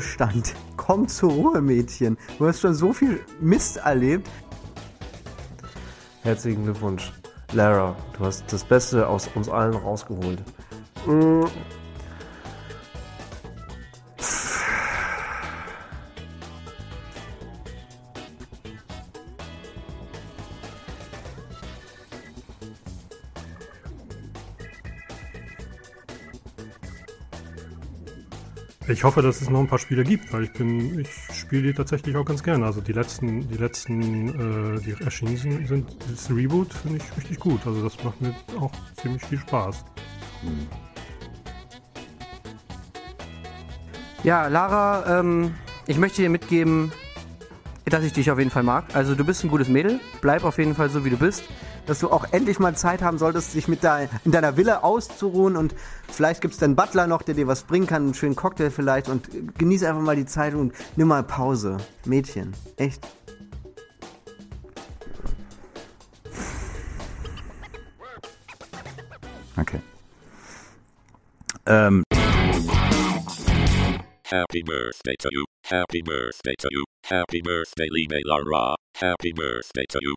Ruhestand. Komm zur Ruhe, Mädchen. Du hast schon so viel Mist erlebt. Herzlichen Glückwunsch. Lara, du hast das Beste aus uns allen rausgeholt. Mm, Ich hoffe, dass es noch ein paar Spiele gibt, weil ich bin, ich spiele die tatsächlich auch ganz gerne. Also die letzten, die letzten, äh, die erschienen sind, sind das Reboot finde ich richtig gut. Also das macht mir auch ziemlich viel Spaß. Ja, Lara, ähm, ich möchte dir mitgeben, dass ich dich auf jeden Fall mag. Also du bist ein gutes Mädel, bleib auf jeden Fall so, wie du bist. Dass du auch endlich mal Zeit haben solltest, dich mit de in deiner Villa auszuruhen und vielleicht gibt es einen Butler noch, der dir was bringen kann, einen schönen Cocktail vielleicht und genieße einfach mal die Zeit und nimm mal Pause. Mädchen, echt. Okay. Ähm. Happy birthday to you. Happy birthday to you. Happy birthday, liebe Lara. Happy birthday to you.